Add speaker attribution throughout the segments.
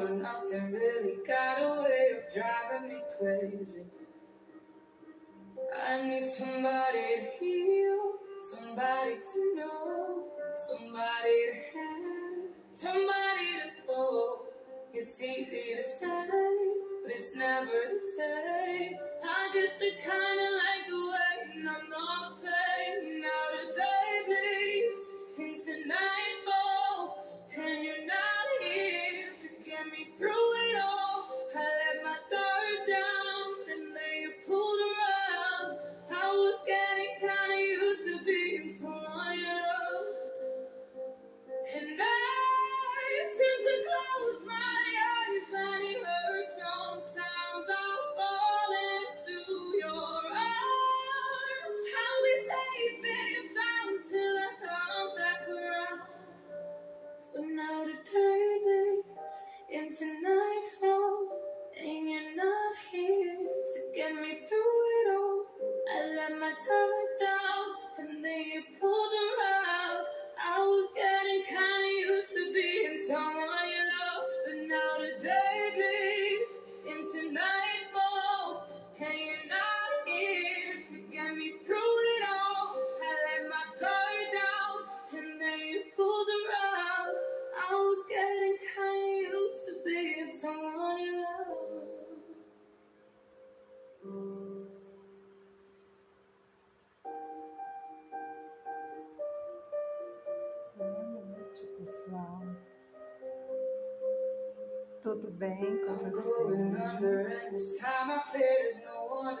Speaker 1: or nothing really got a way of driving me crazy. I need somebody to heal, somebody to know, somebody to have, somebody to hold. It's easy to say, but it's never the same. I guess I kinda like the way I'm not playing.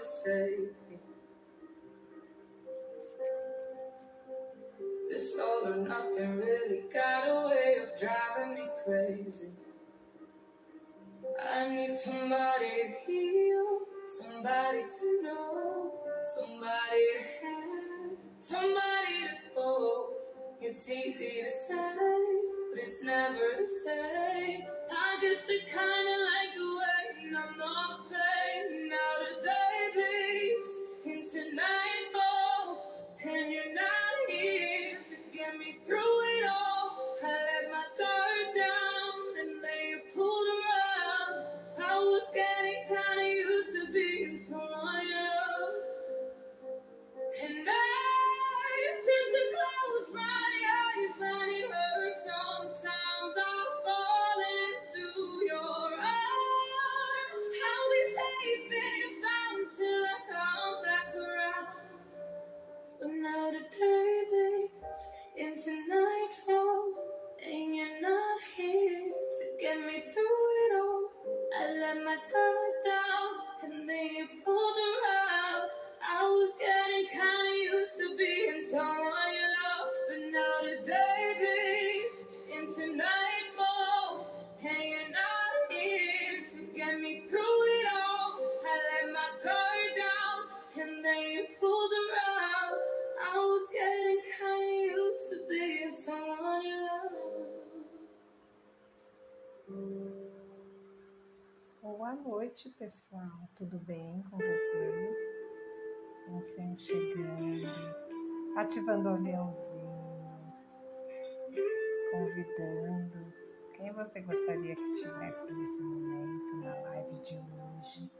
Speaker 1: save me. This all or nothing really got a way of driving me crazy. I need somebody to heal, somebody to know, somebody to have, somebody to hold. It's easy to say, but it's never the same. I guess I kinda like the way I'm not.
Speaker 2: noite, pessoal. Tudo bem com vocês? Vão chegando, ativando o aviãozinho, convidando quem você gostaria que estivesse nesse momento, na live de hoje.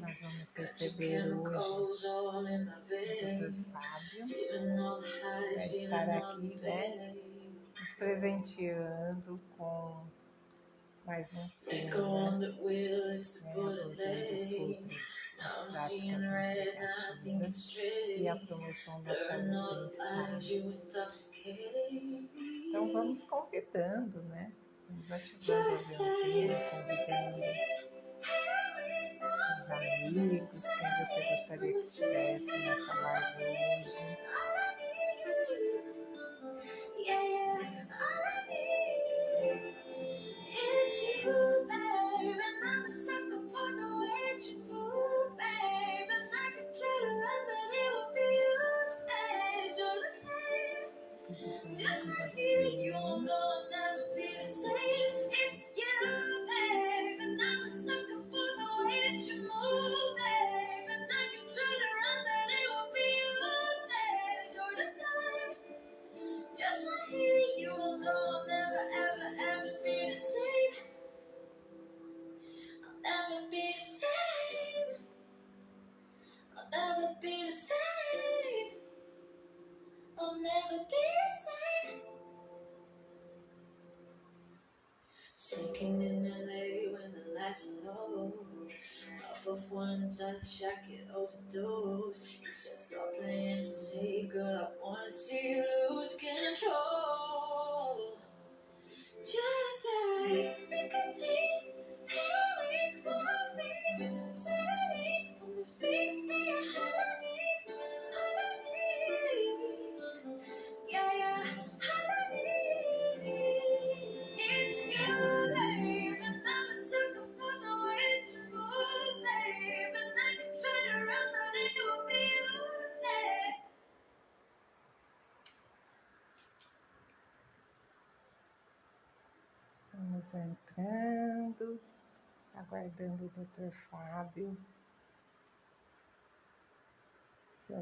Speaker 2: Nós vamos receber hoje o Dr. Fábio, vai estar aqui, né? nos presenteando com mais um tema, né? abordando é,
Speaker 1: sobre né?
Speaker 2: e a promoção da saúde Então vamos convidando, né? Vamos ativando a violência, convidando os amigos, quem você gostaria que estivesse nessa live hoje.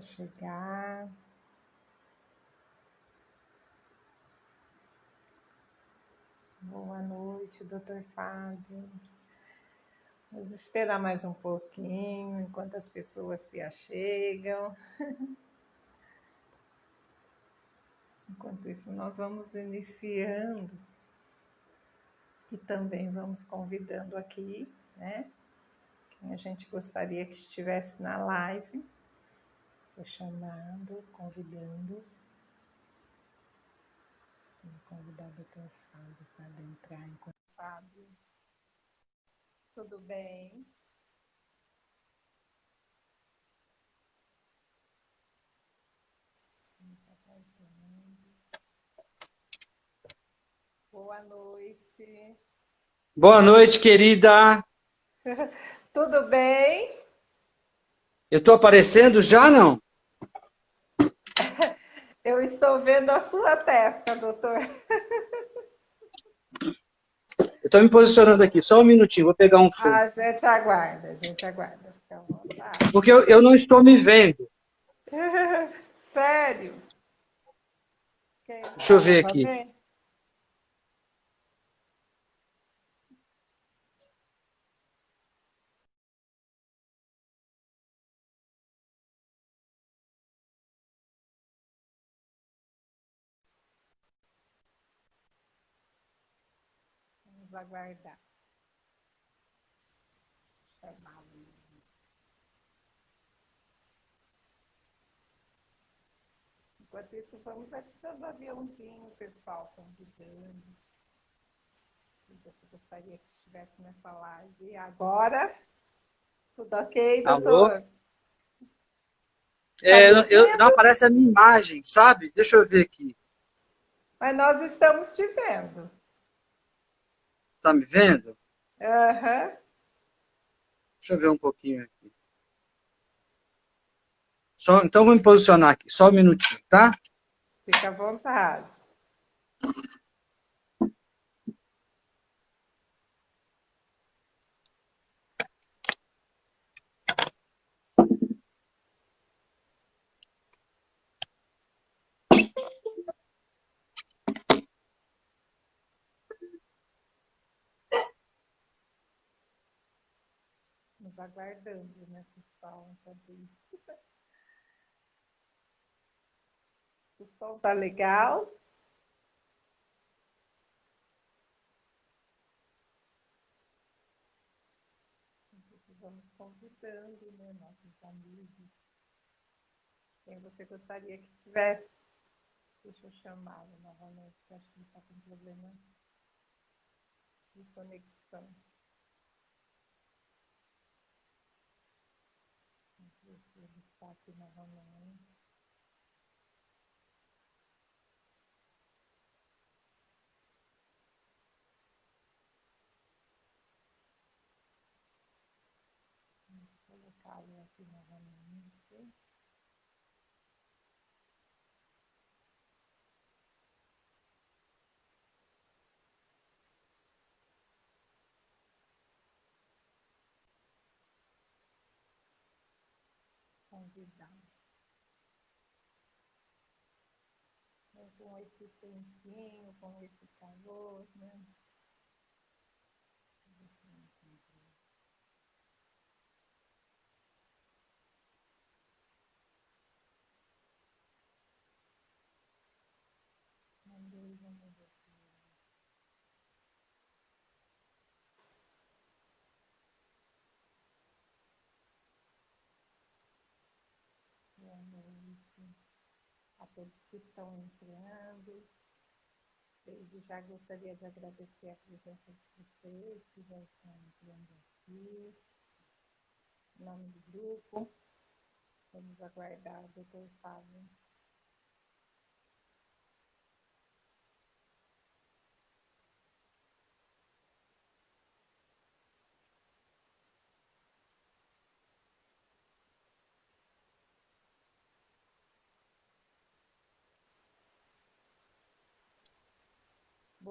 Speaker 2: Se achegar. Boa noite, Dr. Fábio. Vamos esperar mais um pouquinho enquanto as pessoas se achegam. Enquanto isso, nós vamos iniciando e também vamos convidando aqui, né? Quem a gente gostaria que estivesse na live. Estou chamando, convidando. Vou convidar o doutor Fábio para entrar em contato. Fábio, tudo bem? Tá. Boa noite.
Speaker 3: Boa noite, querida.
Speaker 2: Tudo bem?
Speaker 3: Eu estou aparecendo já, não?
Speaker 2: Eu estou vendo a sua testa, doutor.
Speaker 3: Eu estou me posicionando aqui, só um minutinho, vou pegar um fogo.
Speaker 2: A gente aguarda, a gente aguarda. Vontade.
Speaker 3: Porque eu, eu não estou me vendo.
Speaker 2: Sério?
Speaker 3: Deixa eu ver
Speaker 2: tá
Speaker 3: aqui.
Speaker 2: Vamos aguardar. Chamá-lo. Enquanto isso, vamos ativando o aviãozinho, pessoal, convidando. Você gostaria que estivesse nessa live agora. Tudo ok,
Speaker 3: Alô?
Speaker 2: doutor?
Speaker 3: É,
Speaker 2: Tá
Speaker 3: eu- não aparece a minha imagem, sabe? Deixa eu ver aqui.
Speaker 2: Mas nós estamos te vendo.
Speaker 3: Está me vendo?
Speaker 2: Aham.
Speaker 3: Deixa eu ver um pouquinho aqui. Só, então vou me posicionar aqui, só um minutinho, tá?
Speaker 2: Fica à vontade. Aguardando, né, pessoal? Enquanto. O som tá legal? Vamos convidando, né, nossos amigos. Quem você gostaria que estivesse? Deixa eu chamá-lo novamente, que acho que ele está com problema de conexão. Vamos ver ele está aqui novamente. Vamos colocá-lo aqui novamente. Né, Com esse tempinho, com esse calor, né? Deixa eu ver se eu encontro. Vamos ver aqui. Boa noite a todos que estão entrando. Desde já gostaria de agradecer a presença de vocês que já estão entrando aqui. Em nome do grupo, vamos aguardar o doutor Fábio.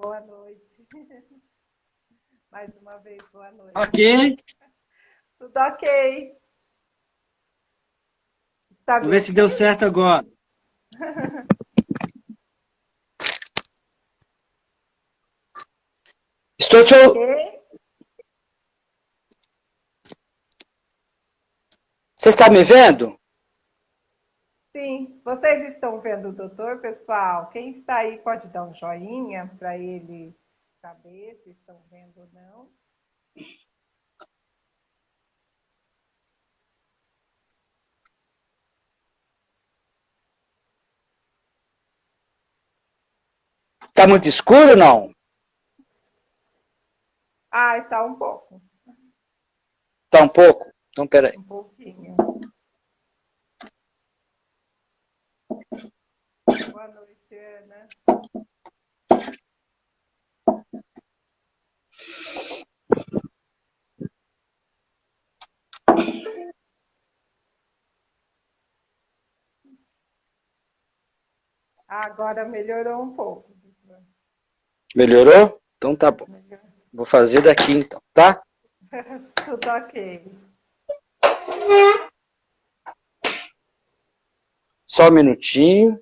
Speaker 2: Boa noite. Mais uma vez, boa noite.
Speaker 3: Ok.
Speaker 2: Tudo ok. Está
Speaker 3: Vamos ver se deu certo agora. Estou te ou-
Speaker 2: ok?
Speaker 3: Você está me vendo?
Speaker 2: Sim. Vocês estão vendo o doutor, pessoal? Quem está aí pode dar um joinha para ele saber se estão vendo ou não.
Speaker 3: Está muito escuro ou não?
Speaker 2: Ah, está um pouco.
Speaker 3: Está um pouco? Então, peraí.
Speaker 2: Um pouquinho. Boa noite, Ana. Agora melhorou um pouco.
Speaker 3: Melhorou? Então tá bom.
Speaker 2: Melhorou.
Speaker 3: Vou fazer daqui então, tá?
Speaker 2: Tudo ok.
Speaker 3: Só um minutinho.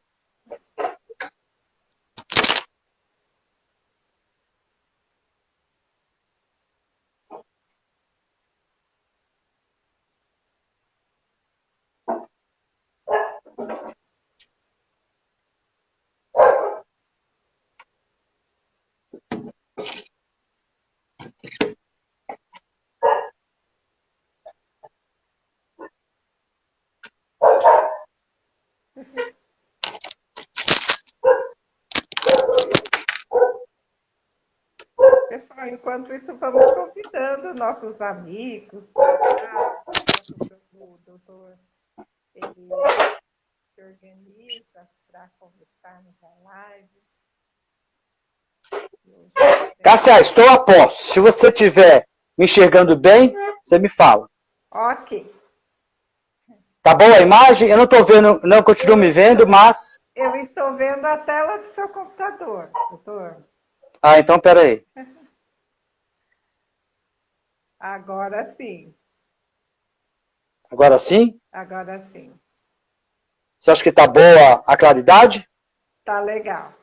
Speaker 2: Pessoal, enquanto isso, vamos convidando nossos amigos o doutor ele se organiza para conversar na live.
Speaker 3: Cássia, estou a posto. Se você estiver me enxergando bem, você me fala.
Speaker 2: Ok.
Speaker 3: Tá bom a imagem? Eu não estou vendo, não continuo me vendo, mas.
Speaker 2: Eu estou vendo a tela do seu computador, doutor.
Speaker 3: Ah, então peraí.
Speaker 2: Agora sim.
Speaker 3: Agora sim?
Speaker 2: Agora sim.
Speaker 3: Você acha que tá boa a claridade?
Speaker 2: Tá legal.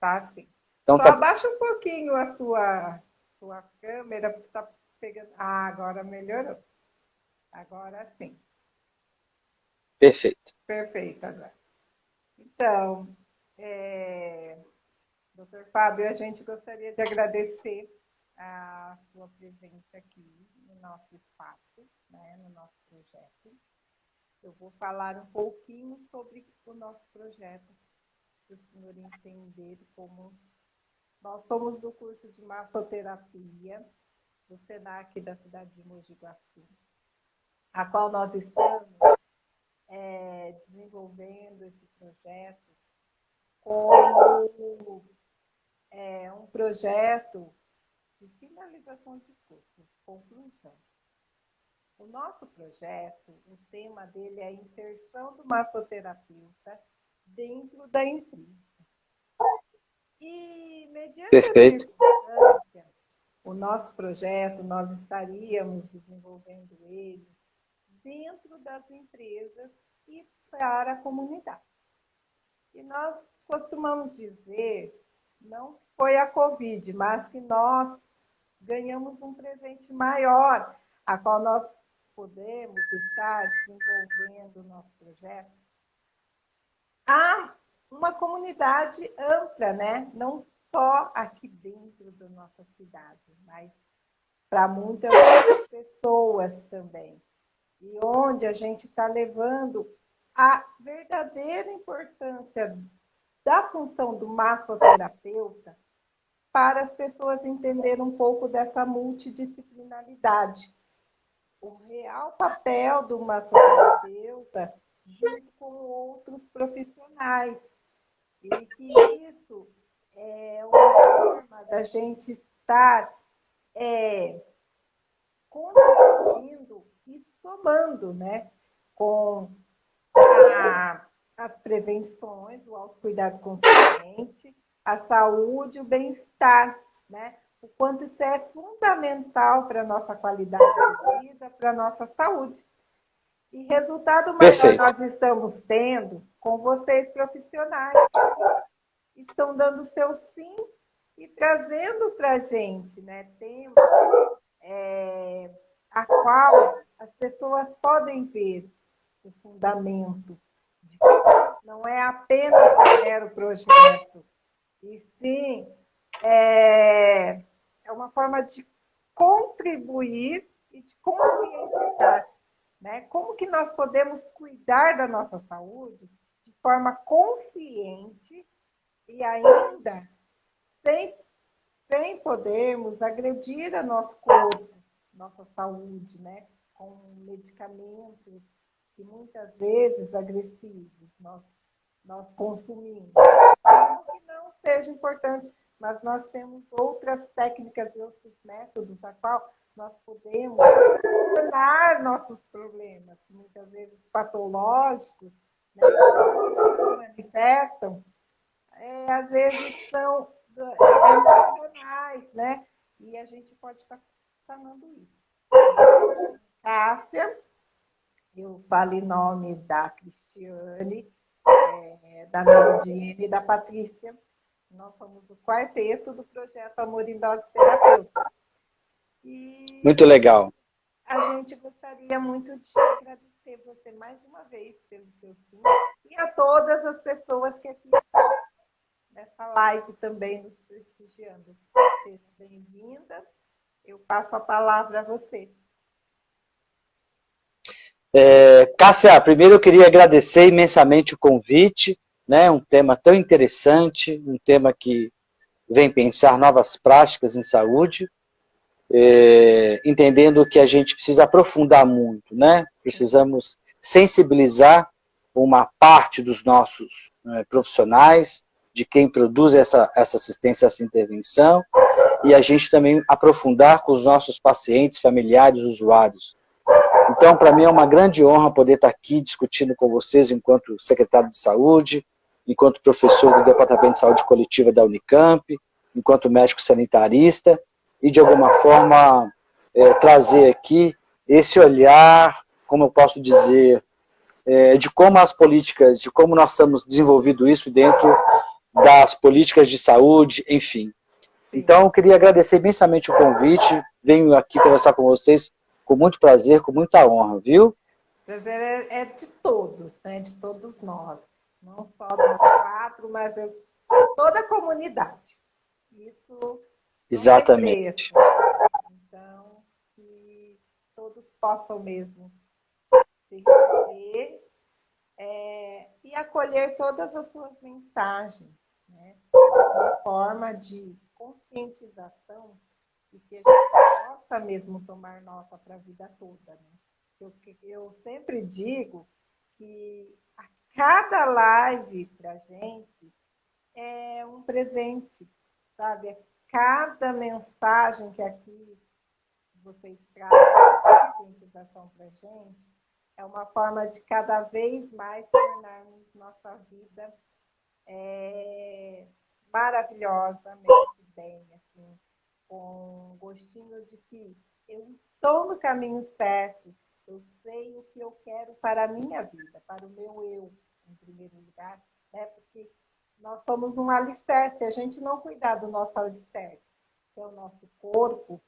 Speaker 2: Tá sim.
Speaker 3: Então
Speaker 2: Só
Speaker 3: tá.
Speaker 2: abaixa um pouquinho a sua, sua câmera, porque tá pegando. Ah, agora melhorou. Agora sim.
Speaker 3: Perfeito.
Speaker 2: Perfeito agora. Então, é, doutor Fábio, a gente gostaria de agradecer a sua presença aqui no nosso espaço, né, no nosso projeto. Eu vou falar um pouquinho sobre o nosso projeto, para o senhor entender como nós somos do curso de massoterapia do SENAC da cidade de Mogi Guaçu, a qual nós estamos é, desenvolvendo esse projeto como é, um projeto de finalização de curso, conclusão. O nosso projeto, o tema dele é a inserção do massoterapeuta dentro da empresa. E, mediante
Speaker 3: Perfeito.
Speaker 2: o nosso projeto, nós estaríamos desenvolvendo ele dentro das empresas e para a comunidade. E nós costumamos dizer, não foi a Covid, mas que nós ganhamos um presente maior, a qual nós podemos estar desenvolvendo o nosso projeto. Há uma comunidade ampla, né? Não só aqui dentro da nossa cidade, mas para muitas outras pessoas também. E onde a gente está levando a verdadeira importância da função do massoterapeuta para as pessoas entenderem um pouco dessa multidisciplinaridade. O real papel do massoterapeuta junto com outros profissionais. E que isso é uma forma da gente estar é, contribuindo e somando né, com a, as prevenções, o autocuidado consciente, a saúde, o bem-estar, né? O quanto isso é fundamental para a nossa qualidade de vida, para a nossa saúde. E resultado maior nós estamos tendo com vocês profissionais. Estão dando seu sim e trazendo para a gente né, temas é, a qual as pessoas podem ver o fundamento. De, não é apenas um mero projeto, e sim é, é uma forma de contribuir e de conscientizar. Né? Como que nós podemos cuidar da nossa saúde de forma consciente e ainda sem, sem podermos agredir a nosso corpo, nossa saúde, né? com medicamentos que muitas vezes agressivos nós, nós consumimos. Não que não seja importante, mas nós temos outras técnicas e outros métodos a qual nós podemos sanar nossos problemas, muitas vezes patológicos, né, que manifestam, é, às vezes são emocionais, né? E a gente pode estar sanando isso. Cássia, eu falo em nome da Cristiane, é, da Meridiane e da Patrícia. Nós somos o quarteto do projeto Amor em Dose Terapêutica.
Speaker 3: E muito legal.
Speaker 2: A gente gostaria muito de agradecer você mais uma vez pelo seu sim e a todas as pessoas que aqui estão nessa live também nos prestigiando. Seja bem-vinda. Eu passo a palavra a você.
Speaker 3: É, Cássia, primeiro eu queria agradecer imensamente o convite, né? Um tema tão interessante, um tema que vem pensar novas práticas em saúde é, entendendo que a gente precisa aprofundar muito, né? Precisamos sensibilizar uma parte dos nossos né, profissionais, de quem produz essa, essa assistência, essa intervenção, e a gente também aprofundar com os nossos pacientes, familiares, usuários. Então, para mim é uma grande honra poder estar aqui discutindo com vocês enquanto secretário de saúde, enquanto professor do Departamento de Saúde Coletiva da Unicamp, enquanto médico sanitarista, e, de alguma forma, é, trazer aqui esse olhar, como eu posso dizer, é, de como as políticas, de como nós estamos desenvolvendo isso dentro das políticas de saúde, enfim. Então, eu queria agradecer imensamente o convite, venho aqui conversar com vocês com muito prazer, com muita honra, viu?
Speaker 2: Prazer é, é de todos, né? de todos nós. Não só dos quatro, mas de toda a comunidade. Isso
Speaker 3: Exatamente.
Speaker 2: Então, que todos possam mesmo se receber é, e acolher todas as suas mensagens, né? Uma forma de conscientização e que a gente possa mesmo tomar nota para a vida toda, né? Eu, eu sempre digo que a cada live para a gente é um presente, sabe? É cada mensagem que aqui vocês trazem de conscientização para a gente é uma forma de cada vez mais tornarmos nossa vida é, maravilhosamente bem, assim, com gostinho de que eu estou no caminho certo, eu sei o que eu quero para a minha vida, para o meu eu, em primeiro lugar, né? porque nós somos um alicerce. Se a gente não cuidar do nosso alicerce, que é o nosso corpo,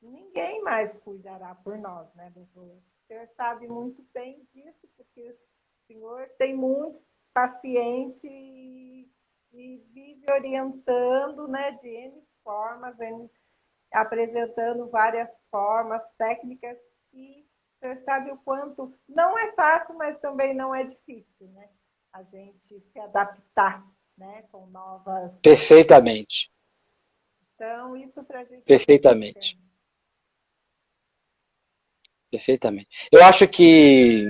Speaker 2: ninguém mais cuidará por nós, né, doutor? O senhor sabe muito bem disso, porque o senhor tem muitos pacientes e, e vive orientando né, de N formas, N, apresentando várias formas, técnicas, e você sabe o quanto não é fácil, mas também não é difícil, né? A gente se adaptar né, com novas.
Speaker 3: Perfeitamente.
Speaker 2: Então, isso para a gente.
Speaker 3: Perfeitamente. Perfeitamente. Eu acho que.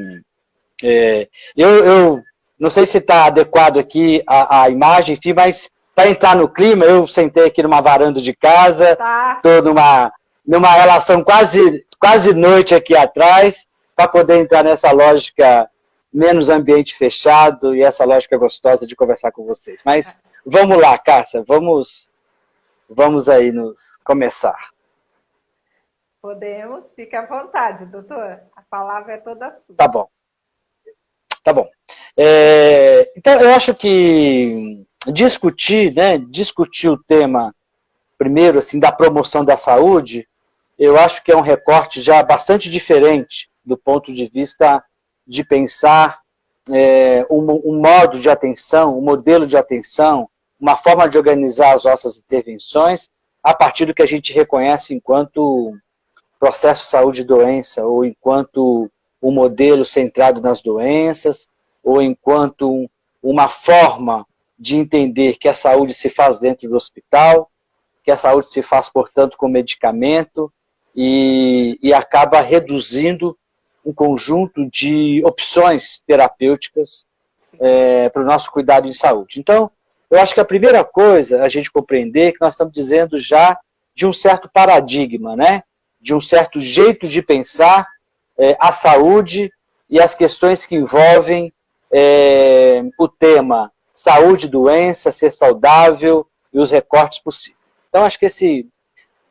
Speaker 3: É, eu, eu não sei se está adequado aqui a, a imagem, enfim, mas para entrar no clima, eu sentei aqui numa varanda de casa, estou tá. numa, numa relação quase, quase noite aqui atrás, para poder entrar nessa lógica menos ambiente fechado e essa lógica gostosa de conversar com vocês. Mas vamos lá, Cássia, vamos, vamos aí nos começar.
Speaker 2: Podemos, fique à vontade, doutor. A palavra é toda sua.
Speaker 3: Tá bom. Tá bom. É, então, eu acho que discutir, né, discutir o tema, primeiro, assim, da promoção da saúde, eu acho que é um recorte já bastante diferente do ponto de vista de pensar é, um, um modo de atenção, um modelo de atenção, uma forma de organizar as nossas intervenções a partir do que a gente reconhece enquanto processo saúde e doença, ou enquanto um modelo centrado nas doenças, ou enquanto uma forma de entender que a saúde se faz dentro do hospital, que a saúde se faz, portanto, com medicamento e, e acaba reduzindo um conjunto de opções terapêuticas é, para o nosso cuidado em saúde. Então, eu acho que a primeira coisa a gente compreender é que nós estamos dizendo já de um certo paradigma, né? de um certo jeito de pensar é, a saúde e as questões que envolvem é, o tema saúde, doença, ser saudável e os recortes possíveis. Então, acho que esse,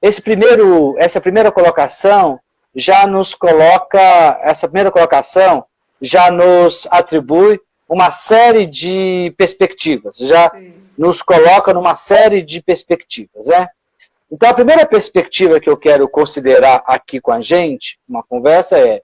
Speaker 3: esse primeiro, essa primeira colocação já nos coloca, essa primeira colocação já nos atribui uma série de perspectivas, já Sim. nos coloca numa série de perspectivas, né? Então, a primeira perspectiva que eu quero considerar aqui com a gente, uma conversa, é,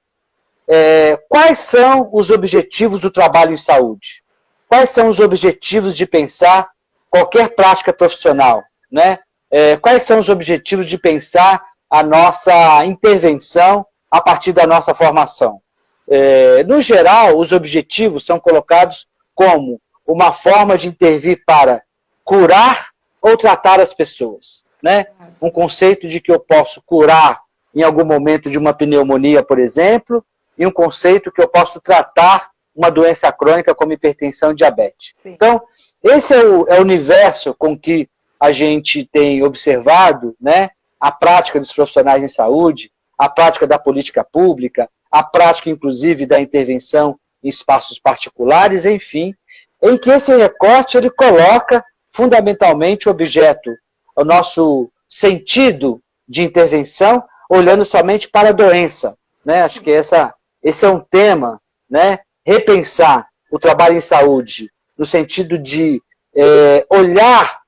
Speaker 3: é quais são os objetivos do trabalho em saúde? Quais são os objetivos de pensar qualquer prática profissional? Né? É, quais são os objetivos de pensar a nossa intervenção a partir da nossa formação? É, no geral, os objetivos são colocados como uma forma de intervir para curar ou tratar as pessoas né? Um conceito de que eu posso curar em algum momento de uma pneumonia, por exemplo, e um conceito que eu posso tratar uma doença crônica como hipertensão e diabetes. Sim. Então, esse é o, é o universo com que a gente tem observado né, a prática dos profissionais em saúde, a prática da política pública, a prática, inclusive, da intervenção em espaços particulares, enfim, em que esse recorte ele coloca fundamentalmente o objeto o nosso sentido de intervenção olhando somente para a doença. Né? Acho que essa, esse é um tema, né? repensar o trabalho em saúde, no sentido de é, olhar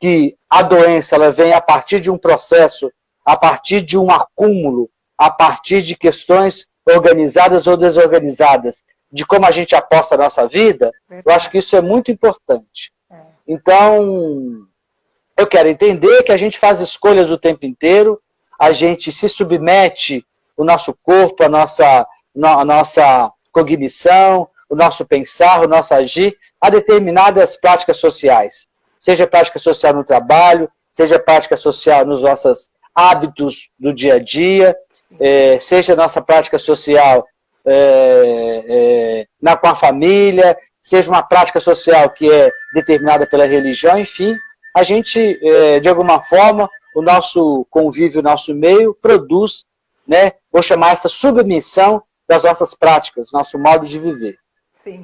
Speaker 3: que a doença ela vem a partir de um processo, a partir de um acúmulo, a partir de questões organizadas ou desorganizadas, de como a gente aposta a nossa vida, eu acho que isso é muito importante. É. Então, eu quero entender que a gente faz escolhas o tempo inteiro, a gente se submete o nosso corpo, a nossa, a nossa cognição, o nosso pensar, o nosso agir a determinadas práticas sociais. Seja prática social no trabalho, seja prática social nos nossos hábitos do dia a dia, é, seja nossa prática social é, é, na, com a família, seja uma prática social que é determinada pela religião, enfim, a gente, é, de alguma forma, o nosso convívio, o nosso meio, produz, né, vou chamar essa submissão das nossas práticas, nosso modo de viver.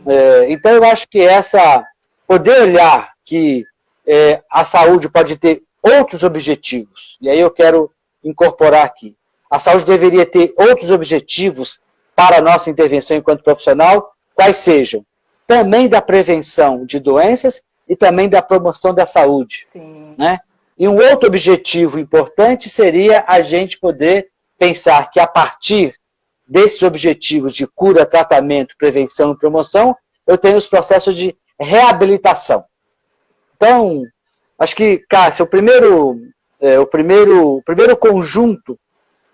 Speaker 3: É, então, eu acho que essa, poder olhar que é, a saúde pode ter outros objetivos, e aí eu quero incorporar aqui. A saúde deveria ter outros objetivos para a nossa intervenção enquanto profissional, quais sejam também da prevenção de doenças e também da promoção da saúde. Sim. Né? E um outro objetivo importante seria a gente poder pensar que a partir desses objetivos de cura, tratamento, prevenção e promoção, eu tenho os processos de reabilitação. Então, Acho que, Cássia, o primeiro, é, o primeiro, o primeiro conjunto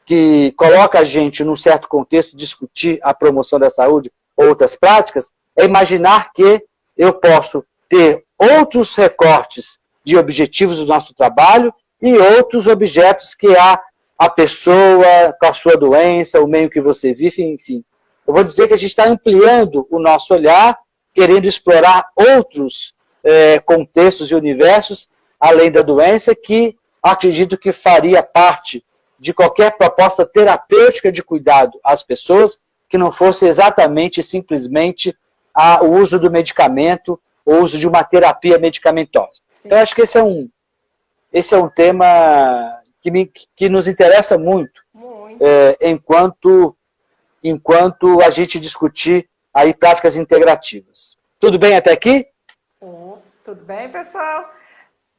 Speaker 3: que coloca a gente num certo contexto discutir a promoção da saúde ou outras práticas é imaginar que eu posso ter outros recortes de objetivos do nosso trabalho e outros objetos que a, a pessoa, com a sua doença, o meio que você vive, enfim. Eu vou dizer que a gente está ampliando o nosso olhar, querendo explorar outros é, contextos e universos, além da doença, que acredito que faria parte de qualquer proposta terapêutica de cuidado às pessoas, que não fosse exatamente simplesmente a, o uso do medicamento, o uso de uma terapia medicamentosa. Então, acho que esse é um, esse é um tema que, me, que nos interessa muito, muito. É, enquanto, enquanto a gente discutir aí práticas integrativas. Tudo bem até aqui?
Speaker 2: Oh, tudo bem, pessoal?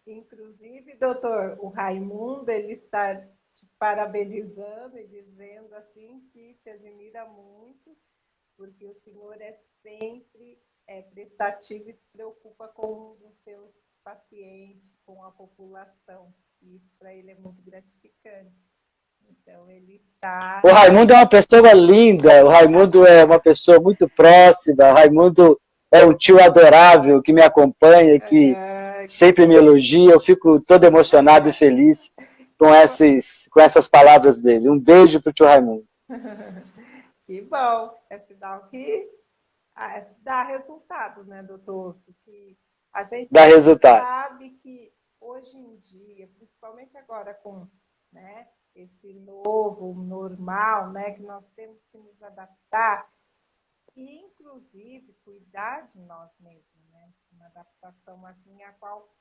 Speaker 2: Inclusive, doutor, o Raimundo, ele está te parabenizando e dizendo assim que te admira muito, porque o senhor é sempre é, prestativo e se preocupa com os seus pacientes, com a população. Isso para ele é muito gratificante. Então ele está.
Speaker 3: O Raimundo é uma pessoa linda, o Raimundo é uma pessoa muito próxima, o Raimundo é um tio adorável que me acompanha, que é... sempre me elogia. Eu fico todo emocionado e feliz com, esses, com essas palavras dele. Um beijo para o tio Raimundo.
Speaker 2: que bom, é sinal que ah, dá resultado, né, doutor? Porque a gente
Speaker 3: dá resultado.
Speaker 2: sabe que hoje em dia, principalmente agora com né, esse novo normal, né, que nós temos que nos adaptar e, inclusive, cuidar de nós mesmos, né? Uma adaptação assim a qual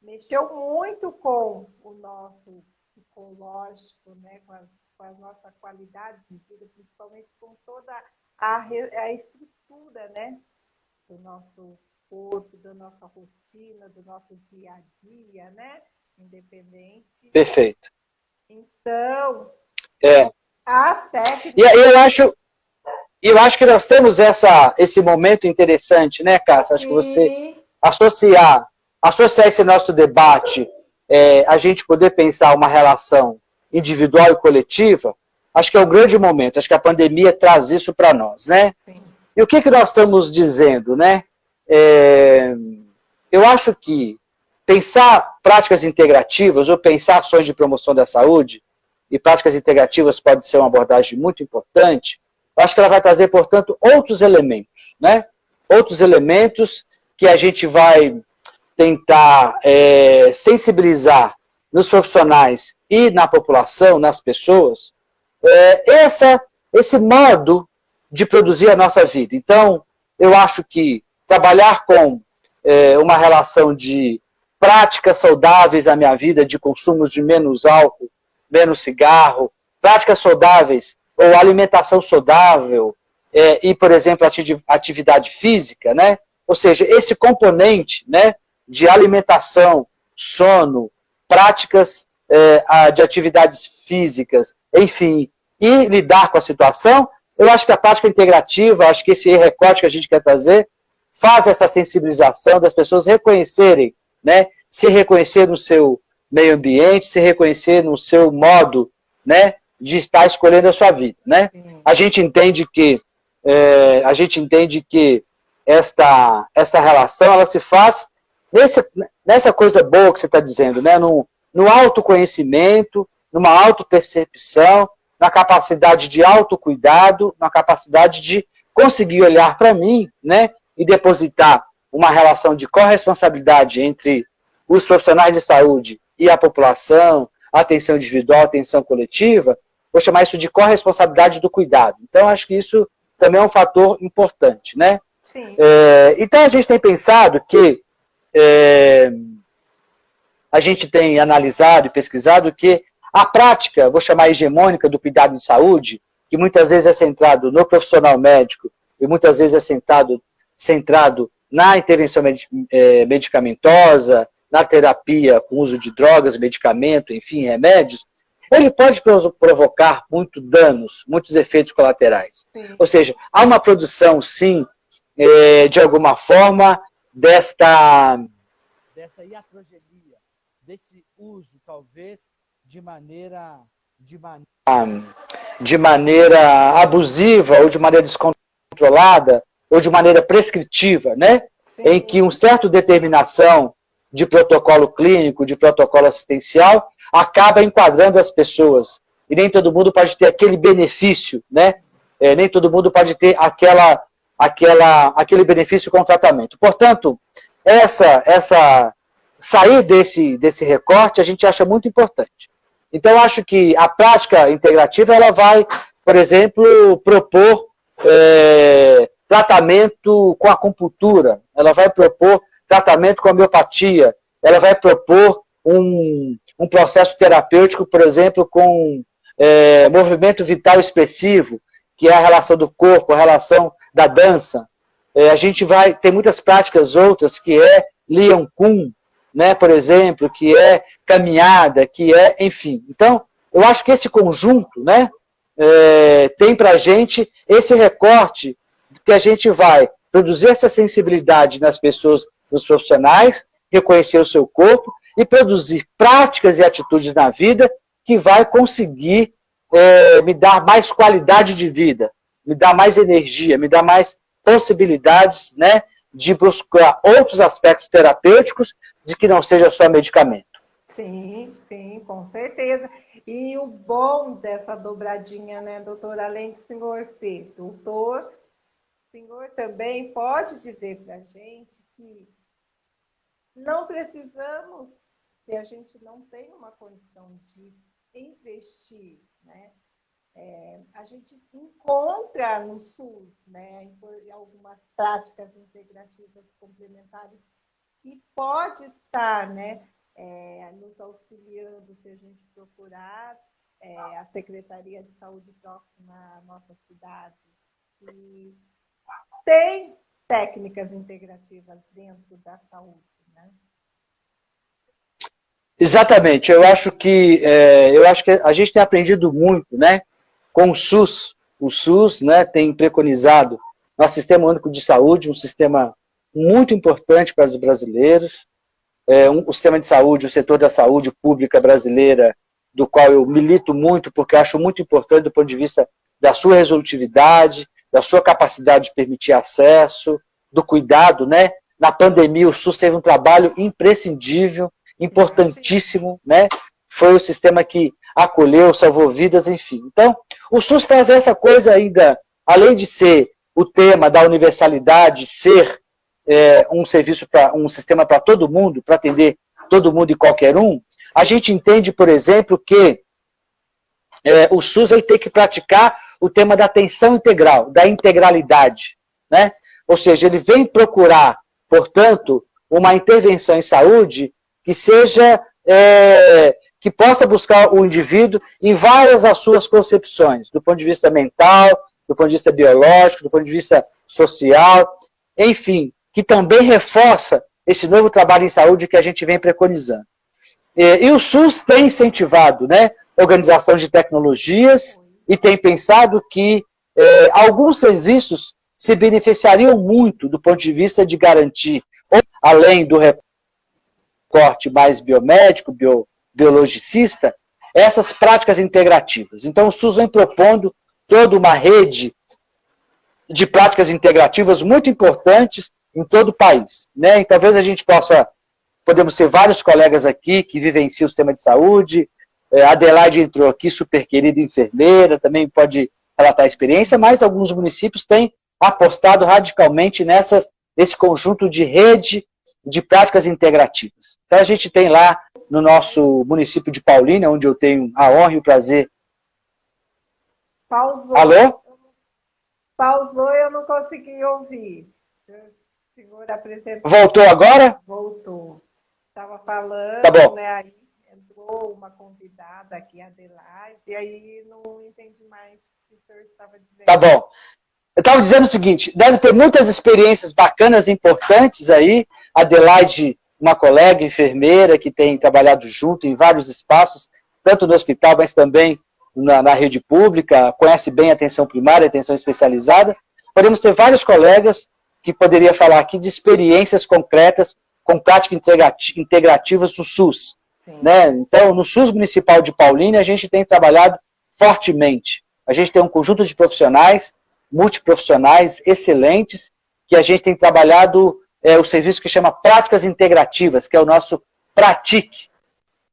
Speaker 2: mexeu muito com o nosso psicológico, né? Com a, com a nossa qualidade de vida, principalmente com toda a, a estrutura, né? Do nosso corpo, da nossa rotina, do nosso dia a dia, né? Independente.
Speaker 3: Perfeito.
Speaker 2: Então,
Speaker 3: é.
Speaker 2: as técnicas.
Speaker 3: E eu acho, eu acho que nós temos essa, esse momento interessante, né, Cássia? Acho que você associar, associar esse nosso debate, é, a gente poder pensar uma relação individual e coletiva, acho que é um grande momento. Acho que a pandemia traz isso para nós, né? Sim. E o que, que nós estamos dizendo, né? É, eu acho que pensar práticas integrativas ou pensar ações de promoção da saúde, e práticas integrativas pode ser uma abordagem muito importante, eu acho que ela vai trazer, portanto, outros elementos, né? Outros elementos que a gente vai tentar é, sensibilizar nos profissionais e na população, nas pessoas, é, essa, esse modo de produzir a nossa vida. Então, eu acho que trabalhar com é, uma relação de práticas saudáveis na minha vida, de consumos de menos álcool, menos cigarro, práticas saudáveis ou alimentação saudável é, e, por exemplo, atividade física, né? Ou seja, esse componente né, de alimentação, sono, práticas é, de atividades físicas, enfim, e lidar com a situação, eu acho que a prática integrativa, acho que esse recorte que a gente quer trazer, faz essa sensibilização das pessoas reconhecerem, né, se reconhecer no seu meio ambiente, se reconhecer no seu modo, né, de estar escolhendo a sua vida, né? A gente entende que é, a gente entende que esta esta relação ela se faz nesse, nessa coisa boa que você está dizendo, né? No, no autoconhecimento, numa autopercepção, na capacidade de autocuidado, na capacidade de conseguir olhar para mim, né? E depositar uma relação de corresponsabilidade entre os profissionais de saúde e a população, atenção individual, atenção coletiva, vou chamar isso de corresponsabilidade do cuidado. Então, acho que isso também é um fator importante, né? É, então, a gente tem pensado que é, a gente tem analisado e pesquisado que a prática, vou chamar hegemônica do cuidado de saúde, que muitas vezes é centrado no profissional médico e muitas vezes é centrado, centrado na intervenção é, medicamentosa, na terapia com uso de drogas, medicamento, enfim, remédios, ele pode provocar muito danos, muitos efeitos colaterais. Sim. Ou seja, há uma produção, sim, é, de alguma forma, desta, dessa iatrogenia, desse uso, talvez, de maneira, de maneira, de maneira abusiva ou de maneira descontrolada ou de maneira prescritiva, né? Sim. Em que um certo determinação de protocolo clínico, de protocolo assistencial, acaba enquadrando as pessoas. E nem todo mundo pode ter aquele benefício, né? É, nem todo mundo pode ter aquela, aquela, aquele benefício com o tratamento. Portanto, essa, essa sair desse, desse recorte a gente acha muito importante. Então, acho que a prática integrativa ela vai, por exemplo, propor é, tratamento com acupuntura, ela vai propor tratamento com homeopatia, ela vai propor um, um processo terapêutico, por exemplo, com é, movimento vital expressivo, que é a relação do corpo, a relação da dança. É, a gente vai ter muitas práticas outras, que é Lian Kun, né, por exemplo, que é caminhada, que é, enfim. Então, eu acho que esse conjunto né, é, tem para a gente esse recorte que a gente vai produzir essa sensibilidade nas pessoas, nos profissionais, reconhecer o seu corpo e produzir práticas e atitudes na vida que vai conseguir é, me dar mais qualidade de vida, me dar mais energia, me dar mais possibilidades né, de buscar outros aspectos terapêuticos de que não seja só medicamento.
Speaker 2: Sim, sim, com certeza. E o bom dessa dobradinha, né, doutor, além do senhor ser doutor, o senhor também pode dizer para a gente que não precisamos, se a gente não tem uma condição de investir, né, é, a gente encontra no SUS né, algumas práticas integrativas complementares que pode estar né, é, nos auxiliando se a gente procurar é, a Secretaria de Saúde próxima à nossa cidade. E tem técnicas integrativas dentro da saúde. Né?
Speaker 3: Exatamente, eu acho que é, eu acho que a gente tem aprendido muito, né? com o SUS. O SUS né, tem preconizado nosso Sistema Único de Saúde, um sistema muito importante para os brasileiros, é, um, o sistema de saúde, o setor da saúde pública brasileira, do qual eu milito muito, porque acho muito importante do ponto de vista da sua resolutividade, da sua capacidade de permitir acesso, do cuidado, né? Na pandemia, o SUS teve um trabalho imprescindível, importantíssimo, né? Foi o sistema que acolheu, salvou vidas, enfim. Então, o SUS traz essa coisa ainda, além de ser o tema da universalidade, ser é, um serviço para um sistema para todo mundo, para atender todo mundo e qualquer um, a gente entende, por exemplo, que é, o SUS ele tem que praticar o tema da atenção integral, da integralidade. Né? Ou seja, ele vem procurar, portanto, uma intervenção em saúde que seja é, que possa buscar o indivíduo em várias das suas concepções, do ponto de vista mental, do ponto de vista biológico, do ponto de vista social, enfim, que também reforça esse novo trabalho em saúde que a gente vem preconizando. E, o SUS tem incentivado né, organização de tecnologias e tem pensado que é, alguns serviços se beneficiariam muito do ponto de vista de garantir, além do recorte mais biomédico, bio, biologicista, essas práticas integrativas. Então, o SUS vem propondo toda uma rede de práticas integrativas muito importantes em todo o país. Né? E talvez a gente possa, podemos ser vários colegas aqui que vivenciam o sistema de saúde, é, Adelaide entrou aqui, super querida enfermeira, também pode relatar a experiência, mas alguns municípios têm apostado radicalmente nessas, nesse conjunto de rede de práticas integrativas. Então a gente tem lá no nosso município de Paulínia, onde eu tenho a honra e o prazer.
Speaker 2: Pausou.
Speaker 3: Alô?
Speaker 2: Pausou e eu não consegui ouvir.
Speaker 3: Voltou agora?
Speaker 2: Voltou. Estava falando,
Speaker 3: tá bom.
Speaker 2: né? Aí entrou uma convidada aqui, Adelaide, e aí não entendi mais o que o senhor estava dizendo.
Speaker 3: Tá bom. Eu estava dizendo o seguinte, deve ter muitas experiências bacanas e importantes aí. Adelaide, uma colega enfermeira que tem trabalhado junto em vários espaços, tanto no hospital, mas também na, na rede pública, conhece bem a atenção primária, a atenção especializada. Podemos ter vários colegas que poderia falar aqui de experiências concretas com práticas integrativas do SUS. Né? Então, no SUS Municipal de Paulínia, a gente tem trabalhado fortemente. A gente tem um conjunto de profissionais, multiprofissionais, excelentes, que a gente tem trabalhado é, o serviço que chama Práticas Integrativas, que é o nosso Pratique.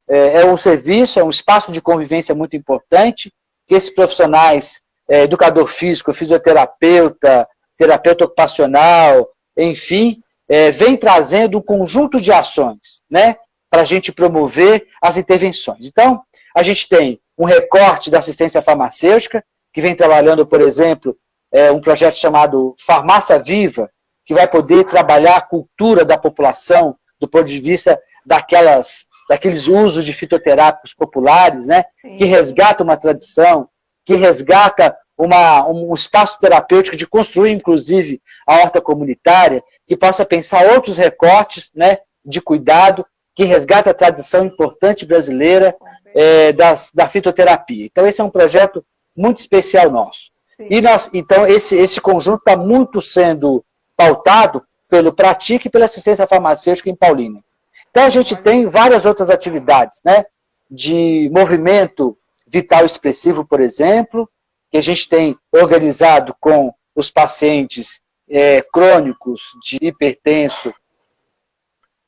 Speaker 3: É, é um serviço, é um espaço de convivência muito importante, que esses profissionais, é, educador físico, fisioterapeuta, terapeuta ocupacional, enfim, é, vem trazendo um conjunto de ações, né, para a gente promover as intervenções. Então, a gente tem um recorte da assistência farmacêutica, que vem trabalhando, por exemplo, é, um projeto chamado Farmácia Viva, que vai poder trabalhar a cultura da população do ponto de vista daquelas, daqueles usos de fitoterápicos populares, né, que resgata uma tradição, que resgata uma, um espaço terapêutico de construir, inclusive, a horta comunitária, que possa pensar outros recortes né, de cuidado, que resgata a tradição importante brasileira é, das, da fitoterapia. Então, esse é um projeto muito especial nosso. E nós, então, esse, esse conjunto está muito sendo pautado pelo Pratique e pela assistência farmacêutica em Paulínia. Então, a gente tem várias outras atividades, né? De movimento vital expressivo, por exemplo, que a gente tem organizado com os pacientes é, crônicos de hipertenso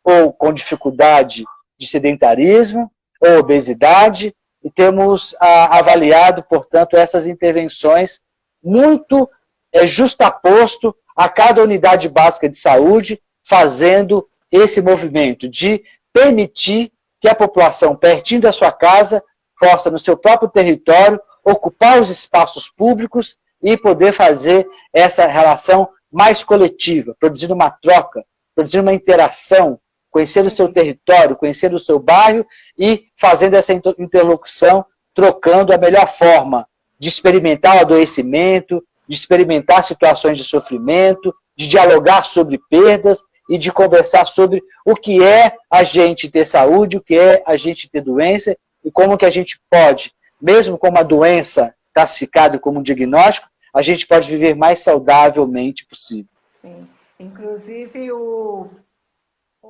Speaker 3: ou com dificuldade de sedentarismo ou obesidade, e temos a, avaliado, portanto, essas intervenções muito é, justaposto a cada unidade básica de saúde, fazendo esse movimento de permitir que a população, pertinho da sua casa, possa, no seu próprio território, ocupar os espaços públicos e poder fazer essa relação mais coletiva, produzindo uma troca, produzindo uma interação, conhecer o seu território, conhecer o seu bairro e fazendo essa interlocução, trocando a melhor forma de experimentar o adoecimento, de experimentar situações de sofrimento, de dialogar sobre perdas e de conversar sobre o que é a gente ter saúde, o que é a gente ter doença e como que a gente pode, mesmo com uma doença classificada como um diagnóstico, a gente pode viver mais saudavelmente possível.
Speaker 2: Sim. Inclusive, o,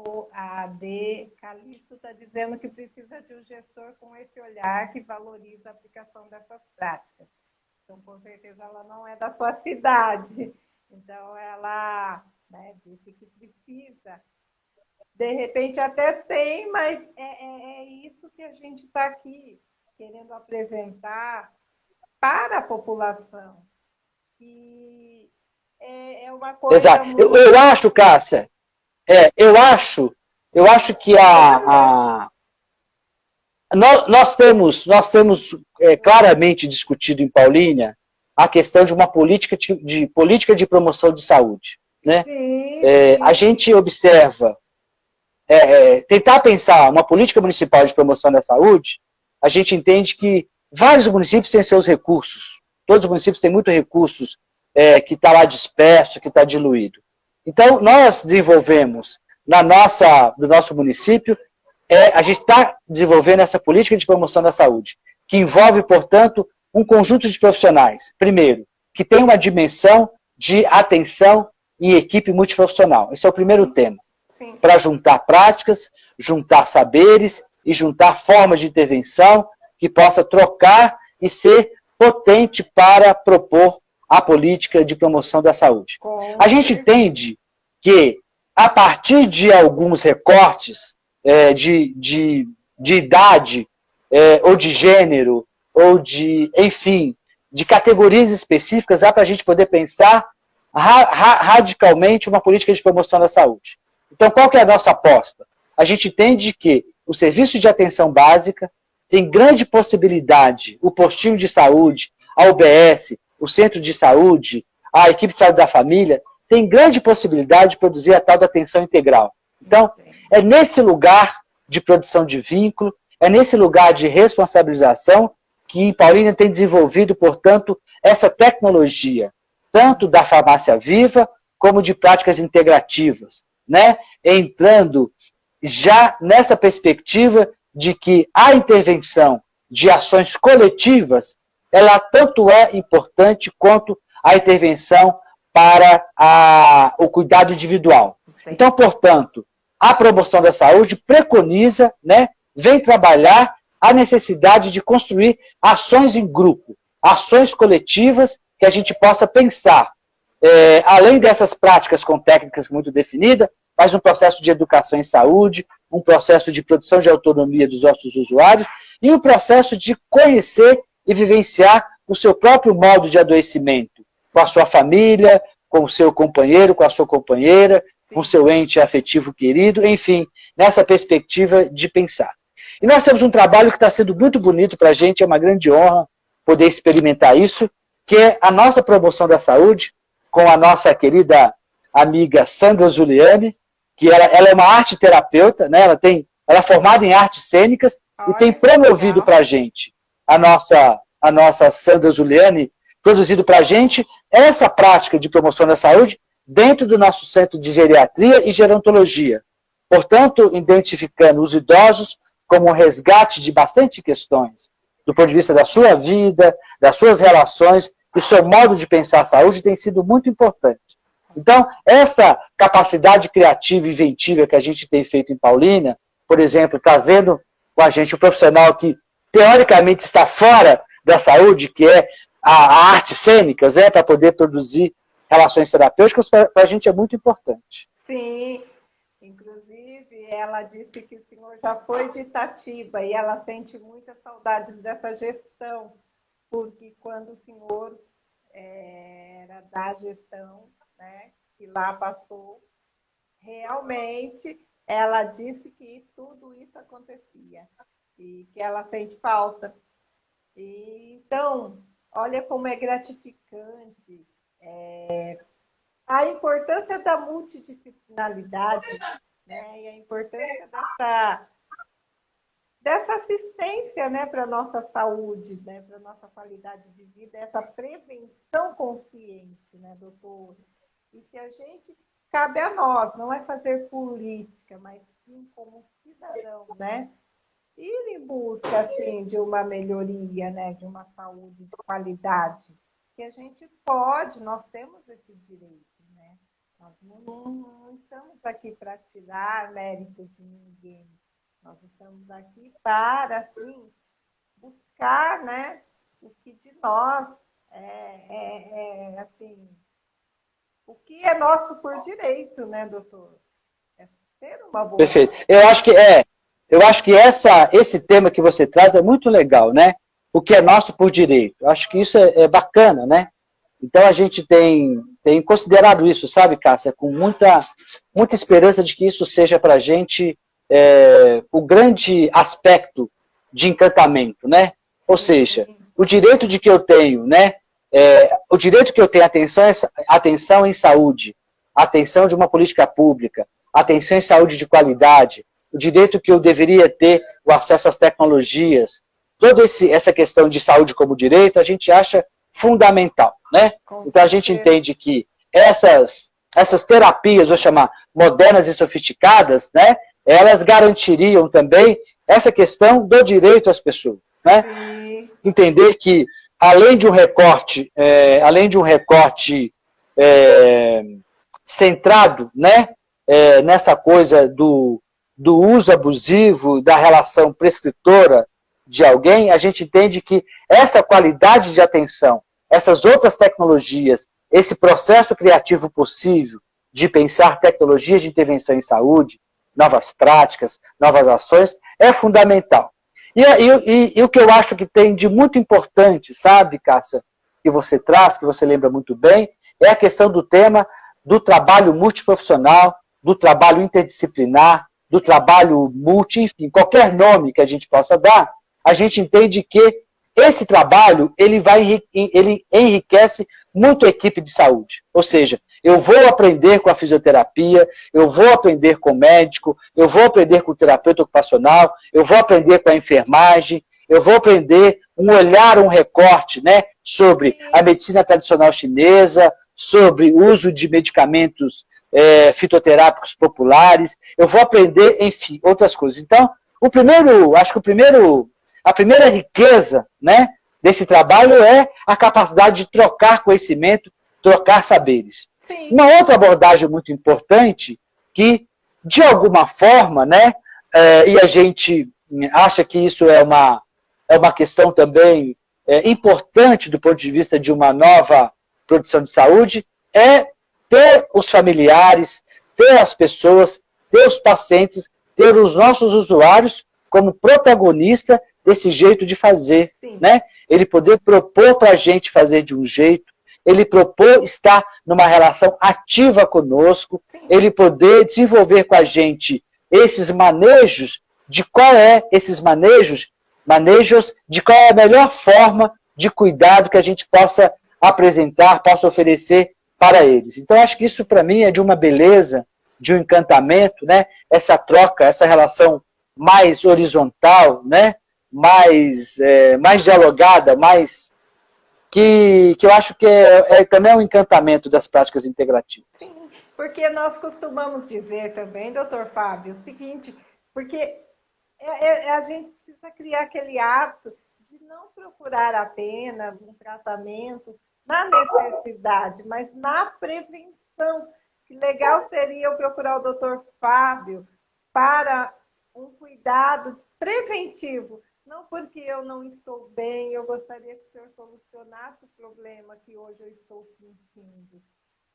Speaker 2: o a AD Calixto está dizendo que precisa de um gestor com esse olhar que valoriza a aplicação dessas práticas. Então, com certeza, ela não é da sua cidade. Então, ela né, disse que precisa. De repente, até tem, mas é, é, é isso que a gente está aqui querendo apresentar para a população. E é, é uma coisa.
Speaker 3: Exato. Muito... Eu, eu acho, Cássia, é, eu acho, eu acho que a, a nós, nós, temos, nós temos é, claramente discutido em Paulínia a questão de uma política de, de política de promoção de saúde. Né? É, a gente observa, é, é, tentar pensar uma política municipal de promoção da saúde, a gente entende que vários municípios têm seus recursos, Todos os municípios têm muitos recursos é, que está lá disperso, que está diluído. Então, nós desenvolvemos na nossa, do nosso município, é, a gente está desenvolvendo essa política de promoção da saúde, que envolve, portanto, um conjunto de profissionais. Primeiro, que tem uma dimensão de atenção e equipe multiprofissional. Esse é o primeiro tema. Para juntar práticas, juntar saberes e juntar formas de intervenção que possa trocar e ser potente para propor a política de promoção da saúde. A gente entende que, a partir de alguns recortes é, de, de, de idade, é, ou de gênero, ou de, enfim, de categorias específicas, dá para a gente poder pensar ra ra radicalmente uma política de promoção da saúde. Então, qual que é a nossa aposta? A gente entende que o serviço de atenção básica, tem grande possibilidade, o postinho de saúde, a UBS, o centro de saúde, a equipe de saúde da família, tem grande possibilidade de produzir a tal da atenção integral. Então, é nesse lugar de produção de vínculo, é nesse lugar de responsabilização que Paulina tem desenvolvido, portanto, essa tecnologia, tanto da farmácia viva, como de práticas integrativas, né? entrando já nessa perspectiva de que a intervenção de ações coletivas, ela tanto é importante quanto a intervenção para a, o cuidado individual. Então, portanto, a promoção da saúde preconiza, né, vem trabalhar a necessidade de construir ações em grupo, ações coletivas que a gente possa pensar, é, além dessas práticas com técnicas muito definidas, mas um processo de educação em saúde, um processo de produção de autonomia dos nossos usuários e um processo de conhecer e vivenciar o seu próprio modo de adoecimento, com a sua família, com o seu companheiro, com a sua companheira, com o seu ente afetivo querido, enfim, nessa perspectiva de pensar. E nós temos um trabalho que está sendo muito bonito para a gente, é uma grande honra poder experimentar isso, que é a nossa promoção da saúde, com a nossa querida amiga Sandra Giuliani, que ela, ela é uma arte terapeuta, né? ela, tem, ela é formada em artes cênicas Olha, e tem promovido para a gente, a nossa, a nossa Sandra Giuliani, produzido para a gente essa prática de promoção da saúde dentro do nosso centro de geriatria e gerontologia. Portanto, identificando os idosos como um resgate de bastante questões, do ponto de vista da sua vida, das suas relações, e seu modo de pensar a saúde tem sido muito importante. Então, essa capacidade criativa e inventiva que a gente tem feito em Paulínia, por exemplo, trazendo com a gente um profissional que teoricamente está fora da saúde, que é a, a arte cênicas, é, para poder produzir relações terapêuticas, para a gente é muito importante.
Speaker 2: Sim, inclusive ela disse que o senhor já foi de Itatiba e ela sente muita saudade dessa gestão, porque quando o senhor é, era da gestão, né, que lá passou, realmente ela disse que tudo isso acontecia e que ela sente falta. E, então, olha como é gratificante é, a importância da multidisciplinaridade né, e a importância dessa, dessa assistência né, para a nossa saúde, né, para a nossa qualidade de vida, essa prevenção consciente, né, doutor? E que a gente, cabe a nós, não é fazer política, mas sim como cidadão, né? Ir em busca, assim, de uma melhoria, né, de uma saúde de qualidade que a gente pode, nós temos esse direito, né? Nós não, não estamos aqui para tirar mérito de ninguém. Nós estamos aqui para, assim, buscar, né, o que de nós é, é, é assim, o que é nosso por direito, né, doutor? É ter uma boa.
Speaker 3: Perfeito. Eu acho que é. Eu acho que essa, esse tema que você traz é muito legal, né? o que é nosso por direito. Acho que isso é, é bacana, né? Então a gente tem, tem considerado isso, sabe, Cássia, com muita, muita esperança de que isso seja para a gente é, o grande aspecto de encantamento, né? Ou seja, o direito de que eu tenho, né? É, o direito que eu tenho atenção, atenção em saúde, atenção de uma política pública, atenção em saúde de qualidade, o direito que eu deveria ter o acesso às tecnologias, toda essa questão de saúde como direito, a gente acha fundamental, né? Então a gente entende que essas, essas terapias, vou chamar, modernas e sofisticadas, né? Elas garantiriam também essa questão do direito às pessoas, né? Entender que além de um recorte, é, além de um recorte é, centrado, né? É, nessa coisa do, do uso abusivo, da relação prescritora de alguém, a gente entende que essa qualidade de atenção, essas outras tecnologias, esse processo criativo possível de pensar tecnologias de intervenção em saúde, novas práticas, novas ações, é fundamental. E, e, e, e o que eu acho que tem de muito importante, sabe, Cássia, que você traz, que você lembra muito bem, é a questão do tema do trabalho multiprofissional, do trabalho interdisciplinar, do trabalho multi, enfim, qualquer nome que a gente possa dar, a gente entende que esse trabalho ele vai ele enriquece muito a equipe de saúde. Ou seja, eu vou aprender com a fisioterapia, eu vou aprender com o médico, eu vou aprender com o terapeuta ocupacional, eu vou aprender com a enfermagem, eu vou aprender um olhar, um recorte, né, sobre a medicina tradicional chinesa, sobre o uso de medicamentos é, fitoterápicos populares, eu vou aprender, enfim, outras coisas. Então, o primeiro, acho que o primeiro a primeira riqueza né, desse trabalho é a capacidade de trocar conhecimento, trocar saberes. Sim. Uma outra abordagem muito importante que de alguma forma, né, é, e a gente acha que isso é uma, é uma questão também é, importante do ponto de vista de uma nova produção de saúde, é ter os familiares, ter as pessoas, ter os pacientes, ter os nossos usuários como protagonista desse jeito de fazer, né? Ele poder propor para a gente fazer de um jeito, ele propor estar numa relação ativa conosco, Sim. ele poder desenvolver com a gente esses manejos de qual é esses manejos, manejos de qual é a melhor forma de cuidado que a gente possa apresentar, possa oferecer para eles. Então, acho que isso, para mim, é de uma beleza, de um encantamento, né? essa troca, essa relação mais horizontal, né? mais, é, mais dialogada, mais que, que eu acho que é, é também um encantamento das práticas integrativas.
Speaker 2: Sim, porque nós costumamos dizer também, doutor Fábio, o seguinte, porque é, é, a gente precisa criar aquele hábito de não procurar apenas um tratamento na necessidade, mas na prevenção. Que legal seria eu procurar o doutor Fábio para um cuidado preventivo. Não porque eu não estou bem, eu gostaria que o senhor solucionasse o problema que hoje eu estou sentindo.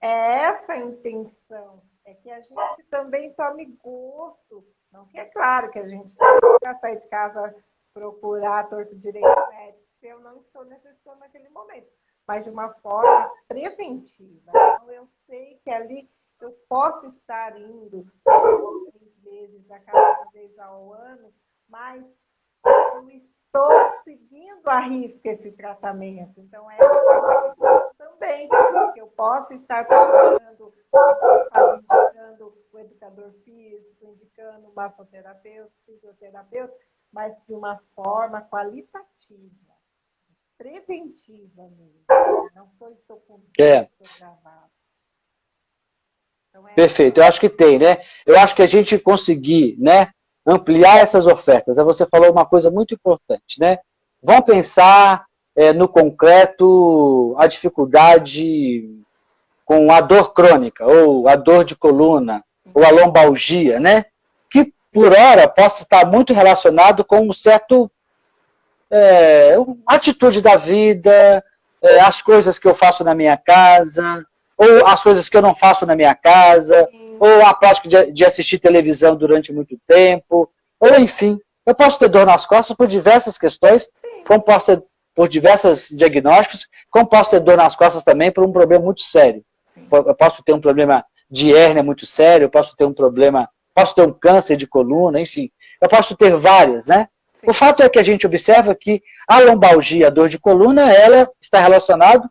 Speaker 2: É essa a intenção, é que a gente também tome gosto. Não que é claro que a gente que sair de casa procurar torto direito médico se eu não estou necessitando naquele momento mas de uma forma preventiva. Então, eu sei que ali eu posso estar indo três vezes a cada vez ao ano, mas eu estou seguindo a risca esse tratamento. Então, é também, porque eu posso estar procurando, indicando o educador físico, indicando o massoterapeuta, fisioterapeuta, mas de uma forma qualitativa preventiva mesmo. Né? Não foi estou com é. gravado.
Speaker 3: Então, é Perfeito, eu acho que tem, né? Eu acho que a gente conseguir, né, ampliar essas ofertas. Você falou uma coisa muito importante, né? Vamos pensar é, no concreto a dificuldade com a dor crônica, ou a dor de coluna, ou a lombalgia, né? Que por hora possa estar muito relacionado com um certo é, atitude da vida, é, as coisas que eu faço na minha casa, ou as coisas que eu não faço na minha casa, Sim. ou a prática de, de, assistir televisão durante muito tempo, ou enfim, eu posso ter dor nas costas por diversas questões, ter por diversos diagnósticos, como posso ter dor nas costas também por um problema muito sério. Eu posso ter um problema de hérnia muito sério, eu posso ter um problema, posso ter um câncer de coluna, enfim, eu posso ter várias, né? O fato é que a gente observa que a lombalgia, a dor de coluna, ela está relacionada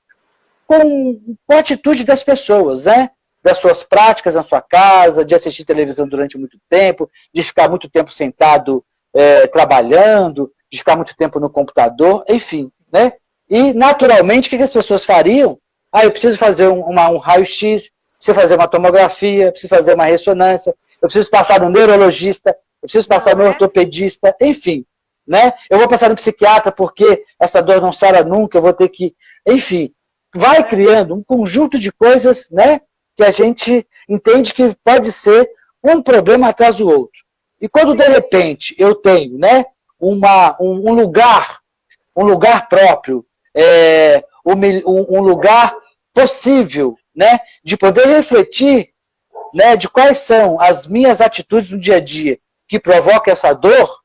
Speaker 3: com, com a atitude das pessoas, né? Das suas práticas na sua casa, de assistir televisão durante muito tempo, de ficar muito tempo sentado é, trabalhando, de ficar muito tempo no computador, enfim, né? E, naturalmente, o que as pessoas fariam? Ah, eu preciso fazer um, uma, um raio-x, preciso fazer uma tomografia, preciso fazer uma ressonância, eu preciso passar no neurologista, eu preciso passar no é? ortopedista, enfim né? Eu vou passar no psiquiatra porque essa dor não sara nunca, eu vou ter que. Enfim, vai criando um conjunto de coisas, né? Que a gente entende que pode ser um problema atrás do outro. E quando de repente eu tenho, né? Uma, um, um lugar, um lugar próprio, é, um, um lugar possível, né? De poder refletir, né? De quais são as minhas atitudes no dia a dia que provocam essa dor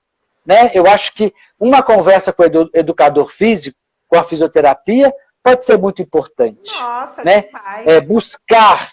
Speaker 3: né? Eu acho que uma conversa com o educador físico, com a fisioterapia, pode ser muito importante.
Speaker 2: Nossa,
Speaker 3: né? É, buscar,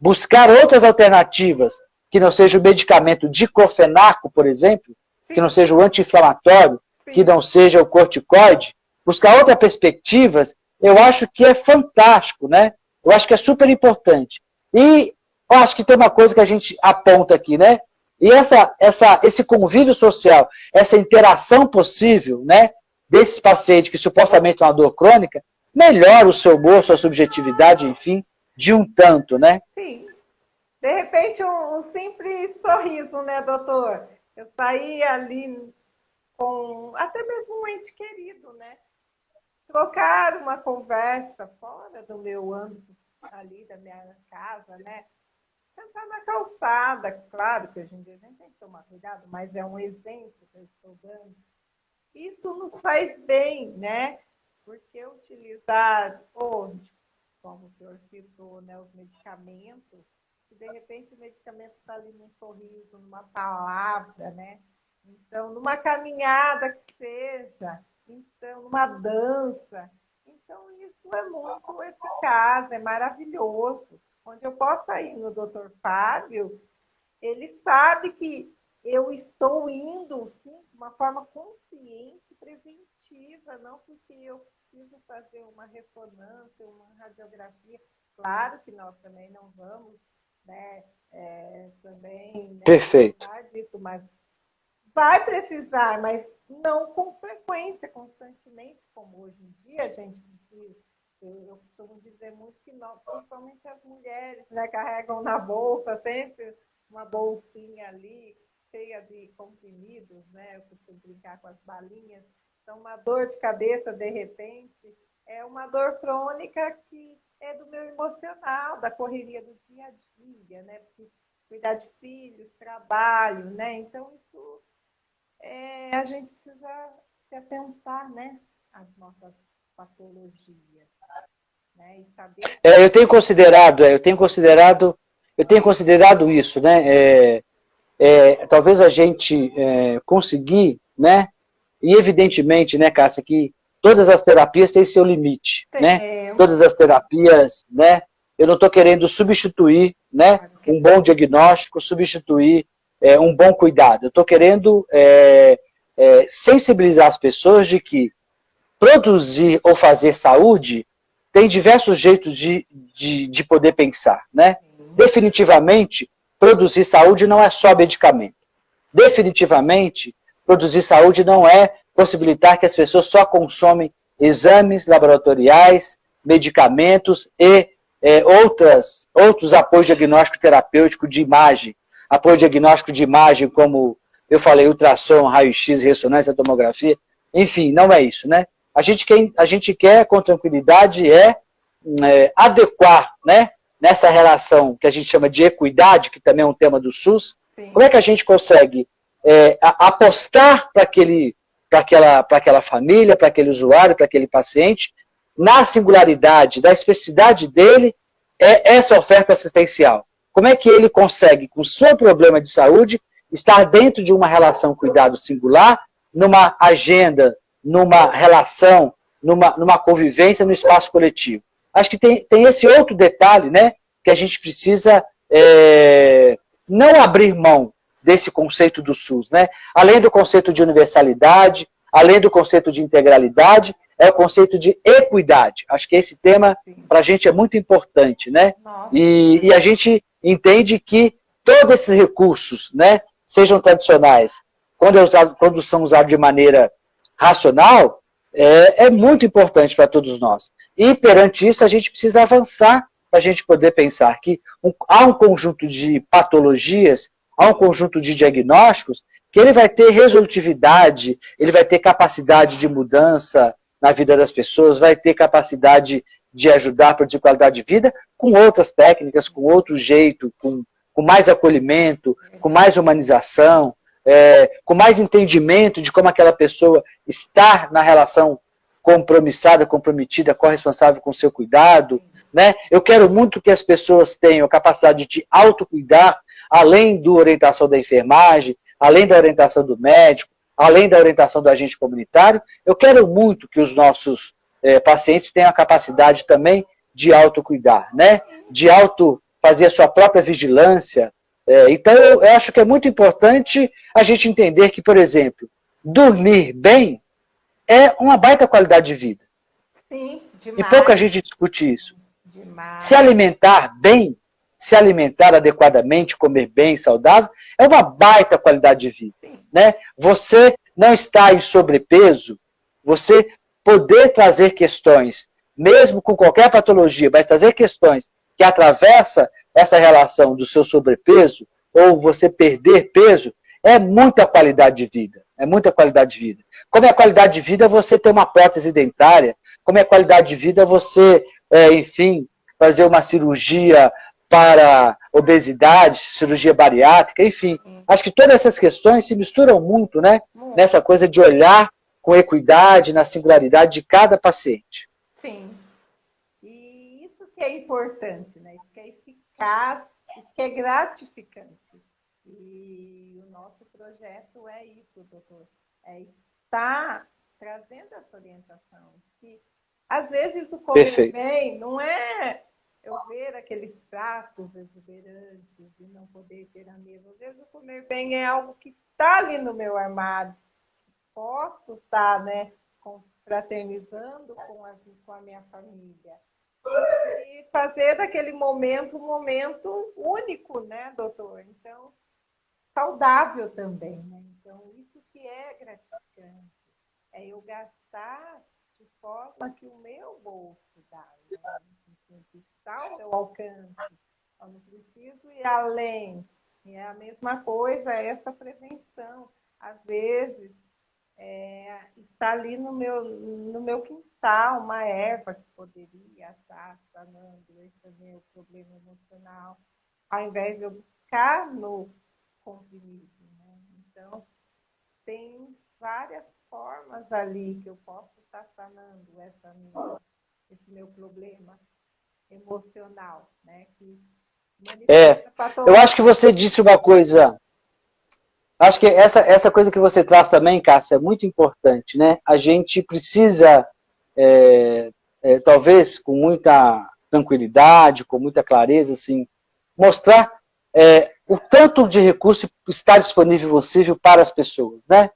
Speaker 3: buscar outras alternativas, que não seja o medicamento diclofenaco, por exemplo, Sim. que não seja o anti-inflamatório, que não seja o corticoide, buscar outras perspectivas, eu acho que é fantástico, né? Eu acho que é super importante. E eu acho que tem uma coisa que a gente aponta aqui, né? E essa, essa, esse convívio social, essa interação possível né, desses pacientes que supostamente têm uma dor crônica, melhora o seu humor, sua subjetividade, enfim, de um tanto, né?
Speaker 2: Sim. De repente, um, um simples sorriso, né, doutor? Eu saí ali com até mesmo um ente querido, né? Trocar uma conversa fora do meu âmbito ali da minha casa, né? Sentar na calçada. Claro que hoje em dia a gente tem que tomar cuidado, mas é um exemplo que eu estou dando. Isso nos faz bem, né? Porque utilizar, como o senhor citou, né, os medicamentos, e de repente o medicamento está ali num sorriso, numa palavra, né? Então, numa caminhada que seja, então, numa dança. Então, isso é muito eficaz, é maravilhoso. Onde eu possa ir no doutor Fábio, ele sabe que eu estou indo, sim, de uma forma consciente, preventiva, não porque eu preciso fazer uma ressonância, uma radiografia. Claro que nós também não vamos, né, é, também... Né,
Speaker 3: Perfeito.
Speaker 2: Disso, mas vai precisar, mas não com frequência, constantemente, como hoje em dia a gente precisa. Eu, eu costumo dizer muito que nós, principalmente as mulheres, né, carregam na bolsa sempre uma bolsinha ali, cheia de comprimidos, né? Eu costumo brincar com as balinhas. Então, uma dor de cabeça, de repente, é uma dor crônica que é do meu emocional, da correria do dia a dia, né? Porque cuidar de filhos, trabalho, né? Então, isso é, a gente precisa se atentar, né? Às nossas patologias. Né? Saber...
Speaker 3: É, eu tenho considerado, é, eu tenho considerado, eu tenho considerado isso, né? É, é, talvez a gente é, conseguir, né? E evidentemente, né, Cássia, que todas as terapias têm seu limite, né? Todas as terapias, né? Eu não estou querendo substituir, né? Um bom diagnóstico, substituir é, um bom cuidado. Eu estou querendo é, é, sensibilizar as pessoas de que produzir ou fazer saúde tem diversos jeitos de, de, de poder pensar, né? Definitivamente, produzir saúde não é só medicamento. Definitivamente, produzir saúde não é possibilitar que as pessoas só consomem exames laboratoriais, medicamentos e é, outras, outros apoios diagnóstico terapêutico de imagem. Apoio diagnóstico de imagem, como eu falei, ultrassom, raio-x, ressonância, tomografia. Enfim, não é isso, né? A gente quer, a gente quer com tranquilidade, é, é adequar, né? nessa relação que a gente chama de equidade, que também é um tema do SUS, Sim. como é que a gente consegue é, apostar para aquele, aquela, aquela família, para aquele usuário, para aquele paciente, na singularidade, da especificidade dele, é essa oferta assistencial? Como é que ele consegue, com o seu problema de saúde, estar dentro de uma relação cuidado singular, numa agenda, numa relação, numa, numa convivência no espaço coletivo? acho que tem, tem esse outro detalhe, né? Que a gente precisa é, não abrir mão desse conceito do SUS, né? Além do conceito de universalidade, além do conceito de integralidade, é o conceito de equidade. Acho que esse tema para a gente é muito importante, né? E, e, a gente entende que todos esses recursos, né, sejam tradicionais, quando, é usado, quando são usados de maneira racional, é, é muito importante para todos nós. E perante isso, a gente precisa avançar para a gente poder pensar que um, há um conjunto de patologias, há um conjunto de diagnósticos que ele vai ter resolutividade, ele vai ter capacidade de mudança na vida das pessoas, vai ter capacidade de ajudar a produzir qualidade de vida com outras técnicas, com outro jeito, com, com mais acolhimento, com mais humanização, é, com mais entendimento de como aquela pessoa está na relação compromissada, comprometida, corresponsável com o seu cuidado. Né? Eu quero muito que as pessoas tenham capacidade de autocuidar, além da orientação da enfermagem, além da orientação do médico, além da orientação do agente comunitário. Eu quero muito que os nossos é, pacientes tenham a capacidade também de autocuidar, né? de auto fazer a sua própria vigilância, é, então, eu, acho que é muito importante a gente entender que, por exemplo, dormir bem é uma baita qualidade de vida.
Speaker 2: Sim, demais.
Speaker 3: E pouca gente discute isso.
Speaker 2: Demais.
Speaker 3: Se alimentar bem, se alimentar adequadamente, comer bem, saudável, é uma baita qualidade de vida. Né? Você não está em sobrepeso, você poder trazer questões, mesmo com qualquer patologia, mas trazer questões que atravessa essa relação do seu sobrepeso ou você perder peso, é muita qualidade de vida. É muita qualidade de vida. Como é a qualidade de vida você ter uma prótese dentária, como é a qualidade de vida você, é, enfim, fazer uma cirurgia para obesidade, cirurgia bariátrica, enfim. Acho que todas essas questões se misturam muito, né? Nessa coisa de olhar com equidade na singularidade de cada paciente.
Speaker 2: Sim. Que é importante, né? Isso que é eficaz, isso que é gratificante. E o nosso projeto é isso, doutor. É estar trazendo essa orientação. Que às vezes o comer bem não é eu ver aqueles pratos exuberantes e não poder ter a mesa. Às vezes o comer bem é algo que está ali no meu armário. Posso estar, né, fraternizando com a, com a minha família. E fazer daquele momento um momento único, né, doutor? Então, saudável também, né? Então, isso que é gratificante. É eu gastar de forma que o meu bolso dá. Né? está ao meu alcance. Eu não preciso ir além. E é a mesma coisa essa prevenção. Às vezes, é, está ali no meu, no meu quintal uma erva que poderia estar sanando esse meu problema emocional, ao invés de eu buscar no comprimido. Né? Então, tem várias formas ali que eu posso estar sanando essa minha, esse meu problema emocional, né? Que
Speaker 3: é, eu acho que você disse uma coisa. Acho que essa, essa coisa que você traz também, Cássia, é muito importante, né? A gente precisa, é, é, talvez com muita tranquilidade, com muita clareza, assim, mostrar é, o tanto de recurso está disponível possível para as pessoas, né?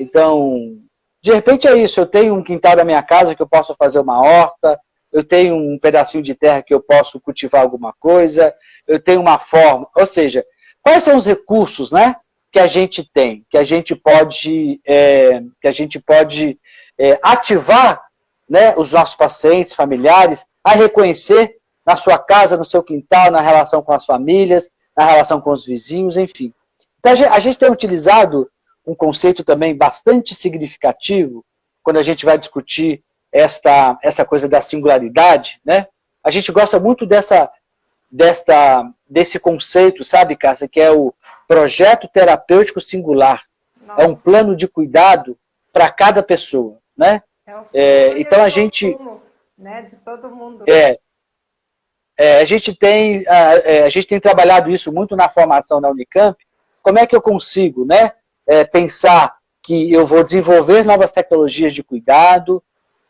Speaker 3: Então, de repente é isso, eu tenho um quintal da minha casa que eu posso fazer uma horta, eu tenho um pedacinho de terra que eu posso cultivar alguma coisa, eu tenho uma forma. Ou seja, quais são os recursos né, que a gente tem, que a gente pode, é, que a gente pode é, ativar né, os nossos pacientes, familiares, a reconhecer na sua casa, no seu quintal, na relação com as famílias, na relação com os vizinhos, enfim. Então, a gente tem utilizado um conceito também bastante significativo quando a gente vai discutir esta, essa coisa da singularidade, né? A gente gosta muito dessa, desta, desse conceito, sabe, Cássia, que é o projeto terapêutico singular. Nossa. É um plano de cuidado para cada pessoa, né? É, é então a gente, consumo,
Speaker 2: né, de todo mundo.
Speaker 3: É, é, a gente tem a, é, a, gente tem trabalhado isso muito na formação da Unicamp. Como é que eu consigo, né, é, pensar que eu vou desenvolver novas tecnologias de cuidado,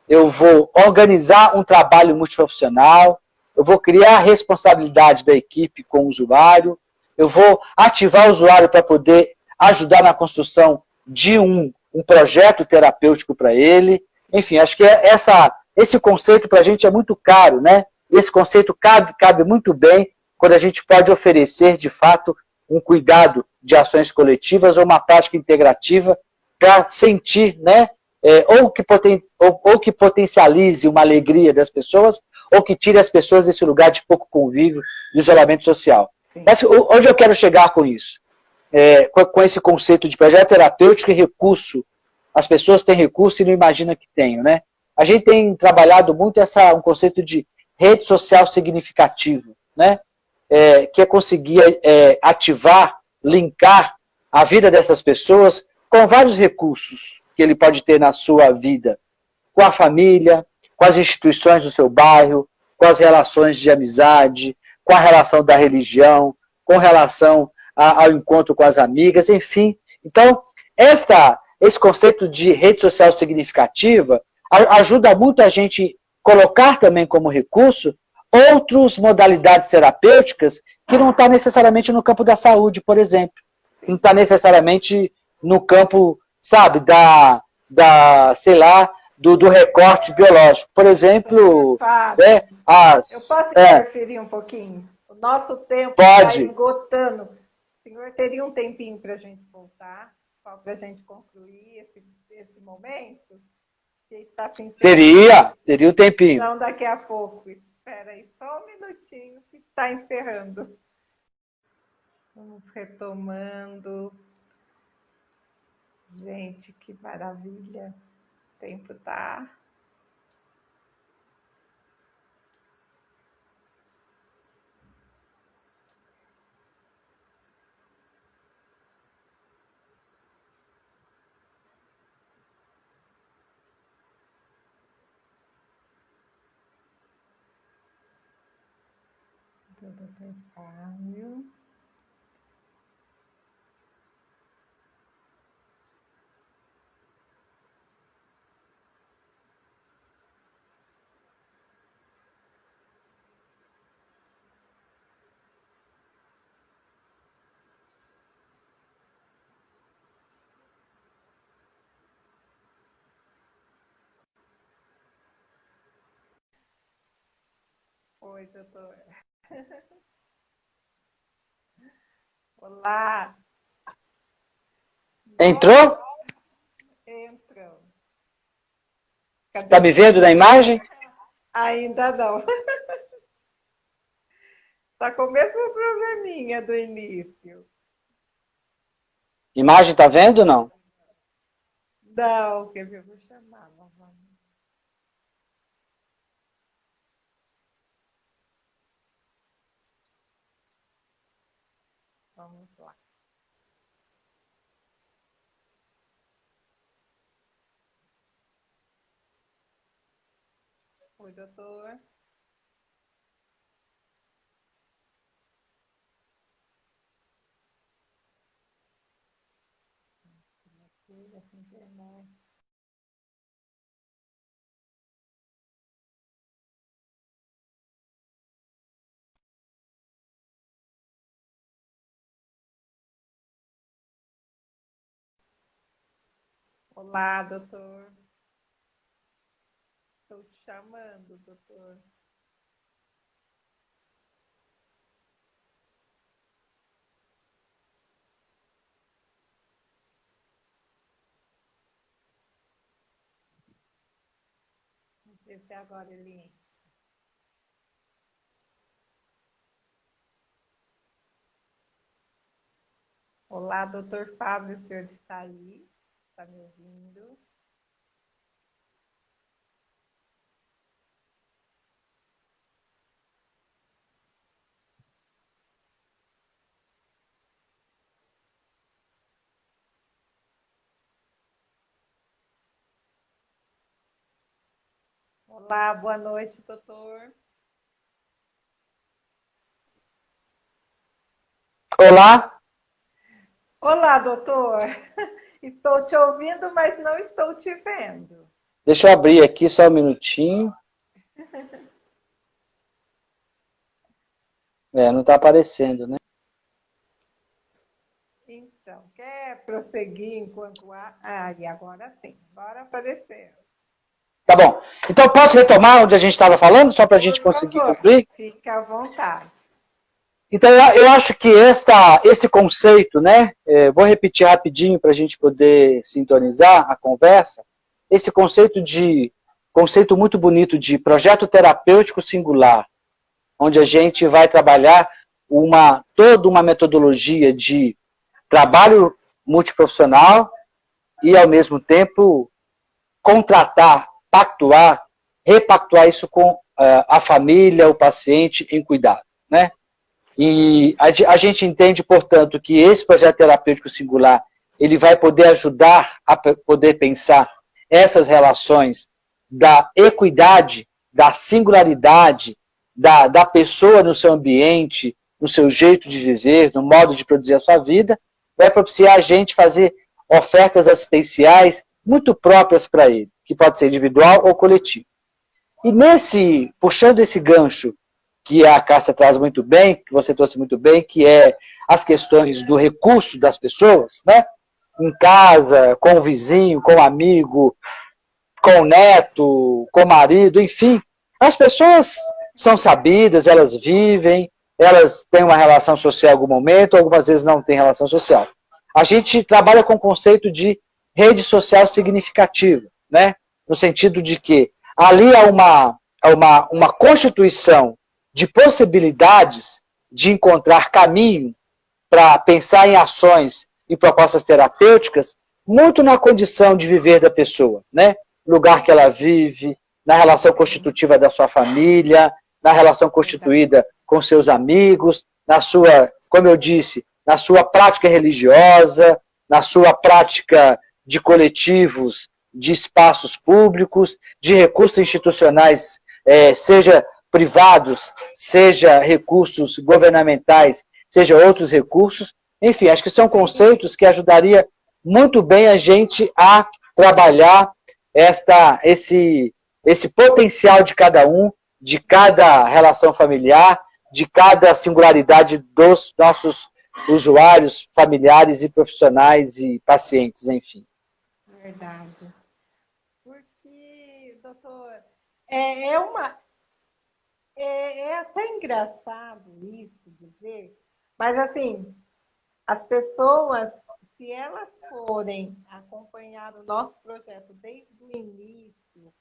Speaker 3: eu vou organizar um trabalho multiprofissional, eu vou criar a responsabilidade da equipe com o usuário, eu vou ativar o usuário para poder ajudar na construção de um, um projeto terapêutico para ele. Enfim, acho que é essa, esse conceito para a gente é muito caro, né? Esse conceito cabe, cabe muito bem quando a gente pode oferecer, de fato, um cuidado de ações coletivas ou uma prática integrativa para sentir né, é, ou, que poten, ou, ou, que potencialize uma alegria das pessoas, ou que tire as pessoas desse lugar de pouco convívio, de isolamento social. Mas, onde eu quero chegar com isso? É, com, esse conceito de projeto terapêutico e recurso. As pessoas têm recurso e não imaginam que têm, né? A gente tem trabalhado muito essa, um conceito de rede social significativo, né? É, que é conseguir é, ativar, linkar a vida dessas pessoas com vários recursos que ele pode ter na sua vida com a família, com as instituições do seu bairro, com as relações de amizade, com a relação da religião, com relação a, ao encontro com as amigas, enfim. Então, esta, esse conceito de rede social significativa ajuda muito a gente colocar também como recurso outras modalidades terapêuticas que não está necessariamente no campo da saúde, por exemplo. Não está necessariamente no campo sabe, da, da sei lá, do, do recorte biológico. Por exemplo,
Speaker 2: é, as, eu posso é, interferir um pouquinho? O nosso tempo está esgotando. O senhor teria um tempinho para a gente voltar, só para a gente concluir esse, esse momento?
Speaker 3: Está teria, teria um tempinho.
Speaker 2: Então, daqui a pouco. Espera aí, só um minutinho que está encerrando. Vamos retomando. Gente, que maravilha. Tempo tá. Tudo bem, Fábio. Oi, doutor. Olá.
Speaker 3: Entrou?
Speaker 2: Entrou.
Speaker 3: Está me vendo na imagem?
Speaker 2: Ainda não. Está com o mesmo probleminha do início.
Speaker 3: Imagem está vendo ou não?
Speaker 2: Não, quer ver? Eu vou chamar. Vamos lá. Oi, doutor. Essa internet. Olá, doutor. Estou te chamando, doutor. Não sei se agora ele. Olá, doutor Fábio, o senhor está aí? Está me ouvindo? Olá, boa noite, doutor.
Speaker 3: Olá?
Speaker 2: Olá, doutor. Estou te ouvindo, mas não estou te vendo.
Speaker 3: Deixa eu abrir aqui só um minutinho. É, não está aparecendo, né?
Speaker 2: Então, quer prosseguir enquanto há. Ah, e agora sim, agora apareceu.
Speaker 3: Tá bom. Então, posso retomar onde a gente estava falando, só para a gente conseguir
Speaker 2: favor,
Speaker 3: concluir?
Speaker 2: Fica à vontade.
Speaker 3: Então, eu acho que esta, esse conceito, né? é, vou repetir rapidinho para a gente poder sintonizar a conversa. Esse conceito de conceito muito bonito de projeto terapêutico singular, onde a gente vai trabalhar uma toda uma metodologia de trabalho multiprofissional e ao mesmo tempo contratar, pactuar, repactuar isso com eh, a família, o paciente em cuidado, né? E a, a gente entende, portanto, que esse projeto terapêutico singular ele vai poder ajudar a poder pensar essas relações da equidade, da singularidade da, da pessoa no seu ambiente, no seu jeito de viver, no modo de produzir a sua vida, vai propiciar a gente fazer ofertas assistenciais muito próprias para ele, que pode ser individual ou coletivo. E nesse, puxando esse gancho que a Cássia traz muito bem, que você trouxe muito bem, que é as questões do recurso das pessoas, né? Em casa, com o vizinho, com o amigo, com o neto, com o marido, enfim. As pessoas são sabidas, elas vivem, elas têm uma relação social em algum momento, algumas vezes não têm relação social. A gente trabalha com o conceito de rede social significativa, né? No sentido de que ali há uma, há uma, uma constituição de possibilidades de encontrar caminho para pensar em ações e propostas terapêuticas, muito na condição de viver da pessoa, né? Lugar que ela vive, na relação constitutiva da sua família, na relação constituída com seus amigos, na sua, como eu disse, na sua prática religiosa, na sua prática de coletivos, de espaços públicos, de recursos institucionais, eh, seja privados, seja recursos governamentais, seja outros recursos. Enfim, acho que são conceitos que ajudaria muito bem a gente a trabalhar esta, esse, esse potencial de cada um, de cada relação familiar, de cada singularidade dos nossos usuários, familiares e profissionais e pacientes, enfim.
Speaker 2: Verdade. Porque, doutor, é, é uma. É, é até engraçado isso dizer, mas assim, as pessoas, se elas forem acompanhar o nosso projeto desde o início,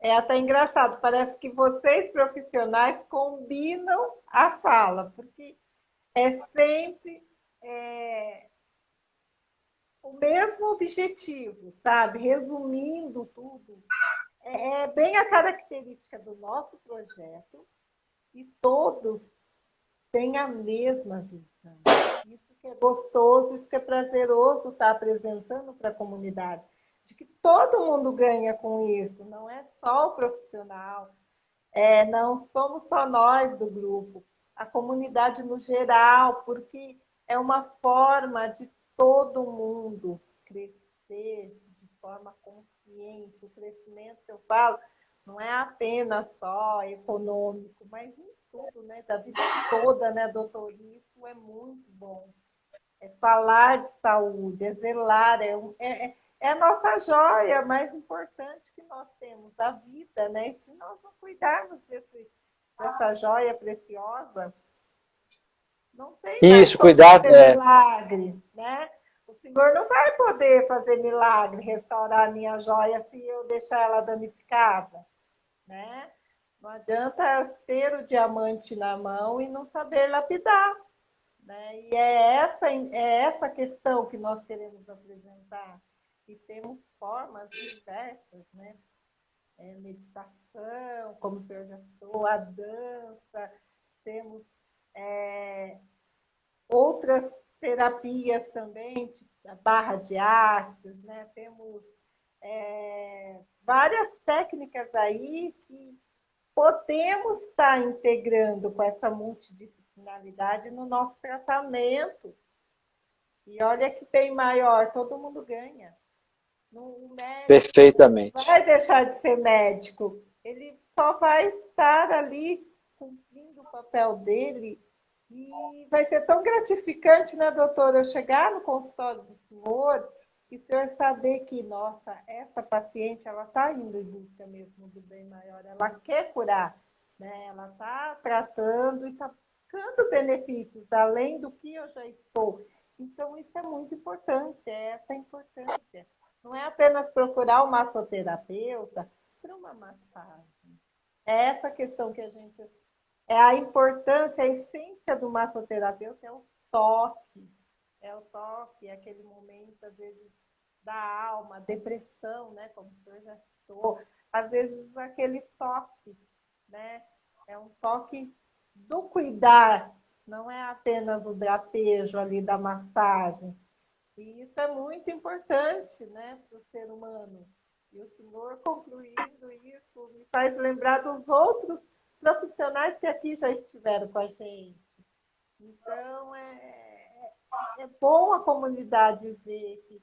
Speaker 2: é até engraçado, parece que vocês profissionais combinam a fala, porque é sempre é, o mesmo objetivo, sabe? Resumindo tudo, é, é bem a característica do nosso projeto e todos têm a mesma visão. Isso que é gostoso, isso que é prazeroso estar apresentando para a comunidade de que todo mundo ganha com isso, não é só o profissional, é, não somos só nós do grupo, a comunidade no geral, porque é uma forma de todo mundo crescer de forma consciente. O crescimento que eu falo não é apenas só econômico, mas em tudo, né? Da vida toda, né, doutor? Isso é muito bom. É falar de saúde, é zelar, é, é, é a nossa joia mais importante que nós temos, a vida, né? E se nós não cuidarmos desse, dessa joia preciosa, não tem
Speaker 3: Isso, cuidado, é.
Speaker 2: milagre, né? O Senhor não vai poder fazer milagre, restaurar a minha joia se eu deixar ela danificada, né? Não adianta ter o diamante na mão e não saber lapidar. Né? E é essa, é essa questão que nós queremos apresentar e temos formas diversas, né? É, meditação, como o senhor já citou, a dança, temos é, outras terapias também, tipo a barra de artes, né? Temos é, várias técnicas aí que podemos estar integrando com essa multidisciplinaridade no nosso tratamento. E olha que bem maior, todo mundo ganha.
Speaker 3: Perfeitamente.
Speaker 2: vai deixar de ser médico. Ele só vai estar ali cumprindo o papel dele e vai ser tão gratificante, né, doutora, eu chegar no consultório do senhor e o senhor saber que, nossa, essa paciente, ela está indo em busca mesmo do bem maior, ela quer curar, né? Ela está tratando e está buscando benefícios além do que eu já estou. Então, isso é muito importante, é essa importância. Não é apenas procurar o massoterapeuta para uma massagem. É essa questão que a gente. É a importância, a essência do massoterapeuta é o toque. É o toque, é aquele momento, às vezes, da alma, depressão, né? Como o senhor já citou. Às vezes, aquele toque, né? É um toque do cuidar, não é apenas o drapejo ali da massagem, e isso é muito importante né, para o ser humano. E o senhor concluindo isso me faz lembrar dos outros profissionais que aqui já estiveram com a gente. Então, é, é bom a comunidade ver que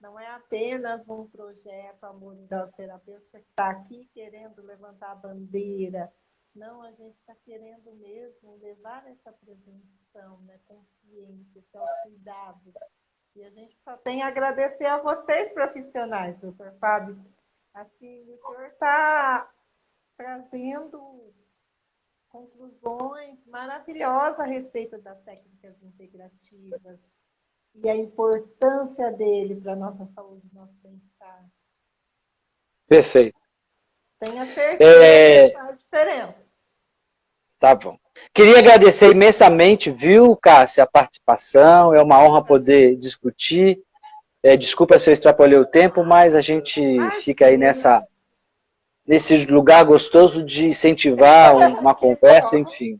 Speaker 2: não é apenas um projeto Amor da Terapeuta que está aqui querendo levantar a bandeira. Não, a gente está querendo mesmo levar essa prevenção né, consciente, esse cuidado e a gente só tem a agradecer a vocês, profissionais, doutor Fábio. Assim, o senhor está trazendo conclusões maravilhosas a respeito das técnicas integrativas e a importância dele para a nossa saúde, nosso bem-estar.
Speaker 3: Perfeito.
Speaker 2: Tenha certeza é... que faz diferença.
Speaker 3: Tá bom. Queria agradecer imensamente, viu, Cássia, a participação. É uma honra poder discutir. É, desculpa se eu extrapolei o tempo, mas a gente fica aí nessa nesse lugar gostoso de incentivar uma conversa, enfim.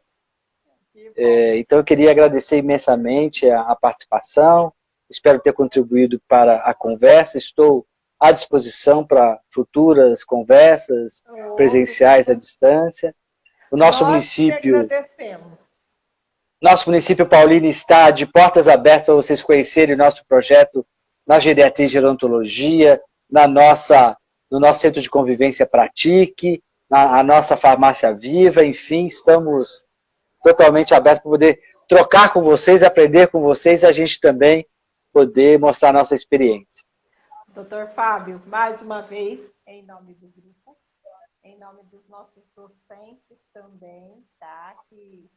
Speaker 3: É, então eu queria agradecer imensamente a, a participação. Espero ter contribuído para a conversa. Estou à disposição para futuras conversas presenciais à distância. O nosso
Speaker 2: Nós
Speaker 3: município. Nosso município paulino está de portas abertas para vocês conhecerem nosso projeto na geriatria e gerontologia, na nossa, no nosso centro de convivência Pratique, na a nossa farmácia viva, enfim, estamos totalmente abertos para poder trocar com vocês, aprender com vocês, a gente também poder mostrar nossa experiência.
Speaker 2: Doutor Fábio, mais uma vez, em nome do grupo, em nome dos nossos docentes também, tá? Que,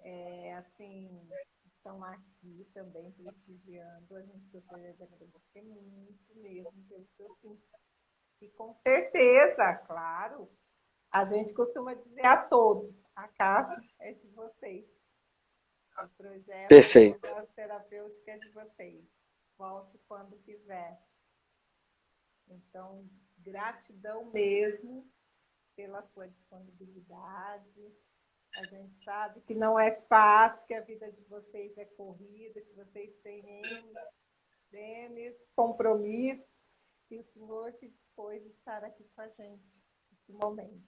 Speaker 2: é, assim, estão aqui também prestigiando. A gente gostaria de agradecer muito mesmo pelo seu. E com certeza, claro, a gente costuma dizer a todos, a casa é de vocês. O projeto
Speaker 3: Perfeito.
Speaker 2: terapêutico é de vocês. Volte quando quiser. Então, gratidão mesmo pela sua disponibilidade. A gente sabe que não é fácil, que a vida de vocês é corrida, que vocês têm N, N compromissos, e o Senhor se dispôs de estar aqui com a gente nesse momento.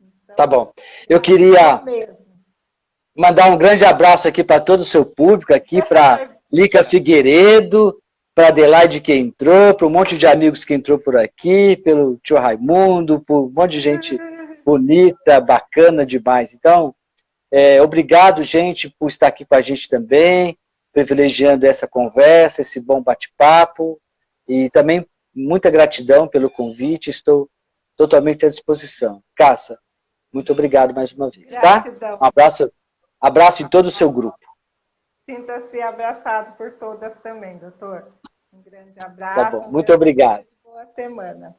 Speaker 2: Então,
Speaker 3: Tá bom. Eu queria
Speaker 2: mesmo.
Speaker 3: mandar um grande abraço aqui para todo o seu público, aqui para Lica Figueiredo, para Adelaide que entrou, para um monte de amigos que entrou por aqui, pelo tio Raimundo, por um monte de gente bonita, bacana demais. Então, é, obrigado, gente, por estar aqui com a gente também, privilegiando essa conversa, esse bom bate-papo, e também muita gratidão pelo convite, estou totalmente à disposição. Caça, muito obrigado mais uma vez, tá? Um abraço, abraço em todo o seu grupo.
Speaker 2: Sinta-se abraçado por todas também, doutor. Um grande abraço.
Speaker 3: Tá bom, muito obrigado.
Speaker 2: Boa semana.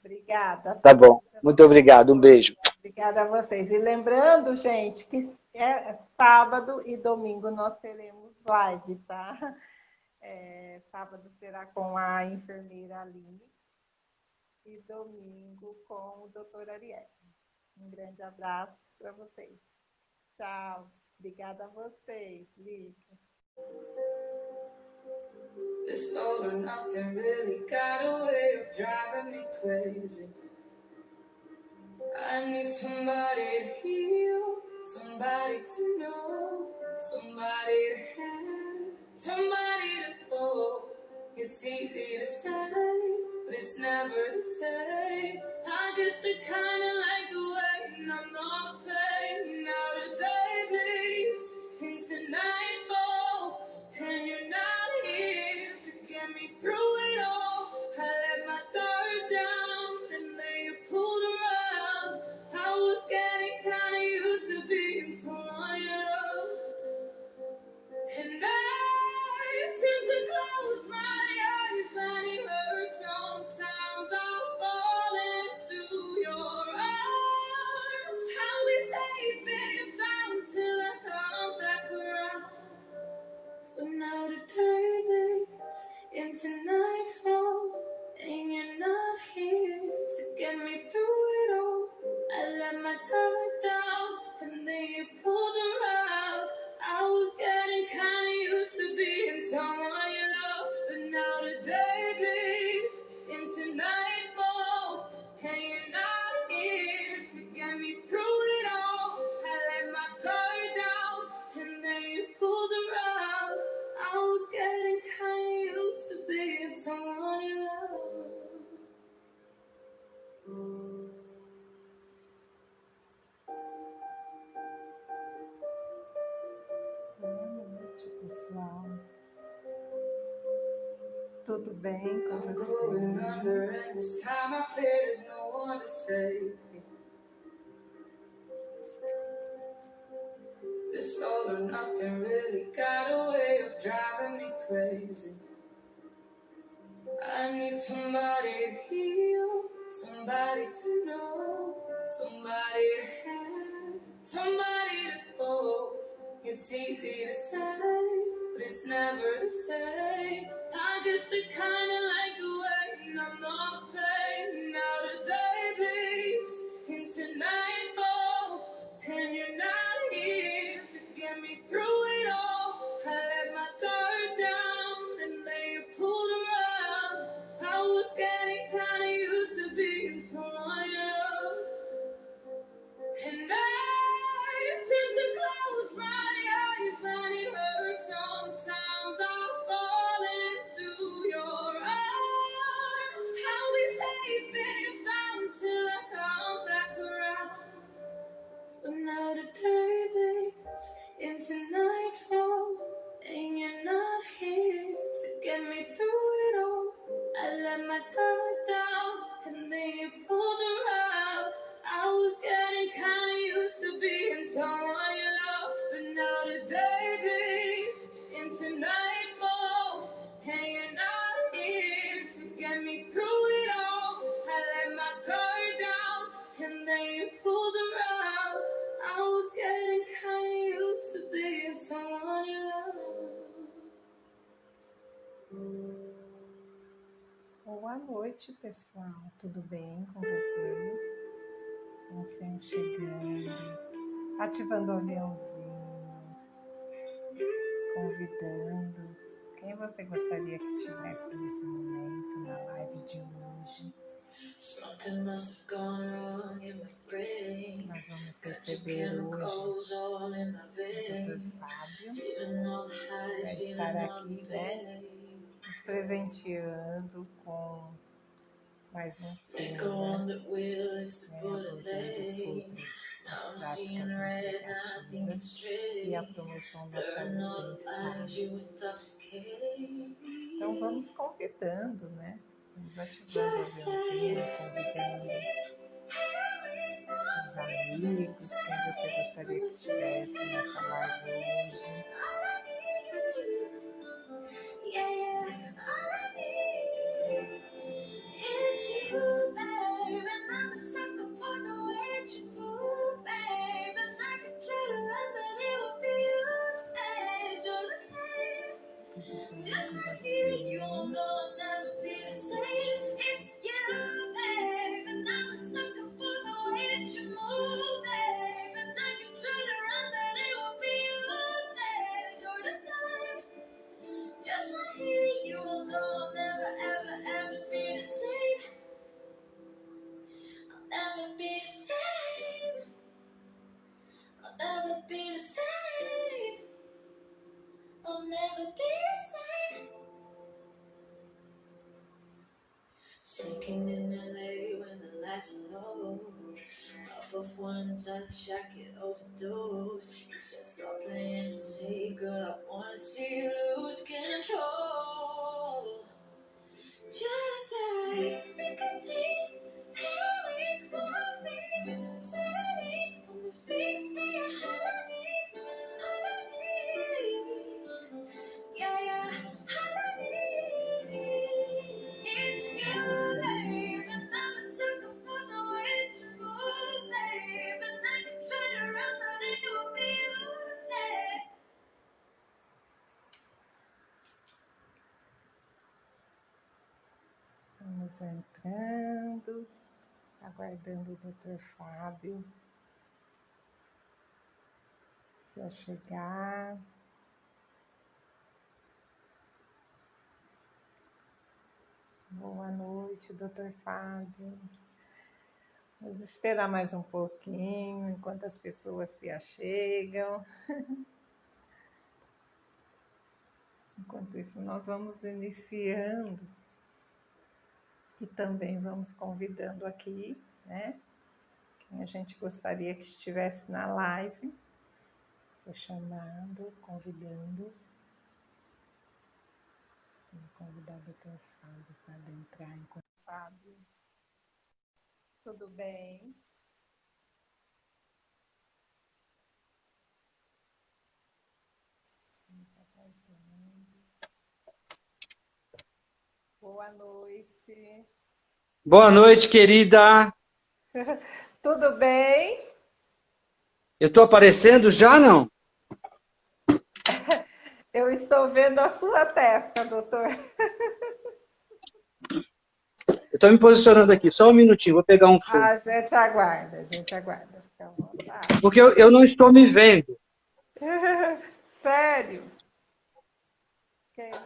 Speaker 2: Obrigada.
Speaker 3: Tá bom, muito obrigado, um beijo.
Speaker 2: Obrigada a vocês. E lembrando, gente, que é sábado e domingo nós teremos live, tá? É, sábado será com a enfermeira Aline e domingo com o doutor Ariel. Um grande abraço para vocês. Tchau. Obrigada a vocês, Lícia.
Speaker 1: This all or nothing really got a way of driving me crazy. I need somebody to heal, somebody to know, somebody to somebody to hold. It's easy to say, but it's never the same. I guess I kinda like the way I'm not pain.
Speaker 2: Ativando o aviãozinho, convidando. Quem você gostaria que estivesse nesse momento na live de hoje? Nós vamos receber hoje o
Speaker 1: veins.
Speaker 2: Fábio, Vai estar aqui, né? nos presenteando com mais um práticas
Speaker 1: I think
Speaker 2: integrativas e a promoção da saúde. Então vamos convidando, né? Vamos ativando o aviãozinho, convidando os amigos, quem você gostaria que estivesse nessa live hoje.
Speaker 1: check it.
Speaker 2: Chegar. Boa noite, doutor Fábio. Vamos esperar mais um pouquinho enquanto as pessoas se achegam. Enquanto isso, nós vamos iniciando e também vamos convidando aqui, né? Quem a gente gostaria que estivesse na live. Estou chamando, convidando. Vou convidar o doutor Fábio para entrar em contato. Fábio, tudo bem? Boa noite.
Speaker 3: Boa noite, querida.
Speaker 2: Tudo bem?
Speaker 3: Eu estou aparecendo já, não?
Speaker 2: Eu estou vendo a sua testa, doutor.
Speaker 3: Eu estou me posicionando aqui, só um minutinho, vou pegar um fone.
Speaker 2: A gente aguarda, a gente aguarda. Vontade.
Speaker 3: Porque eu, eu não estou me vendo.
Speaker 2: Sério?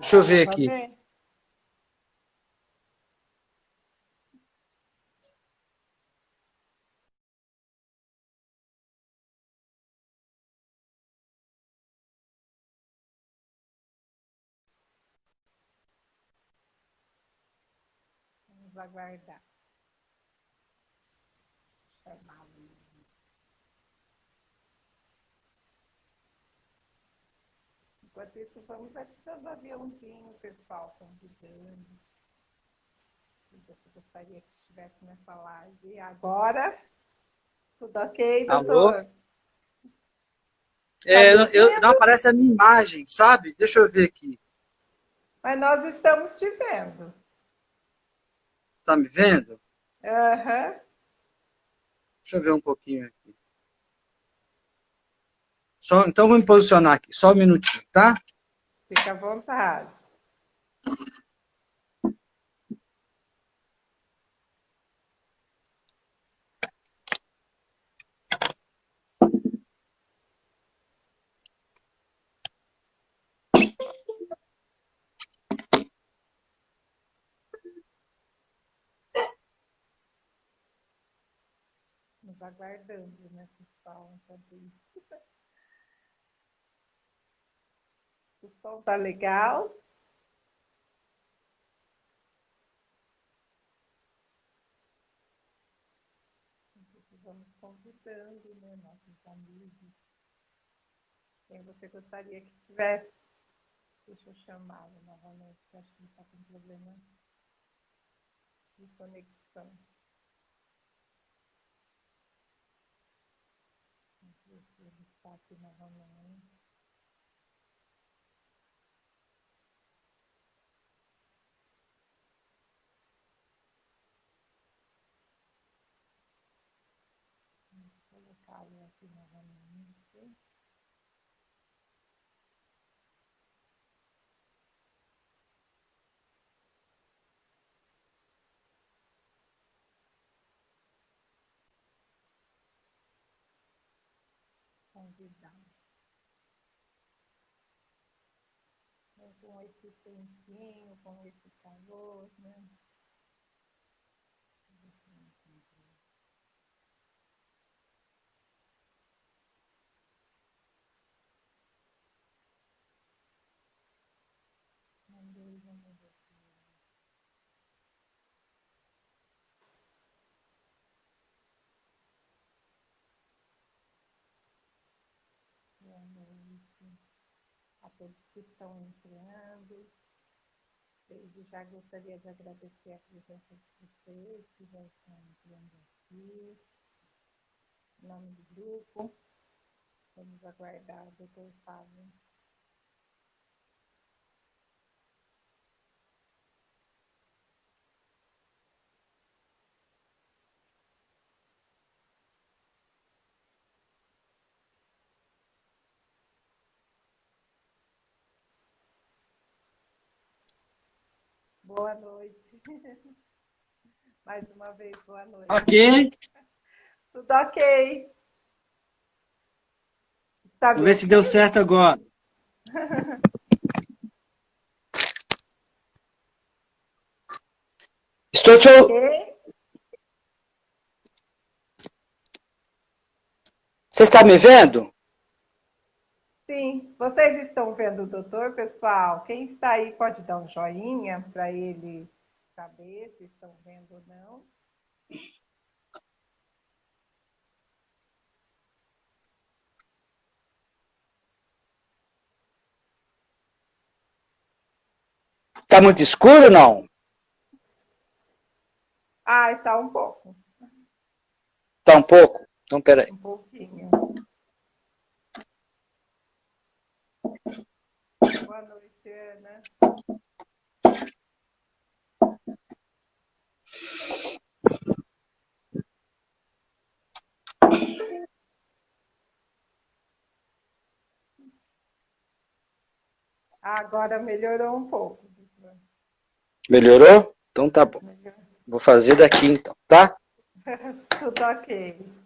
Speaker 3: Deixa eu ver
Speaker 2: tá
Speaker 3: aqui.
Speaker 2: bem? Vamos aguardar. Chamar o- Enquanto isso, vamos ativando o aviãozinho, pessoal, convidando. Você gostaria que estivesse nessa live agora? Tudo ok, doutor? Alô?
Speaker 3: É, tá eu, não aparece a minha imagem, sabe? Deixa eu ver aqui.
Speaker 2: Mas nós estamos te vendo.
Speaker 3: Está me vendo?
Speaker 2: Aham. Uhum.
Speaker 3: Deixa eu ver um pouquinho aqui. Só, então vou me posicionar aqui, só um minutinho, tá?
Speaker 2: Fica à vontade. Aguardando, né, pessoal. O som tá legal? Vamos convidando, né, nossos amigos. Quem você gostaria que estivesse? Deixa eu chamá-lo novamente, acho que ele está com problema de conexão. Vamos ver se ele está aqui novamente. colocá-lo aqui novamente. Convidar. Com esse tempinho, com esse calor, né? Boa noite a todos que estão entrando. Desde já gostaria de agradecer a presença de vocês que já estão entrando aqui. Em nome do grupo, vamos aguardar o doutor Fábio Boa noite. Mais uma vez, boa noite.
Speaker 3: Ok.
Speaker 2: Tudo ok.
Speaker 3: Tá Vamos ver se deu certo agora. Estou te okay. Você está me vendo?
Speaker 2: Sim, vocês estão vendo o doutor, pessoal? Quem está aí pode dar um joinha para ele saber se estão vendo ou não.
Speaker 3: Está muito escuro não?
Speaker 2: Ah, está um pouco.
Speaker 3: Está um pouco? Então, peraí.
Speaker 2: Um pouquinho. Boa noite, Ana. Agora melhorou um pouco.
Speaker 3: Melhorou? Então tá bom. Melhorou. Vou fazer daqui então, tá?
Speaker 2: Tudo ok.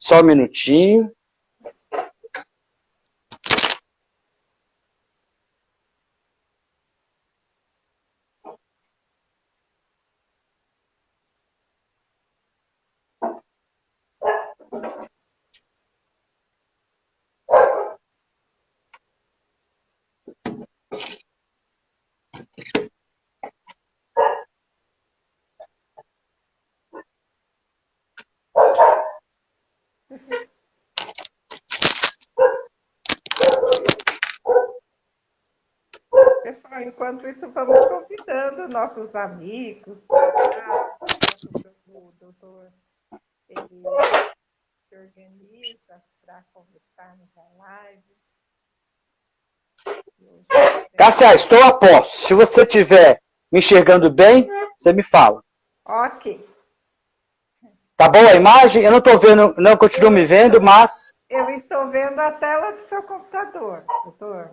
Speaker 3: Só um minutinho.
Speaker 2: Isso, vamos convidando nossos amigos, o doutor ele se organiza para conversarmos na live.
Speaker 3: Cássia, estou a posto. Se você estiver me enxergando bem, você me fala.
Speaker 2: Ok.
Speaker 3: Tá boa a imagem? Eu não estou vendo, não continuo me vendo, mas.
Speaker 2: Eu estou vendo a tela do seu computador, doutor.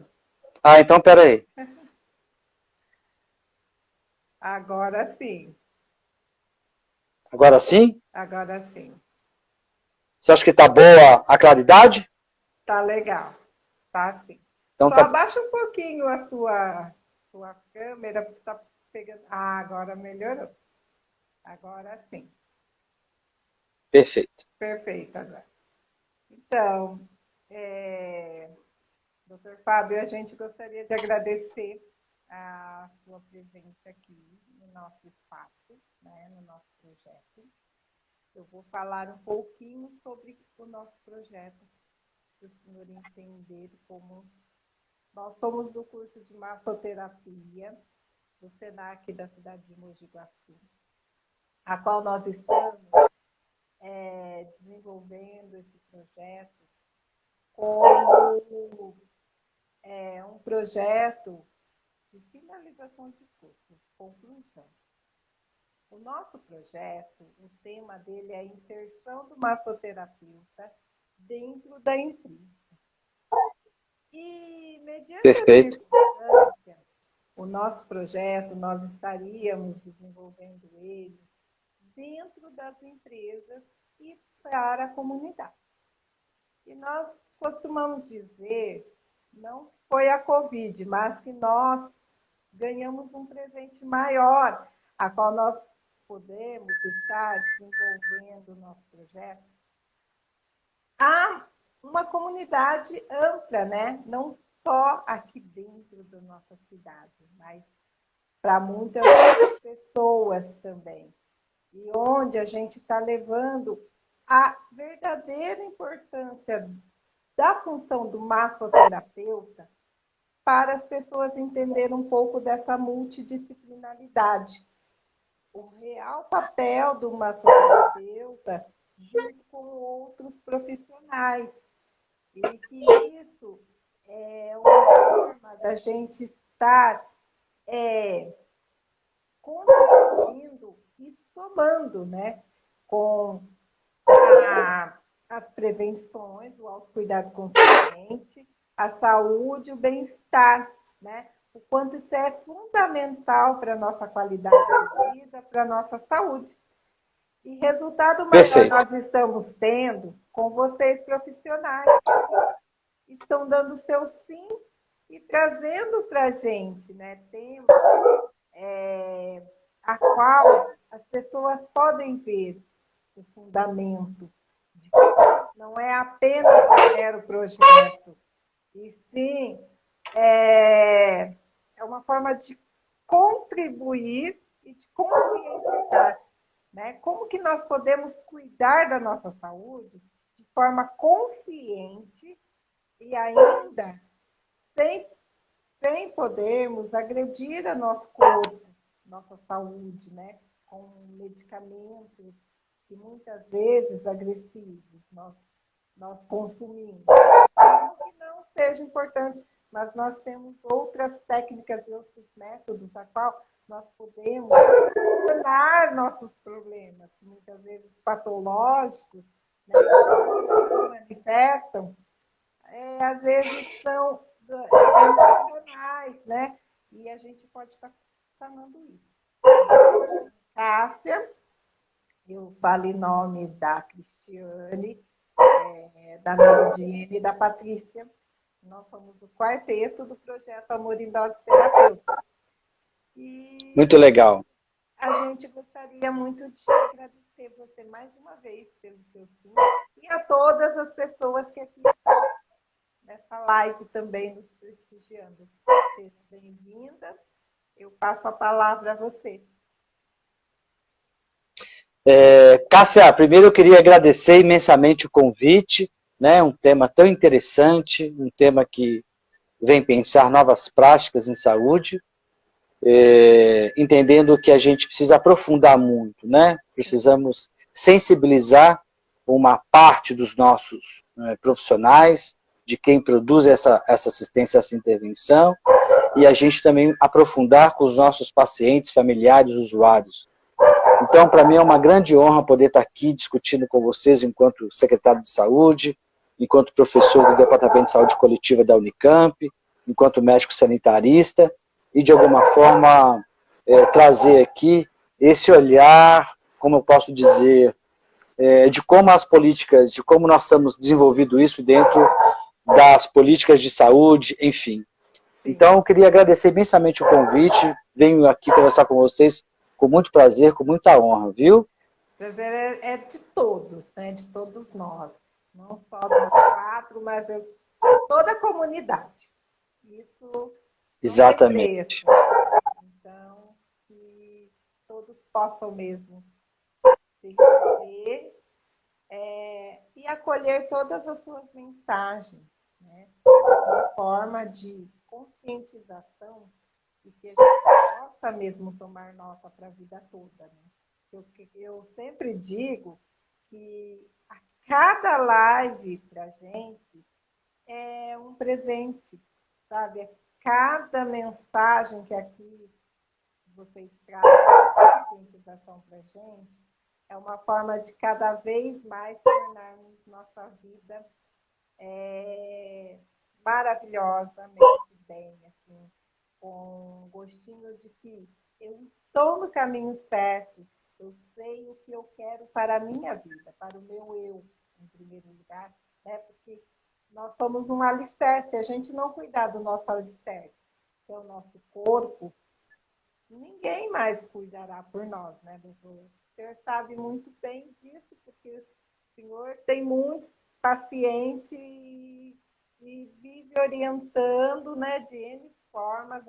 Speaker 3: Ah, então peraí.
Speaker 2: Agora sim.
Speaker 3: Agora sim?
Speaker 2: Agora sim.
Speaker 3: Você acha que tá boa a claridade?
Speaker 2: Tá legal. Tá sim.
Speaker 3: Então
Speaker 2: Só
Speaker 3: tá.
Speaker 2: abaixa um pouquinho a sua, sua câmera. Tá pegando... Ah, agora melhorou. Agora sim.
Speaker 3: Perfeito.
Speaker 2: Perfeito agora. Então, é... doutor Fábio, a gente gostaria de agradecer a sua presença aqui no nosso espaço, né, no nosso projeto. Eu vou falar um pouquinho sobre o nosso projeto, para o senhor entender como nós somos do curso de massoterapia do SENAC da cidade de Mogi Guaçu, a qual nós estamos é, desenvolvendo esse projeto como é, um projeto de finalização de curso, conclusão. O nosso projeto, o tema dele é a inserção do massoterapeuta dentro da empresa. E, mediante
Speaker 3: Perfeito.
Speaker 2: o nosso projeto, nós estaríamos desenvolvendo ele dentro das empresas e para a comunidade. E nós costumamos dizer, não foi a Covid, mas que nós ganhamos um presente maior, a qual nós podemos estar desenvolvendo o nosso projeto. Há uma comunidade ampla, né? Não só aqui dentro da nossa cidade, mas para muitas outras pessoas também. E onde a gente está levando a verdadeira importância da função do massoterapeuta para as pessoas entenderem um pouco dessa multidisciplinaridade. O real papel do massoterapeuta junto com outros profissionais. E que isso é uma forma da gente estar é, contribuindo e somando né, com a, as prevenções, o autocuidado consciente, a saúde, o bem-estar, né? O quanto isso é fundamental para a nossa qualidade de vida, para a nossa saúde. E resultado maior
Speaker 3: Perfeito.
Speaker 2: nós estamos tendo com vocês profissionais. Estão dando seu sim e trazendo para a gente né, temas é, a qual as pessoas podem ver o fundamento. De que não é apenas um mero projeto, e sim é, é uma forma de contribuir e de conscientizar. Né? Como que nós podemos cuidar da nossa saúde de forma consciente e ainda sem, sem podermos agredir a nosso corpo, nossa saúde, né? com medicamentos que muitas vezes agressivos nós, nós consumimos. Seja importante, mas nós temos outras técnicas e outros métodos a qual nós podemos sanar nossos problemas, muitas vezes patológicos, né, que se manifestam, é, às vezes são é, emocionais, né? E a gente pode estar sanando isso. Cássia, eu falo em nome da Cristiane, é, da Meridiane e da Patrícia. Nós somos o quarteto do projeto Amor em Dose Terapêutica. E
Speaker 3: Muito legal.
Speaker 2: a gente gostaria muito de agradecer você mais uma vez pelo seu sim e a todas as pessoas que aqui estão nessa live também nos prestigiando. Seja bem-vinda. Eu passo a palavra a você.
Speaker 3: É, Cássia, primeiro eu queria agradecer imensamente o convite, né? Um tema tão interessante, um tema que vem pensar novas práticas em saúde. é, entendendo que a gente precisa aprofundar muito, né? Precisamos sensibilizar uma parte dos nossos né, profissionais, de quem produz essa, essa assistência, essa intervenção, e a gente também aprofundar com os nossos pacientes, familiares, usuários. Então, para mim é uma grande honra poder estar aqui discutindo com vocês enquanto secretário de saúde, enquanto professor do Departamento de Saúde Coletiva da Unicamp, enquanto médico sanitarista, e de alguma forma é, trazer aqui esse olhar, como eu posso dizer, é, de como as políticas, de como nós estamos desenvolvendo isso dentro das políticas de saúde, enfim. Então, eu queria agradecer imensamente o convite, venho aqui conversar com vocês com muito prazer, com muita honra, viu?
Speaker 2: Prazer é, é de todos, né? de todos nós, não só dos quatro, mas de toda a comunidade. Isso
Speaker 3: Exatamente.
Speaker 2: Então, que todos possam mesmo se entender é, e acolher todas as suas mensagens, né? Uma forma de conscientização e que a gente possa mesmo tomar nota para a vida toda, né? Eu, eu sempre digo que a cada live para gente é um presente, sabe? É cada mensagem que aqui vocês trazem conscientização para gente é uma forma de cada vez mais tornarmos nossa vida é, maravilhosamente bem, assim, com gostinho de que eu estou no caminho certo, eu sei o que eu quero para a minha vida, para o meu eu, em primeiro lugar, né? porque nós somos um alicerce, a gente não cuidar do nosso alicerce, que é o nosso corpo, ninguém mais cuidará por nós, né, doutor? O senhor sabe muito bem disso, porque o senhor tem muitos pacientes e, vive orientando, né, de N formas,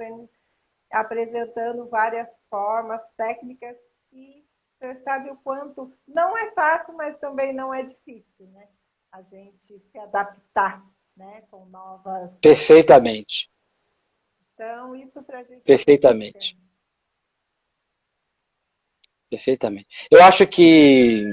Speaker 2: apresentando várias formas, técnicas, e senhor sabe o quanto não é fácil, mas também não é difícil, né? a gente se adaptar né, com novas.
Speaker 3: Perfeitamente.
Speaker 2: Então, isso para a gente.
Speaker 3: Perfeitamente. É Perfeitamente. Eu acho que.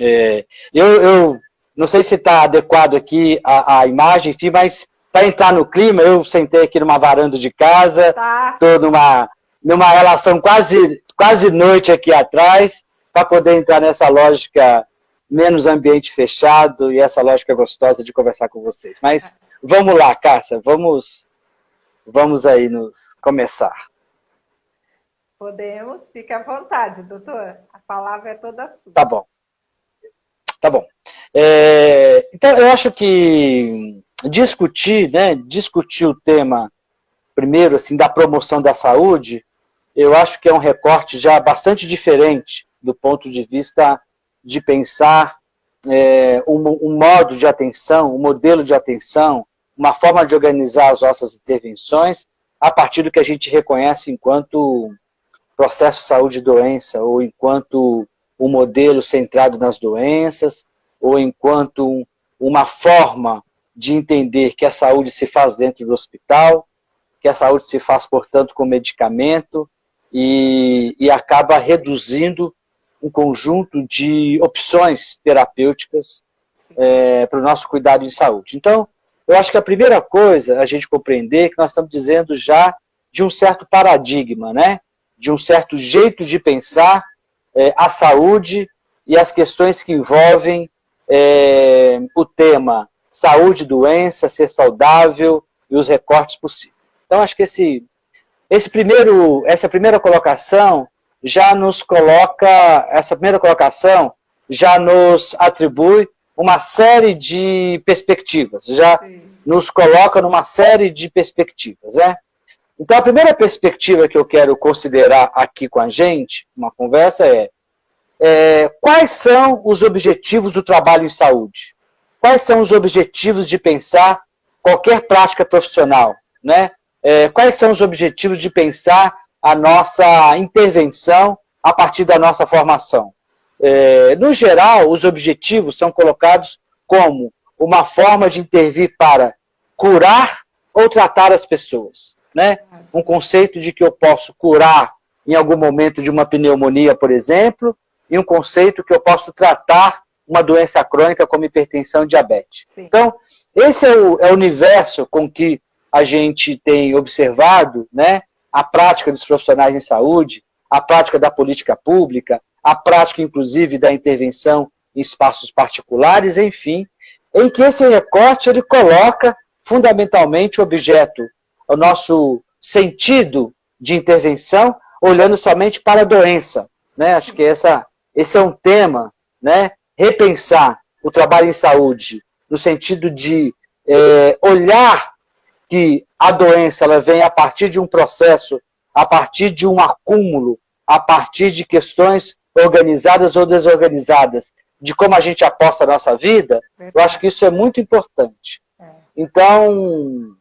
Speaker 3: É, eu, eu não sei se está adequado aqui a, a imagem, enfim, mas para entrar no clima, eu sentei aqui numa varanda de casa, estou tá. numa, numa relação quase, quase noite aqui atrás, para poder entrar nessa lógica menos ambiente fechado e essa lógica gostosa de conversar com vocês. Mas vamos lá, Cássia, vamos, vamos aí nos começar.
Speaker 2: Podemos, fique à vontade, doutor. A palavra é toda sua.
Speaker 3: Tá bom. Tá bom. É, então, eu acho que discutir, né, discutir o tema, primeiro, assim, da promoção da saúde, eu acho que é um recorte já bastante diferente do ponto de vista de pensar é, um, um, modo de atenção, um modelo de atenção, uma forma de organizar as nossas intervenções a partir do que a gente reconhece enquanto processo saúde e doença, ou enquanto um modelo centrado nas doenças, ou enquanto uma forma de entender que a saúde se faz dentro do hospital, que a saúde se faz, portanto, com medicamento e, e acaba reduzindo um conjunto de opções terapêuticas é, para o nosso cuidado em saúde. Então, eu acho que a primeira coisa a gente compreender é que nós estamos dizendo já de um certo paradigma, né? de um certo jeito de pensar é, a saúde e as questões que envolvem é, o tema saúde, doença, ser saudável e os recortes possíveis. Então, acho que esse, esse primeiro, essa primeira colocação já nos coloca, essa primeira colocação já nos atribui uma série de perspectivas, já Sim. nos coloca numa série de perspectivas, né? Então, a primeira perspectiva que eu quero considerar aqui com a gente, uma conversa, é, é quais são os objetivos do trabalho em saúde? Quais são os objetivos de pensar qualquer prática profissional? Né? É, quais são os objetivos de pensar a nossa intervenção a partir da nossa formação. É, no geral, os objetivos são colocados como uma forma de intervir para curar ou tratar as pessoas. né? Um conceito de que eu posso curar em algum momento de uma pneumonia, por exemplo, e um conceito que eu posso tratar uma doença crônica como hipertensão e diabetes. Sim. Então, esse é o, é o universo com que a gente tem observado né, a prática dos profissionais em saúde, a prática da política pública, a prática, inclusive, da intervenção em espaços particulares, enfim, em que esse recorte ele coloca fundamentalmente o objeto, o nosso sentido de intervenção, olhando somente para a doença. Né? Acho que essa, esse é um tema, né? repensar o trabalho em saúde, no sentido de é, olhar que a doença ela vem a partir de um processo, a partir de um acúmulo, a partir de questões organizadas ou desorganizadas, de como a gente aposta a nossa vida, eu acho que isso é muito importante. É. Então,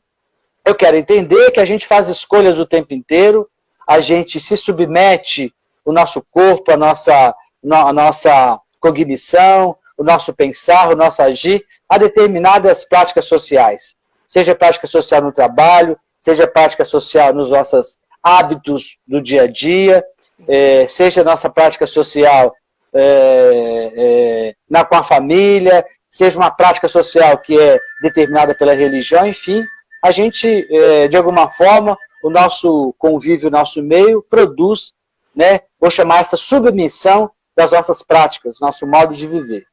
Speaker 3: eu quero entender que a gente faz escolhas o tempo inteiro, a gente se submete o nosso corpo, a nossa, a nossa cognição, o nosso pensar, o nosso agir a determinadas práticas sociais. Seja prática social no trabalho, seja prática social nos nossos hábitos do dia a dia, é, seja nossa prática social é, é, na, com a família, seja uma prática social que é determinada pela religião, enfim, a gente, é, de alguma forma, o nosso convívio, o nosso meio, produz, né, vou chamar essa submissão das nossas práticas, nosso modo de viver.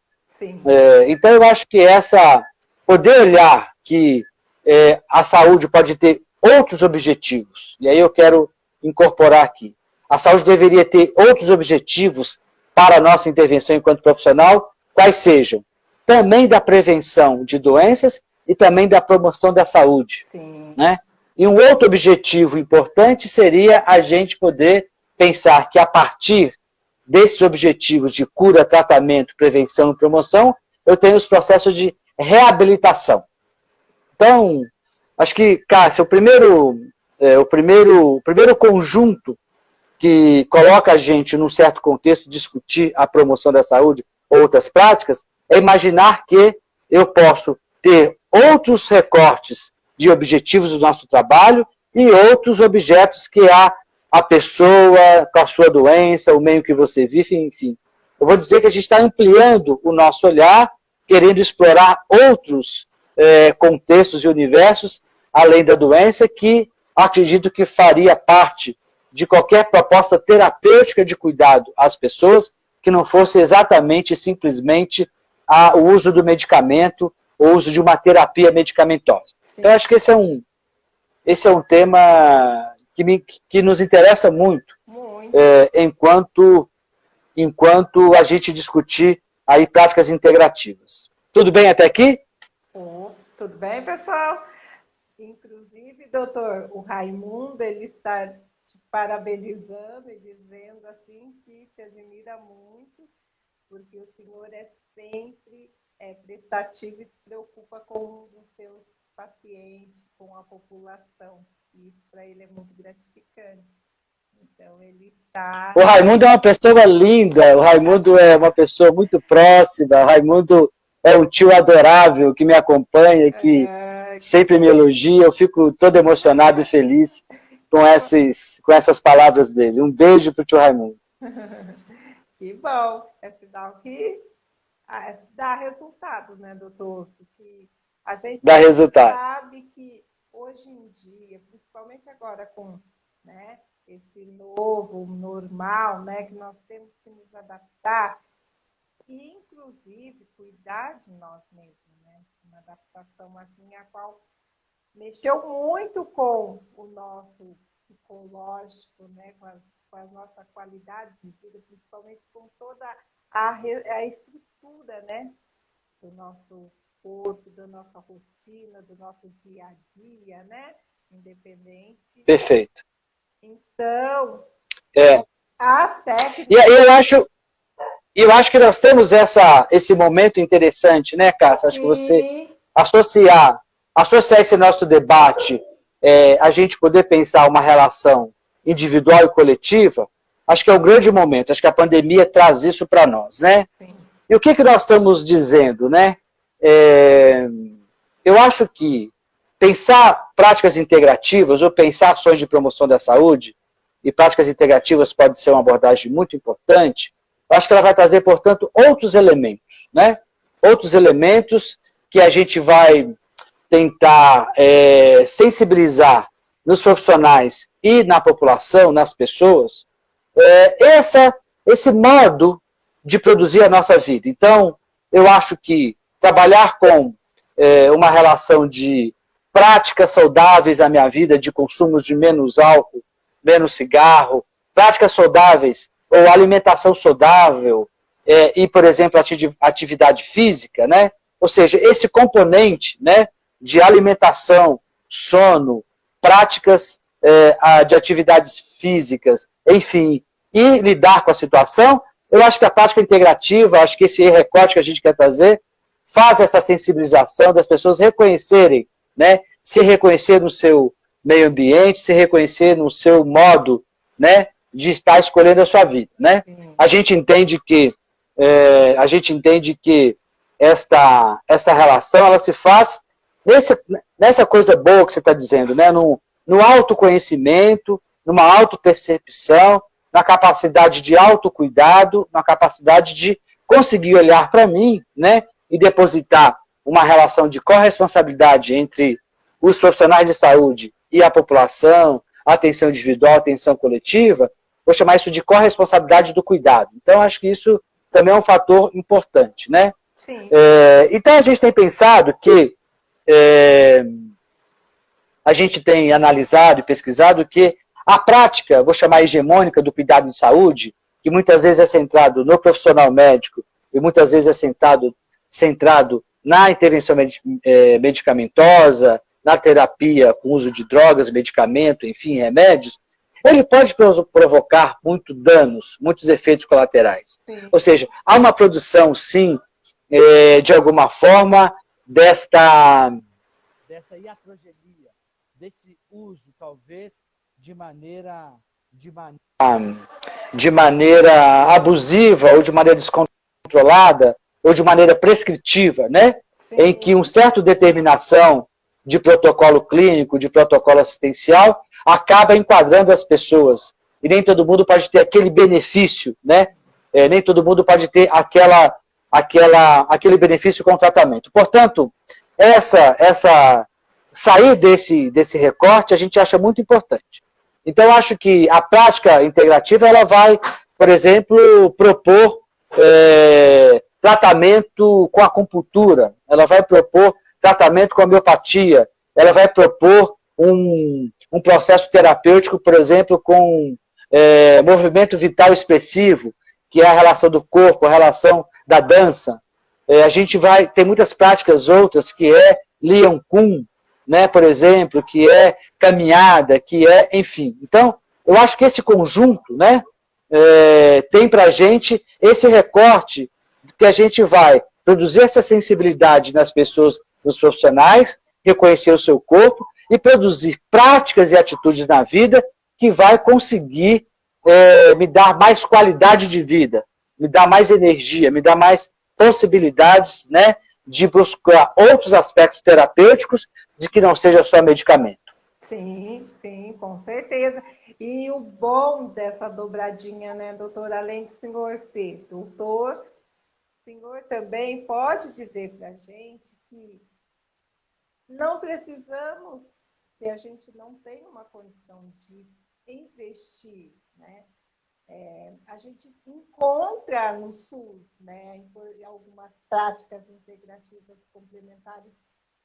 Speaker 3: É, então, eu acho que essa, poder olhar que é, a saúde pode ter outros objetivos, e aí eu quero incorporar aqui. A saúde deveria ter outros objetivos para a nossa intervenção enquanto profissional, quais sejam também da prevenção de doenças e também da promoção da saúde. Sim. Né? E um outro objetivo importante seria a gente poder pensar que a partir desses objetivos de cura, tratamento, prevenção e promoção, eu tenho os processos de reabilitação. Então, acho que, Cássio, o primeiro, é, o primeiro, o primeiro conjunto que coloca a gente num certo contexto discutir a promoção da saúde ou outras práticas é imaginar que eu posso ter outros recortes de objetivos do nosso trabalho e outros objetos que a, a pessoa, com a sua doença, o meio que você vive, enfim. Eu vou dizer que a gente está ampliando o nosso olhar, querendo explorar outros é, contextos e universos, além da doença, que acredito que faria parte de qualquer proposta terapêutica de cuidado às pessoas, que não fosse exatamente simplesmente a, o uso do medicamento, o uso de uma terapia medicamentosa. Então, acho que esse é um, esse é um tema que, me, que nos interessa muito, muito. É, enquanto, enquanto a gente discutir aí práticas integrativas. Tudo bem até aqui?
Speaker 2: Tudo bem, pessoal? Inclusive, doutor, o Raimundo, ele está te parabenizando e dizendo assim que te admira muito, porque o senhor é sempre é, prestativo e se preocupa com os seus pacientes, com a população. Isso para ele é muito gratificante. Então ele está.
Speaker 3: O Raimundo é uma pessoa linda, o Raimundo é uma pessoa muito próxima, o Raimundo é um tio adorável que me acompanha, que é... sempre me elogia. Eu fico todo emocionado e feliz com, esses, com essas palavras dele. Um beijo para o tio Raimundo.
Speaker 2: que bom, é sinal que ah, dá resultado, né, doutor? Porque a gente
Speaker 3: dá resultado.
Speaker 2: sabe que hoje em dia, principalmente agora com né, esse novo normal, né, que nós temos que nos adaptar e, inclusive, cuidar de nós mesmos, né? Uma adaptação assim a qual mexeu muito com o nosso psicológico, né? Com a, com a nossa qualidade de vida, principalmente com toda a, a estrutura, né? Do nosso corpo, da nossa rotina, do nosso dia a dia, né? Independente.
Speaker 3: Perfeito.
Speaker 2: Então,
Speaker 3: é.
Speaker 2: as técnicas.
Speaker 3: E eu acho, eu acho que nós temos essa, esse momento interessante, né, Cássia? Acho que você associar, associar esse nosso debate, é, a gente poder pensar uma relação individual e coletiva, acho que é um grande momento. Acho que a pandemia traz isso para nós, né? Sim. E o que, que nós estamos dizendo, né? É, eu acho que pensar práticas integrativas ou pensar ações de promoção da saúde, e práticas integrativas pode ser uma abordagem muito importante, acho que ela vai trazer, portanto, outros elementos, né? Outros elementos que a gente vai tentar é, sensibilizar nos profissionais e na população, nas pessoas, é, essa, esse modo de produzir a nossa vida. Então, eu acho que trabalhar com é, uma relação de práticas saudáveis na minha vida, de consumo de menos álcool, menos cigarro, práticas saudáveis ou alimentação saudável é, e, por exemplo, atividade física, né? Ou seja, esse componente, né, de alimentação, sono, práticas é, de atividades físicas, enfim, e lidar com a situação, eu acho que a prática integrativa, acho que esse recorte que a gente quer trazer, faz essa sensibilização das pessoas reconhecerem, né, se reconhecer no seu meio ambiente, se reconhecer no seu modo, né, de estar escolhendo a sua vida, né? A gente entende que é, a gente entende que esta esta relação ela se faz nesse, nessa coisa boa que você está dizendo, né? No, no autoconhecimento, numa autopercepção, na capacidade de autocuidado, na capacidade de conseguir olhar para mim, né? E depositar uma relação de corresponsabilidade entre os profissionais de saúde e a população, atenção individual, atenção coletiva, vou chamar isso de corresponsabilidade do cuidado. Então, acho que isso também é um fator importante, né? É, então, a gente tem pensado que é, a gente tem analisado e pesquisado que a prática, vou chamar hegemônica do cuidado de saúde, que muitas vezes é centrado no profissional médico e muitas vezes é centrado, centrado na intervenção é, medicamentosa, na terapia com uso de drogas, medicamento, enfim, remédios, ele pode provocar muitos danos, muitos efeitos colaterais. Sim. Ou seja, há uma produção, sim, é, de alguma forma, desta...
Speaker 4: Dessa iatrogenia, desse uso, talvez, de maneira... De maneira...
Speaker 3: de maneira abusiva ou de maneira descontrolada ou de maneira prescritiva, né? Sim. Em que um certo determinação de protocolo clínico, de protocolo assistencial, acaba enquadrando as pessoas. E nem todo mundo pode ter aquele benefício, né? É, nem todo mundo pode ter aquela, aquela, aquele benefício com o tratamento. Portanto, essa, essa sair desse, desse recorte a gente acha muito importante. Então, acho que a prática integrativa ela vai, por exemplo, propor é, tratamento com acupuntura, ela vai propor tratamento com homeopatia, ela vai propor um, um processo terapêutico, por exemplo, com é, movimento vital expressivo, que é a relação do corpo, a relação da dança. É, a gente vai ter muitas práticas outras, que é Lian Kun, né, por exemplo, que é caminhada, que é, enfim. Então, eu acho que esse conjunto né, é, tem para a gente esse recorte que a gente vai produzir essa sensibilidade nas pessoas dos profissionais, reconhecer o seu corpo e produzir práticas e atitudes na vida que vai conseguir é, me dar mais qualidade de vida, me dar mais energia, me dar mais possibilidades né, de buscar outros aspectos terapêuticos de que não seja só medicamento.
Speaker 2: Sim, sim, com certeza. E o bom dessa dobradinha, né, doutor, além do senhor ser doutor, o senhor também pode dizer para a gente que não precisamos, se a gente não tem uma condição de investir, né? É, a gente encontra no SUS né, algumas práticas integrativas complementares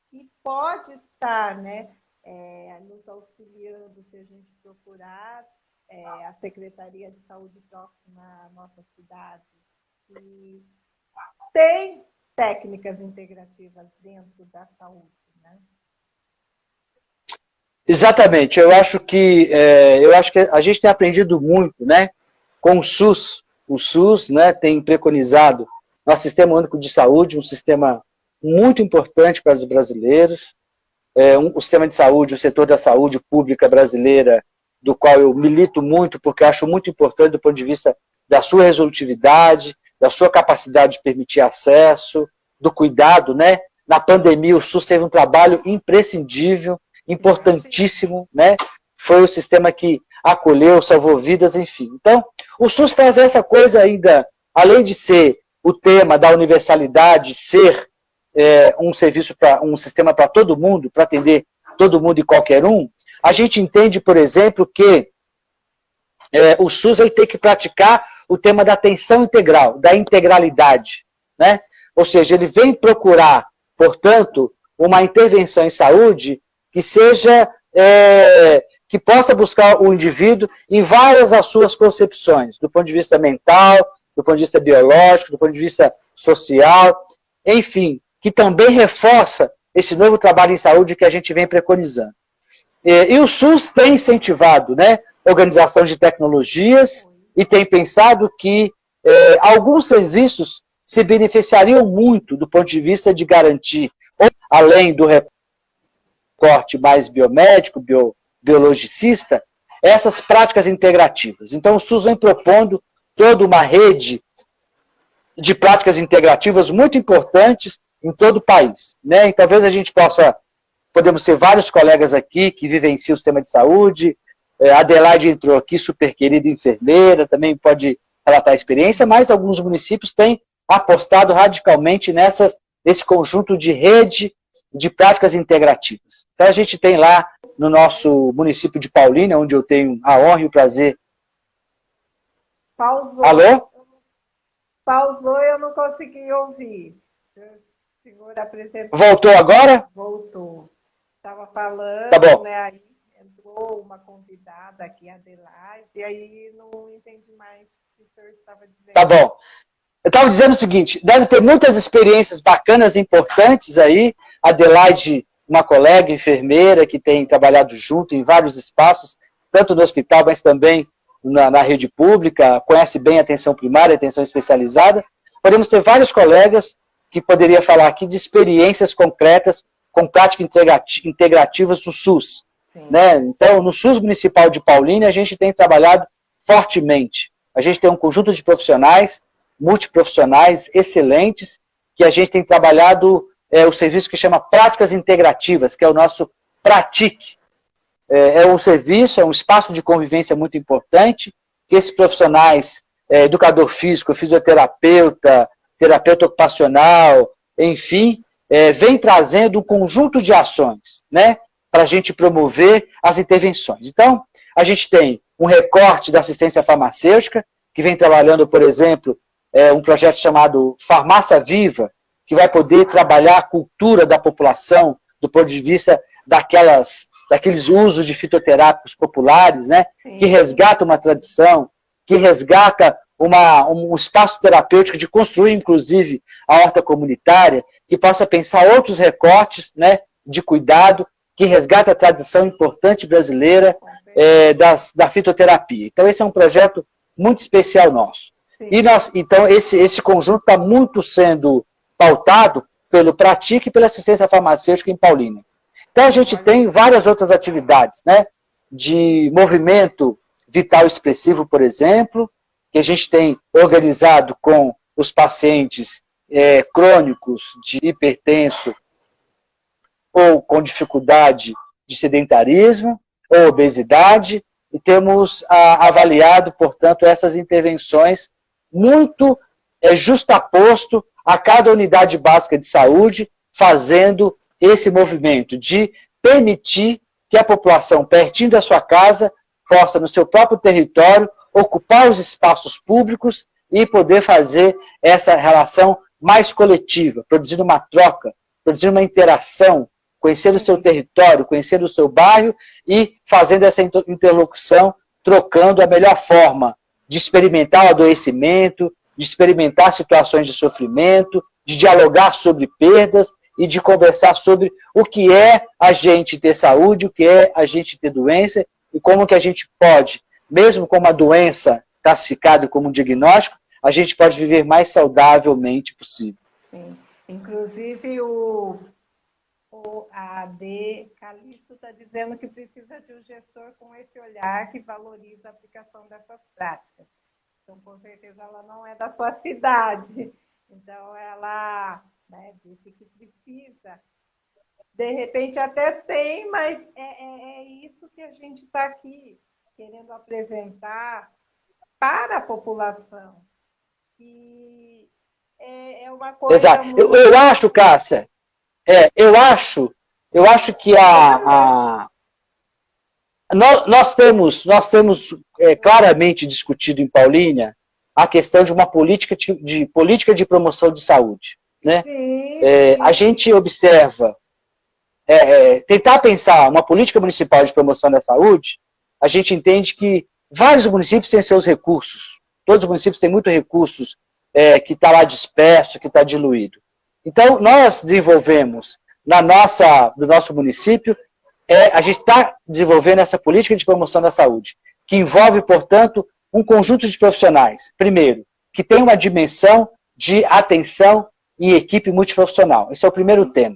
Speaker 2: que pode estar né, é, nos auxiliando se a gente procurar é, a Secretaria de Saúde próxima à nossa cidade. E tem técnicas integrativas dentro da saúde. Né?
Speaker 3: Exatamente, eu acho que é, eu acho que a gente tem aprendido muito, né, com o SUS. O SUS, né, tem preconizado nosso sistema único de saúde, um sistema muito importante para os brasileiros, é, um, o sistema de saúde, o setor da saúde pública brasileira, do qual eu milito muito, porque acho muito importante do ponto de vista da sua resolutividade, da sua capacidade de permitir acesso, do cuidado, né, na pandemia o SUS teve um trabalho imprescindível, importantíssimo, né? Foi o sistema que acolheu, salvou vidas, enfim. Então, o SUS traz essa coisa ainda, além de ser o tema da universalidade, ser é, um serviço para um sistema para todo mundo, para atender todo mundo e qualquer um, a gente entende, por exemplo, que é, o SUS ele tem que praticar o tema da atenção integral, da integralidade. Né? Ou seja, ele vem procurar, portanto, uma intervenção em saúde que seja é, que possa buscar o indivíduo em várias das suas concepções, do ponto de vista mental, do ponto de vista biológico, do ponto de vista social, enfim, que também reforça esse novo trabalho em saúde que a gente vem preconizando. E, o SUS tem incentivado né, organização de tecnologias e tem pensado que é, alguns serviços se beneficiariam muito do ponto de vista de garantir, além do recorte mais biomédico, bio, biologicista, essas práticas integrativas. Então, o SUS vem propondo toda uma rede de práticas integrativas muito importantes em todo o país. Né? E talvez a gente possa, podemos ser vários colegas aqui que vivenciam o sistema de saúde, é, Adelaide entrou aqui, super querida enfermeira, também pode relatar a experiência, mas alguns municípios têm apostado radicalmente nessas, nesse conjunto de rede de práticas integrativas. Então a gente tem lá no nosso município de Paulínia, onde eu tenho a honra e o prazer.
Speaker 2: Pausou.
Speaker 3: Alô?
Speaker 2: Pausou e eu não consegui ouvir. Senhor apresentou.
Speaker 3: Voltou agora?
Speaker 2: Voltou. Estava falando,
Speaker 3: tá bom.
Speaker 2: né? Aí entrou uma convidada aqui, Adelaide, e aí não entendi mais o que o senhor estava dizendo.
Speaker 3: Tá bom. Eu estava dizendo o seguinte, deve ter muitas experiências bacanas e importantes aí. Adelaide, uma colega enfermeira que tem trabalhado junto em vários espaços, tanto no hospital, mas também na, na rede pública, conhece bem a atenção primária, a atenção especializada. Podemos ter vários colegas que poderia falar aqui de experiências concretas com práticas integrativas do SUS. Né? Então, no SUS Municipal de Paulínia, a gente tem trabalhado fortemente. A gente tem um conjunto de profissionais multiprofissionais excelentes, que a gente tem trabalhado é, o serviço que chama Práticas Integrativas, que é o nosso Pratique. É, é um serviço, é um espaço de convivência muito importante, que esses profissionais, é, educador físico, fisioterapeuta, terapeuta ocupacional, enfim, é, vem trazendo um conjunto de ações, né, para a gente promover as intervenções. Então, a gente tem um recorte da assistência farmacêutica, que vem trabalhando, por exemplo, é, um projeto chamado Farmácia Viva, que vai poder trabalhar a cultura da população do ponto de vista daquelas, daqueles usos de fitoterápicos populares, né? que resgata uma tradição, que resgata uma, um espaço terapêutico de construir, inclusive, a horta comunitária, que possa pensar outros recortes né, de cuidado, que resgata a tradição importante brasileira é, das, da fitoterapia. Então, esse é um projeto muito especial nosso. E nós, então, esse, esse conjunto está muito sendo pautado pelo Pratique e pela assistência farmacêutica em Paulínia. Então, a gente tem várias outras atividades, né? De movimento vital expressivo, por exemplo, que a gente tem organizado com os pacientes é, crônicos de hipertenso ou com dificuldade de sedentarismo ou obesidade, e temos a, avaliado, portanto, essas intervenções muito é, justaposto a cada unidade básica de saúde, fazendo esse movimento de permitir que a população, pertinho da sua casa, possa, no seu próprio território, ocupar os espaços públicos e poder fazer essa relação mais coletiva, produzindo uma troca, produzindo uma interação, conhecer o seu território, conhecer o seu bairro e fazendo essa interlocução, trocando a melhor forma de experimentar o adoecimento, de experimentar situações de sofrimento, de dialogar sobre perdas e de conversar sobre o que é a gente ter saúde, o que é a gente ter doença e como que a gente pode, mesmo com uma doença classificada como um diagnóstico, a gente pode viver mais saudavelmente possível.
Speaker 2: Sim. Inclusive o, o AD Calixto está dizendo que precisa de um gestor com esse olhar que valoriza a aplicação dessas práticas. Então, com certeza, ela não é da sua cidade. Então, ela né? Disse que precisa. De repente até tem, mas é, é, é isso que a gente está aqui querendo apresentar para a população. E é, é uma coisa.
Speaker 3: Exato.
Speaker 2: Muito...
Speaker 3: Eu, eu acho, Cássia, é, eu acho, eu acho que a, a nós, nós, temos, nós temos é, claramente discutido em Paulínia a questão de uma política de, de política de promoção de saúde. Né? É, a gente observa, é, é, tentar pensar uma política municipal de promoção da saúde, a gente entende que vários municípios têm seus recursos. Todos os municípios têm muitos recursos é, que está lá disperso, que está diluído. Então, nós desenvolvemos na nossa, no nosso município é, a gente está desenvolvendo essa política de promoção da saúde, que envolve, portanto, um conjunto de profissionais. Primeiro, que tem uma dimensão de atenção e equipe multiprofissional. Esse é o primeiro tema.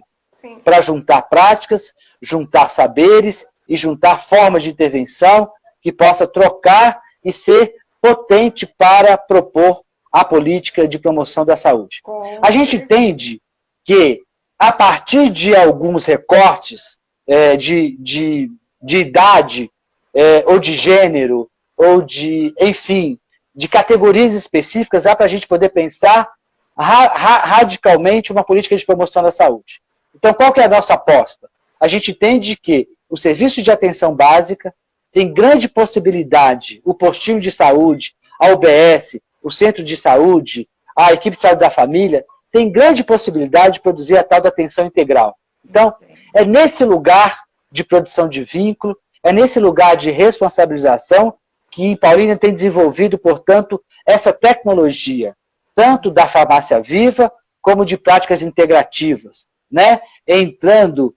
Speaker 3: Para juntar práticas, juntar saberes e juntar formas de intervenção que possa trocar e ser potente para propor a política de promoção da saúde. A gente entende que, a partir de alguns recortes, é, de, de, de idade, é, ou de gênero, ou de, enfim, de categorias específicas, dá para a gente poder pensar ra ra radicalmente uma política de promoção da saúde. Então, qual que é a nossa aposta? A gente entende que o serviço de atenção básica tem grande possibilidade, o postinho de saúde, a UBS, o centro de saúde, a equipe de saúde da família, tem grande possibilidade de produzir a tal da atenção integral. Então, é nesse lugar de produção de vínculo, é nesse lugar de responsabilização que Paulina tem desenvolvido, portanto, essa tecnologia, tanto da farmácia viva como de práticas integrativas, né? entrando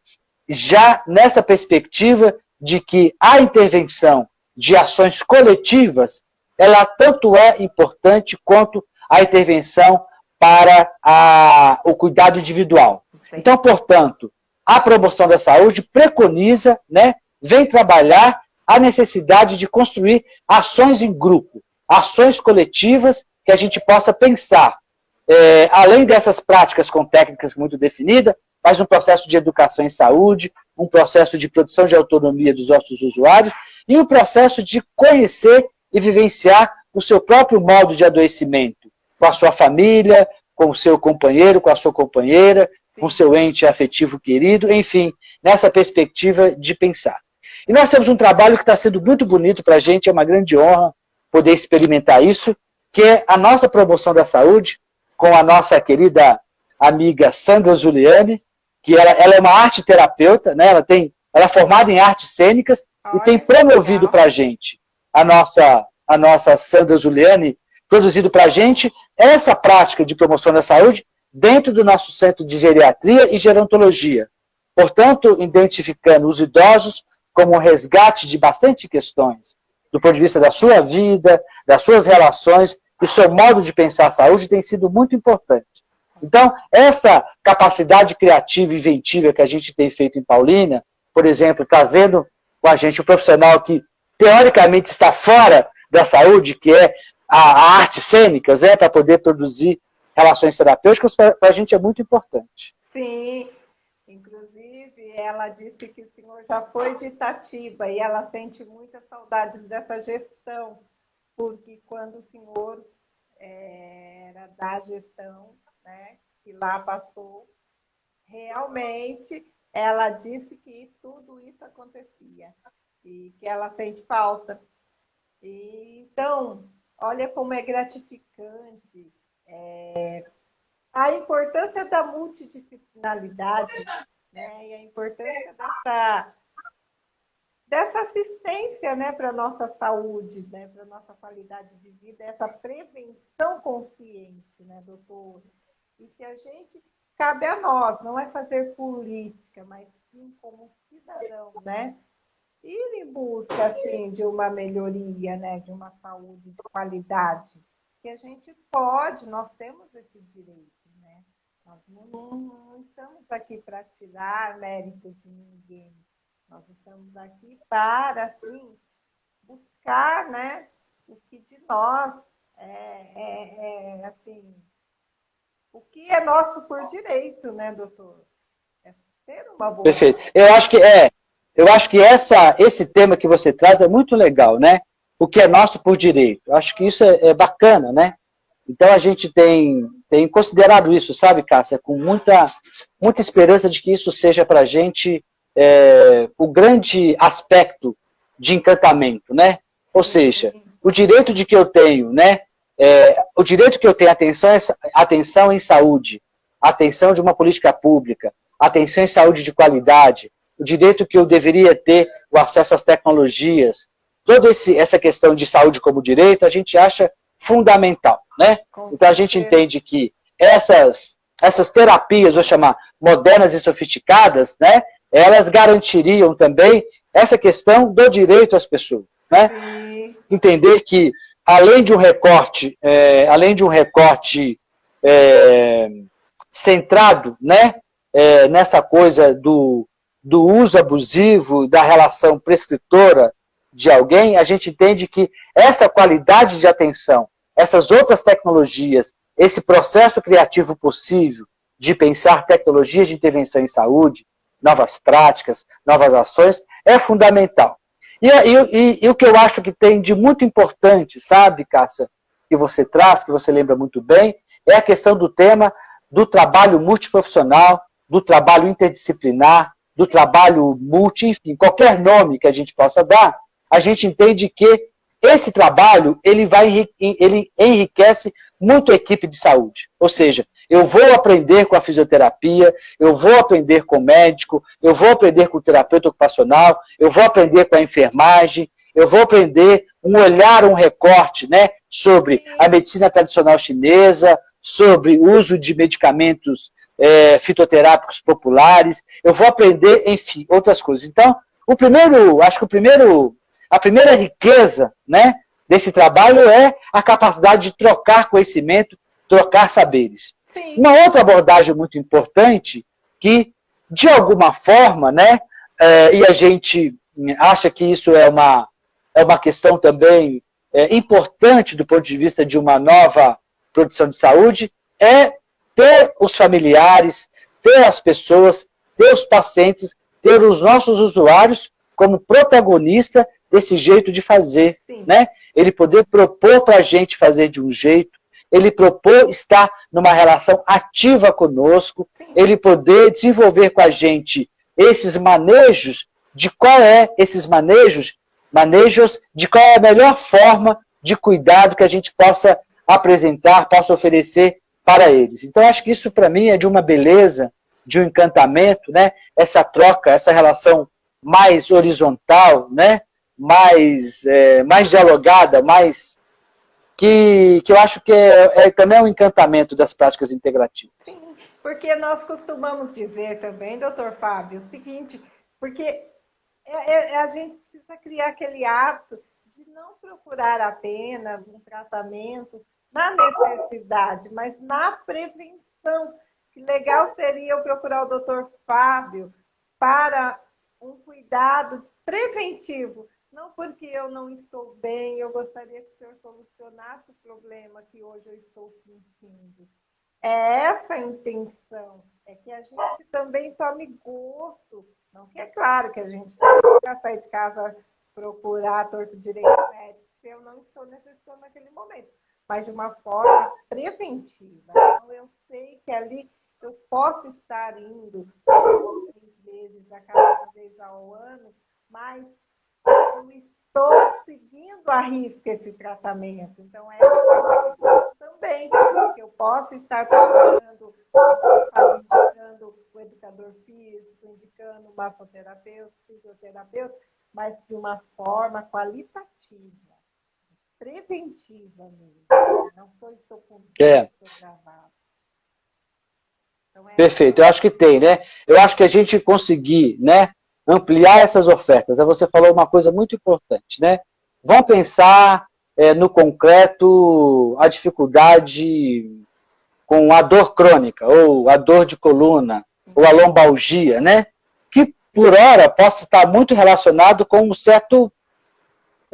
Speaker 3: já nessa perspectiva de que a intervenção de ações coletivas, ela tanto é importante quanto a intervenção para a, o cuidado individual. Então, portanto, a promoção da saúde preconiza, né, vem trabalhar a necessidade de construir ações em grupo, ações coletivas que a gente possa pensar, é, além dessas práticas com técnicas muito definidas, mas um processo de educação em saúde, um processo de produção de autonomia dos nossos usuários e um processo de conhecer e vivenciar o seu próprio modo de adoecimento, com a sua família, com o seu companheiro, com a sua companheira, com seu ente afetivo querido, enfim, nessa perspectiva de pensar. E nós temos um trabalho que está sendo muito bonito para a gente, é uma grande honra poder experimentar isso, que é a nossa promoção da saúde, com a nossa querida amiga Sandra Giuliani, que ela, ela é uma arte terapeuta, né? ela, tem, ela é formada em artes cênicas Olha, e tem promovido para a gente, a nossa, a nossa Sandra Giuliani, produzido para a gente essa prática de promoção da saúde dentro do nosso centro de geriatria e gerontologia. Portanto, identificando os idosos como um resgate de bastante questões, do ponto de vista da sua vida, das suas relações, e seu modo de pensar a saúde tem sido muito importante. Então, essa capacidade criativa e inventiva que a gente tem feito em Paulínia, por exemplo, trazendo com a gente um profissional que teoricamente está fora da saúde, que é a, a arte cênicas, é, para poder produzir relações terapêuticas, para a gente é muito importante.
Speaker 2: Sim, inclusive ela disse que o senhor já foi de Itatiba e ela sente muita saudade dessa gestão, porque quando o senhor é, era da gestão, né, que lá passou, realmente ela disse que tudo isso acontecia e que ela sente falta. E, então, olha como é gratificante é, a importância da multidisciplinaridade né, e a importância dessa, dessa assistência né, para a nossa saúde, né, para a nossa qualidade de vida, essa prevenção consciente, né, doutor? E que a gente, cabe a nós, não é fazer política, mas sim como cidadão, né? Ir em busca, assim, de uma melhoria, né, de uma saúde de qualidade que a gente pode, nós temos esse direito, né? Nós não, não estamos aqui para tirar mérito de ninguém. Nós estamos aqui para, assim, buscar, né, o que de nós é, é, é assim, o que é nosso por direito, né, doutor? É ter uma boa.
Speaker 3: Perfeito. Eu acho que é. Eu acho que essa, esse tema que você traz é muito legal, né? O que é nosso por direito. Eu acho que isso é, é bacana, né? Então a gente tem, tem considerado isso, sabe, Cássia, com muita, muita esperança de que isso seja para a gente é, o grande aspecto de encantamento, né? Ou seja, o direito de que eu tenho, né? É, o direito que eu tenho atenção, atenção em saúde, atenção de uma política pública, atenção em saúde de qualidade, o direito que eu deveria ter o acesso às tecnologias, toda esse, essa questão de saúde como direito, a gente acha fundamental, né? Então a gente entende que essas, essas terapias, vou chamar, modernas e sofisticadas, né? Elas garantiriam também essa questão do direito às pessoas, né? Entender que além de um recorte, é, além de um recorte é, centrado, né? É, nessa coisa do, do uso abusivo, da relação prescritora de alguém, a gente entende que essa qualidade de atenção, essas outras tecnologias, esse processo criativo possível de pensar tecnologias de intervenção em saúde, novas práticas, novas ações, é fundamental. E, e, e, e o que eu acho que tem de muito importante, sabe, Cássia, que você traz, que você lembra muito bem, é a questão do tema do trabalho multiprofissional, do trabalho interdisciplinar, do trabalho multi, enfim, qualquer nome que a gente possa dar, a gente entende que esse trabalho ele vai ele enriquece muito a equipe de saúde. Ou seja, eu vou aprender com a fisioterapia, eu vou aprender com o médico, eu vou aprender com o terapeuta ocupacional, eu vou aprender com a enfermagem, eu vou aprender um olhar, um recorte, né, sobre a medicina tradicional chinesa, sobre o uso de medicamentos é, fitoterápicos populares, eu vou aprender, enfim, outras coisas. Então, o primeiro, acho que o primeiro, a primeira riqueza, né, desse trabalho é a capacidade de trocar conhecimento, trocar saberes. Sim. Uma outra abordagem muito importante que, de alguma forma, né, é, e a gente acha que isso é uma, é uma questão também é, importante do ponto de vista de uma nova produção de saúde, é ter os familiares, ter as pessoas, ter os pacientes, ter os nossos usuários como protagonista desse jeito de fazer, Sim. né? Ele poder propor para a gente fazer de um jeito, ele propor estar numa relação ativa conosco, Sim. ele poder desenvolver com a gente esses manejos de qual é esses manejos, manejos de qual é a melhor forma de cuidado que a gente possa apresentar, possa oferecer para eles. Então, acho que isso, para mim, é de uma beleza, de um encantamento, né? essa troca, essa relação mais horizontal, né? mais, é, mais dialogada, mais. Que, que eu acho que é, é também um encantamento das práticas integrativas.
Speaker 2: Sim, porque nós costumamos dizer também, doutor Fábio, o seguinte, porque é, é, é, a gente precisa criar aquele hábito de não procurar apenas um tratamento na necessidade, mas na prevenção. Que legal seria eu procurar o doutor Fábio para um cuidado preventivo. Não porque eu não estou bem, eu gostaria que o senhor solucionasse o problema que hoje eu estou sentindo. É essa a intenção, é que a gente também tome gosto. Não que é claro que a gente que sair de casa procurar torto direito médico se eu não estou necessitando naquele momento mas de uma forma preventiva. Então, eu sei que ali eu posso estar indo três vezes a cada vez ao ano, mas eu estou seguindo a risca esse tratamento. Então, é também, porque eu posso estar procurando, indicando o educador físico, indicando o massoterapeuta, fisioterapeuta, mas de uma forma qualitativa preventiva mesmo. Né? Não foi estou com é. gravado.
Speaker 3: Então, é... Perfeito, eu acho que tem, né? Eu acho que a gente conseguir, né, ampliar essas ofertas. Você falou uma coisa muito importante, né? Vamos pensar é, no concreto a dificuldade com a dor crônica, ou a dor de coluna, ou a lombalgia, né? Que por hora possa estar muito relacionado com um certo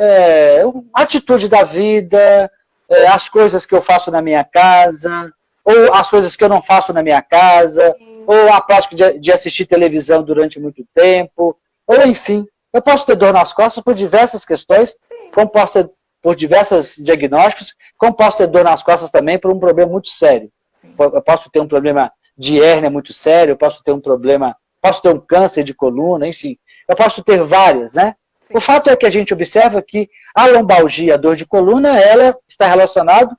Speaker 3: é, atitude da vida, é, as coisas que eu faço na minha casa, ou as coisas que eu não faço na minha casa, Sim. ou a prática de, de assistir televisão durante muito tempo, ou enfim, eu posso ter dor nas costas por diversas questões, como posso ter por diversos diagnósticos, como posso ter dor nas costas também por um problema muito sério. Eu posso ter um problema de hérnia muito sério, eu posso ter um problema, posso ter um câncer de coluna, enfim. Eu posso ter várias, né? O fato é que a gente observa que a lombalgia, a dor de coluna, ela está relacionada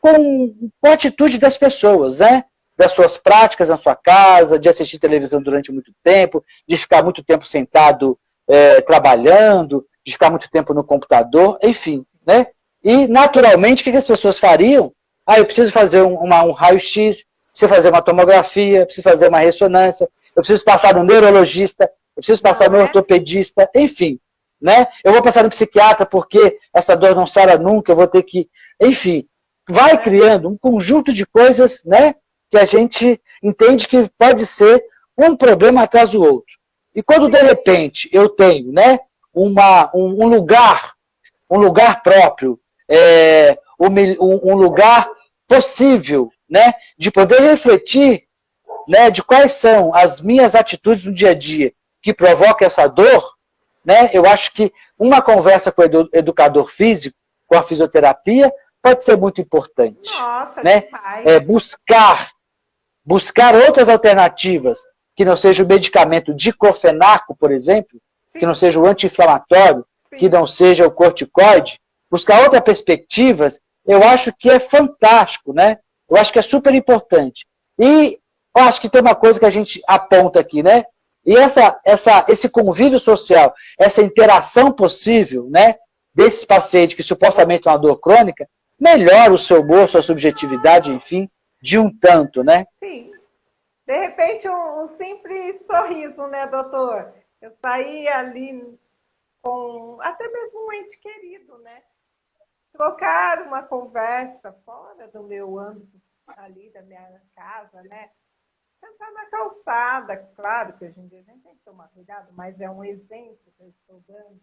Speaker 3: com, com a atitude das pessoas, né? Das suas práticas na sua casa, de assistir televisão durante muito tempo, de ficar muito tempo sentado é, trabalhando, de ficar muito tempo no computador, enfim, né? E, naturalmente, o que as pessoas fariam? Ah, eu preciso fazer um, uma, um raio-x, preciso fazer uma tomografia, preciso fazer uma ressonância, eu preciso passar no neurologista, eu preciso passar no ortopedista, enfim, né? Eu vou passar no psiquiatra porque essa dor não sara nunca, eu vou ter que... Enfim, vai criando um conjunto de coisas, né? Que a gente entende que pode ser um problema atrás do outro. E quando, de repente, eu tenho, né? uma, um, um lugar, um lugar próprio, é, um, um, lugar possível, né, de poder refletir, né, de quais são as minhas atitudes no dia a dia que provocam essa dor, né, eu acho que uma conversa com o educador físico, com a fisioterapia, pode ser muito importante. Nossa, né? É, buscar, buscar outras alternativas, que não seja o medicamento diclofenaco, por exemplo, que não seja o anti-inflamatório, que não seja o corticoide, buscar outras perspectivas, eu acho que é fantástico, né? Eu acho que é super importante. E eu acho que tem uma coisa que a gente aponta aqui, né? E essa, essa, esse convívio social, essa interação possível, né? Desses pacientes que supostamente têm uma dor crônica, melhora o seu humor, sua subjetividade, enfim, de um tanto, né?
Speaker 2: Sim. De repente, um, um simples sorriso, né, doutor? Eu saí ali com até mesmo um ente querido, né? Trocar uma conversa fora do meu âmbito ali da minha casa, né? Sentar na calçada, claro que hoje em dia a gente tem que tomar cuidado, mas é um exemplo que eu estou dando.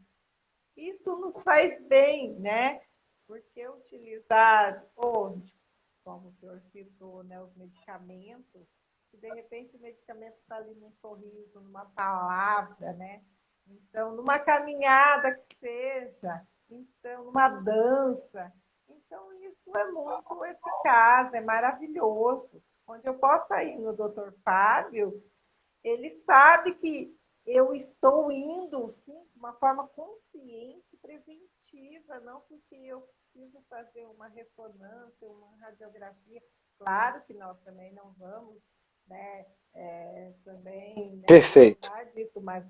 Speaker 2: Isso nos faz bem, né? Porque utilizar, como o senhor citou, né, os medicamentos, que de repente o medicamento está ali num sorriso, numa palavra, né? Então, numa caminhada que seja, então, numa dança. Então, isso é muito eficaz, é maravilhoso. Onde eu posso ir no doutor Fábio, ele sabe que eu estou indo, sim, de uma forma consciente, preventiva, não porque eu preciso fazer uma ressonância, uma radiografia. Claro que nós também não vamos né? É, também. Né,
Speaker 3: Perfeito.
Speaker 2: Disso, mas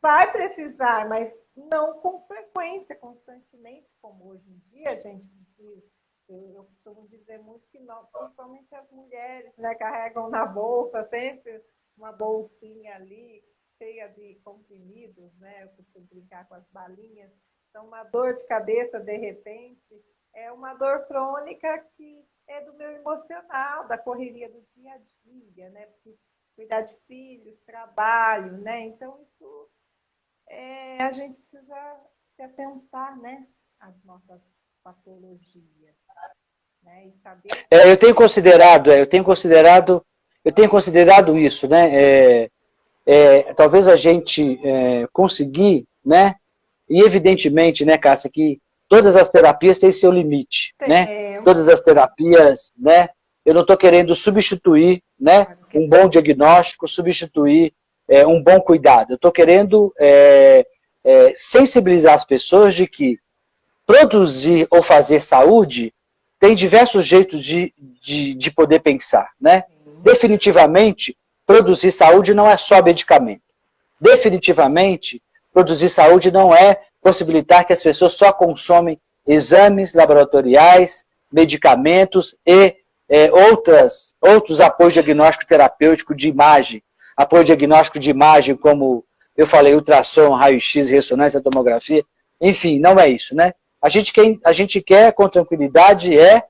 Speaker 2: vai precisar, mas não com frequência, constantemente, como hoje em dia a gente precisa. Eu, eu costumo dizer muito que nós, principalmente as mulheres, né, carregam na bolsa sempre uma bolsinha ali cheia de comprimidos, né? Eu costumo brincar com as balinhas. Então, uma dor de cabeça, de repente, é uma dor crônica que é do meu emocional, da correria do dia a dia, né? Porque cuidar de filhos, trabalho, né? Então, isso é, a gente precisa se atentar, né? Às nossas patologias. Né? Saber...
Speaker 3: É, eu tenho considerado, é, eu tenho considerado, eu tenho considerado isso, né? É, é, talvez a gente é, conseguir, né? E evidentemente, né, Cássia, que todas as terapias têm seu limite, né? Todas as terapias, né? Eu não estou querendo substituir, né? Um bom diagnóstico, substituir é, um bom cuidado. Eu estou querendo é, é, sensibilizar as pessoas de que produzir ou fazer saúde tem diversos jeitos de, de, de poder pensar, né? Definitivamente, produzir saúde não é só medicamento. Definitivamente, produzir saúde não é possibilitar que as pessoas só consomem exames laboratoriais, medicamentos e é, outras, outros apoios diagnóstico terapêutico de imagem. Apoio diagnóstico de imagem, como eu falei, ultrassom, raio-x, ressonância, tomografia. Enfim, não é isso, né? A gente quer, a gente quer com tranquilidade, é,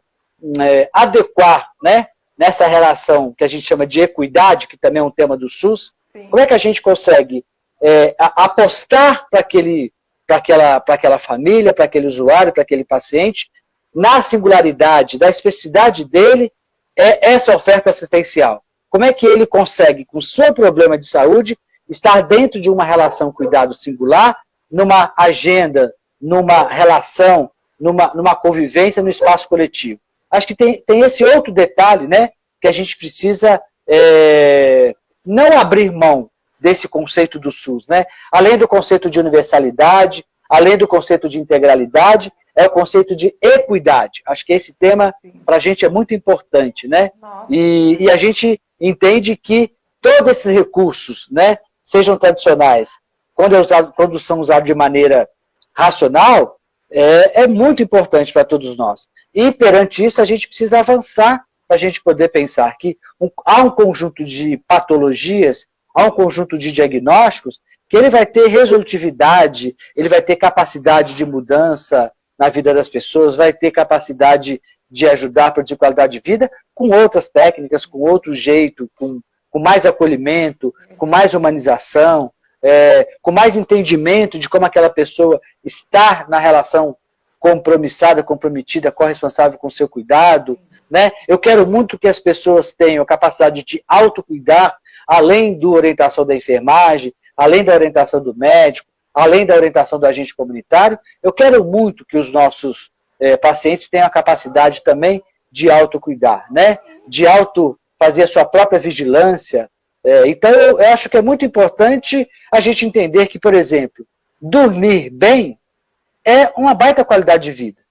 Speaker 3: é adequar, né? Nessa relação que a gente chama de equidade, que também é um tema do SUS, Sim. como é que a gente consegue é, apostar para aquele para aquela, aquela família, para aquele usuário, para aquele paciente, na singularidade, da especificidade dele, é essa oferta assistencial? Como é que ele consegue, com o seu problema de saúde, estar dentro de uma relação cuidado singular, numa agenda, numa relação, numa, numa convivência no espaço coletivo? Acho que tem, tem esse outro detalhe, né, que a gente precisa é, não abrir mão desse conceito do SUS, né? Além do conceito de universalidade, além do conceito de integralidade, é o conceito de equidade. Acho que esse tema para a gente é muito importante, né? E, e, a gente entende que todos esses recursos, né, sejam tradicionais, quando, é usado, quando são usados de maneira racional, é, é muito importante para todos nós. E perante isso, a gente precisa avançar para a gente poder pensar que um, há um conjunto de patologias, há um conjunto de diagnósticos que ele vai ter resolutividade, ele vai ter capacidade de mudança na vida das pessoas, vai ter capacidade de ajudar a produzir qualidade de vida com outras técnicas, com outro jeito, com, com mais acolhimento, com mais humanização, é, com mais entendimento de como aquela pessoa está na relação compromissada, comprometida, corresponsável com o seu cuidado, né? Eu quero muito que as pessoas tenham a capacidade de autocuidar, além da orientação da enfermagem, além da orientação do médico, além da orientação do agente comunitário. Eu quero muito que os nossos é, pacientes tenham a capacidade também de autocuidar, né? de auto fazer a sua própria vigilância. É, então, eu, acho que é muito importante a gente entender que, por exemplo, dormir bem é uma baita qualidade de vida.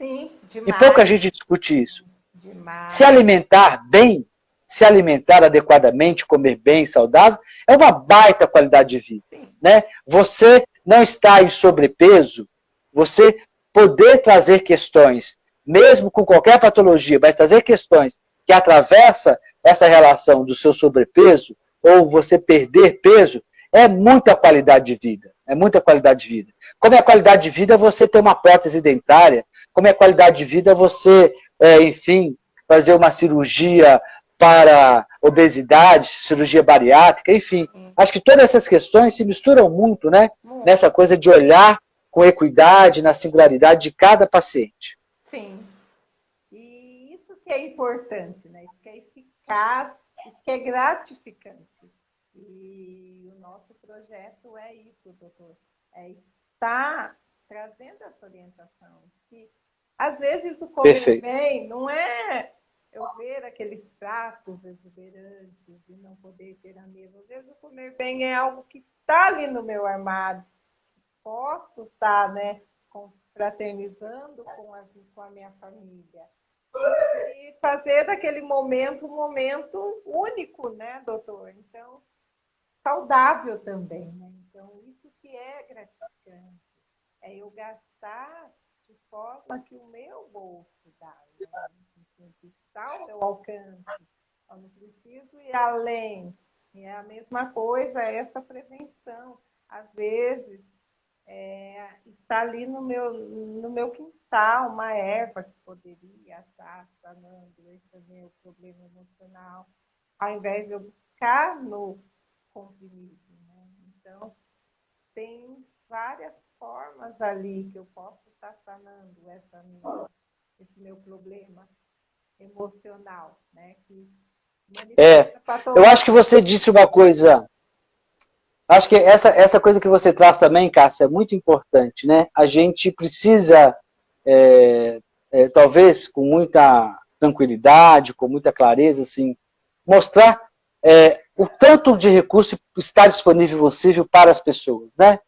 Speaker 2: Sim, demais.
Speaker 3: E pouca gente discute isso.
Speaker 2: Demais.
Speaker 3: Se alimentar bem, se alimentar adequadamente, comer bem, saudável, é uma baita qualidade de vida. Né? Você não está em sobrepeso, você poder trazer questões, mesmo com qualquer patologia, mas trazer questões que atravessa essa relação do seu sobrepeso ou você perder peso, é muita qualidade de vida. É muita qualidade de vida. Como é a qualidade de vida você ter uma prótese dentária, como é a qualidade de vida você, é, enfim, fazer uma cirurgia para obesidade, cirurgia bariátrica, enfim. Acho que todas essas questões se misturam muito, né? Nessa coisa de olhar com equidade, na singularidade de cada paciente.
Speaker 2: Sim. Que é importante, né? Isso que é eficaz, isso que é gratificante. E o nosso projeto é isso, doutor. É estar trazendo essa orientação. Que às vezes o comer bem não é eu ver aqueles pratos exuberantes e não poder ter a mesa. Às vezes o comer bem é algo que está ali no meu armário. Posso estar, né, fraternizando com a, com a minha família. E fazer daquele momento um momento único, né, doutor? Então, saudável também, né? Então, isso que é gratificante. É eu gastar de forma que o meu bolso dá. Né? que está ao meu alcance. Eu não preciso ir além. E é a mesma coisa essa prevenção. Às vezes, é, está ali no meu, no meu quintal uma erva que poderia estar sanando esse meu problema emocional, ao invés de eu buscar no comprimido. Né? Então, tem várias formas ali que eu posso estar sanando essa minha, esse meu problema emocional, né? Que
Speaker 3: é, eu acho que você disse uma coisa. Acho que essa, essa coisa que você traz também, Cássia, é muito importante, né? A gente precisa, é, é, talvez com muita tranquilidade, com muita clareza, assim, mostrar é, o tanto de recurso está disponível possível para as pessoas, né?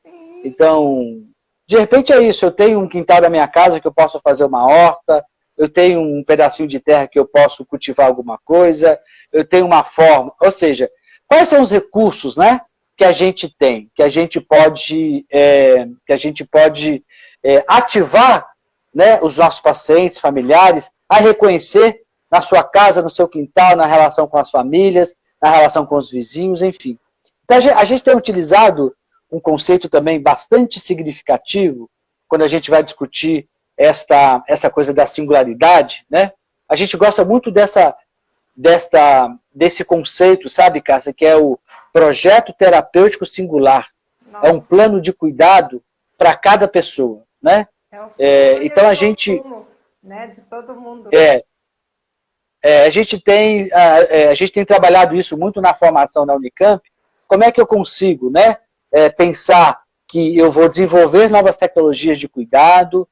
Speaker 3: Então, de repente é isso, eu tenho um quintal da minha casa que eu posso fazer uma horta, eu tenho um pedacinho de terra que eu posso cultivar alguma coisa, eu tenho uma forma. Ou seja, quais são os recursos né, que a gente tem, que a gente pode, é, que a gente pode é, ativar né, os nossos pacientes, familiares, a reconhecer na sua casa, no seu quintal, na relação com as famílias, na relação com os vizinhos, enfim. Então, a gente tem utilizado um conceito também bastante significativo quando a gente vai discutir esta, essa coisa da singularidade, né? A gente gosta muito dessa, desta, desse conceito, sabe, Cássia, que é o projeto terapêutico singular. Nossa. É um plano de cuidado para cada pessoa, né?
Speaker 2: É, é então a gente,
Speaker 3: né,
Speaker 2: de todo mundo.
Speaker 3: É. é, a gente tem a, é, a, gente tem trabalhado isso muito na formação na Unicamp. Como é que eu consigo, né, é, pensar que eu vou desenvolver novas tecnologias de cuidado,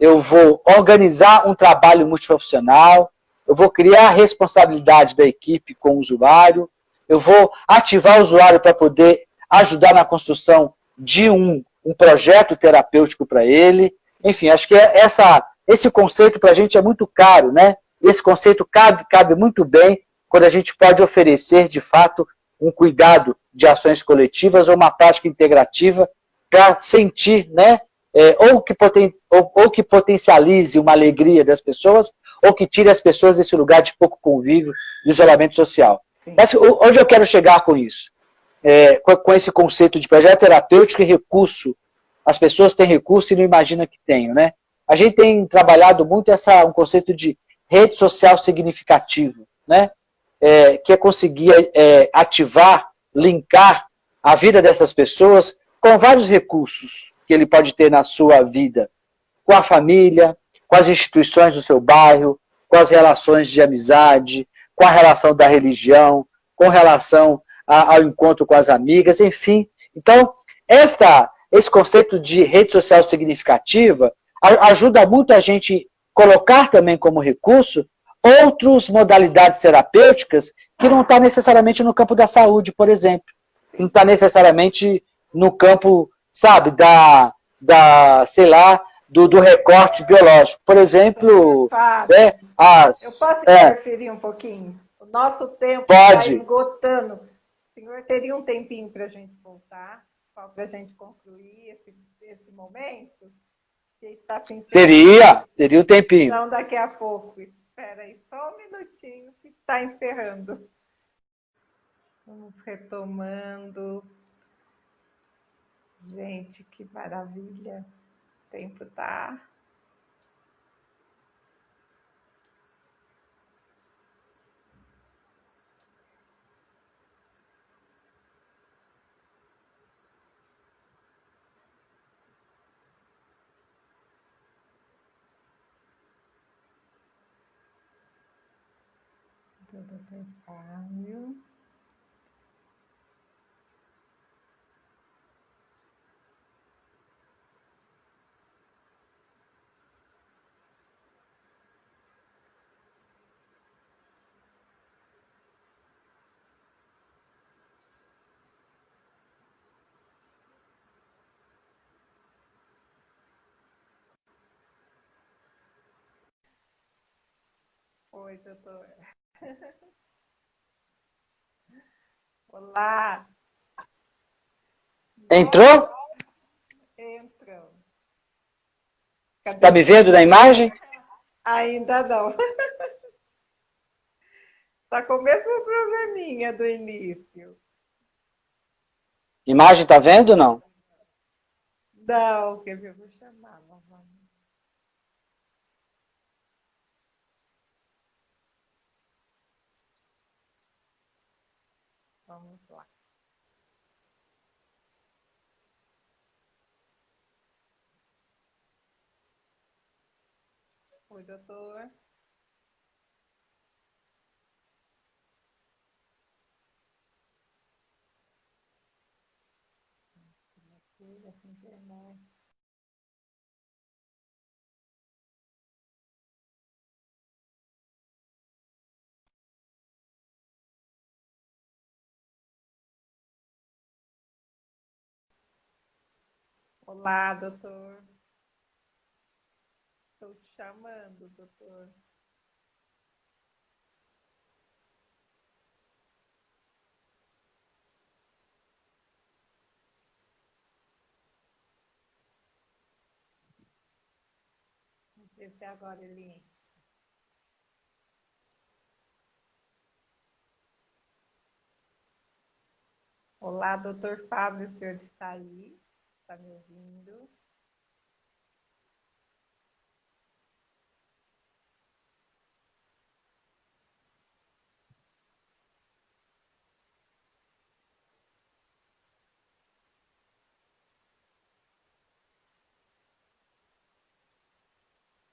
Speaker 3: eu vou organizar um trabalho multiprofissional, eu vou criar a responsabilidade da equipe com o usuário, eu vou ativar o usuário para poder ajudar na construção de um, um projeto terapêutico para ele. Enfim, acho que é essa, esse conceito para a gente é muito caro, né? Esse conceito cabe, cabe muito bem quando a gente pode oferecer, de fato, um cuidado de ações coletivas ou uma prática integrativa para sentir, né, é, ou, que poten, ou, ou, que potencialize uma alegria das pessoas, ou que tire as pessoas desse lugar de pouco convívio, de isolamento social. Mas onde eu quero chegar com isso? É, com, esse conceito de projeto terapêutico e recurso. As pessoas têm recurso e não imaginam que têm, né? A gente tem trabalhado muito essa, um conceito de rede social significativa, né? É, que é conseguir é, ativar, linkar a vida dessas pessoas com vários recursos que ele pode ter na sua vida, com a família, com as instituições do seu bairro, com as relações de amizade, com a relação da religião, com relação a, ao encontro com as amigas, enfim. Então, esta, esse conceito de rede social significativa ajuda muito a gente colocar também como recurso outras modalidades terapêuticas que não está necessariamente no campo da saúde, por exemplo. Não está necessariamente no campo, sabe, da, da sei lá, do, do recorte biológico. Por exemplo,
Speaker 2: né, as, eu posso é, interferir um pouquinho? O nosso tempo está esgotando. O senhor teria um tempinho para a gente voltar, só para a gente concluir esse, esse momento?
Speaker 3: Está teria, teria um tempinho.
Speaker 2: Então, daqui a pouco. Espera aí, só um minutinho que está encerrando. Vamos retomando. Gente, que maravilha. Tempo tá. Tudo tempável. Oi, doutor. Olá.
Speaker 3: Entrou?
Speaker 2: Entrou.
Speaker 3: Está me vendo na imagem?
Speaker 2: Ainda não. Está com o mesmo probleminha do início.
Speaker 3: Imagem está vendo ou não?
Speaker 2: Não, quer ver? Vou chamar novamente. Vamos lá. Oi, doutor. Essa internet. Olá, doutor. Estou te chamando, doutor. Não sei se agora ele Olá, doutor Fábio, o senhor está aí? Está me ouvindo?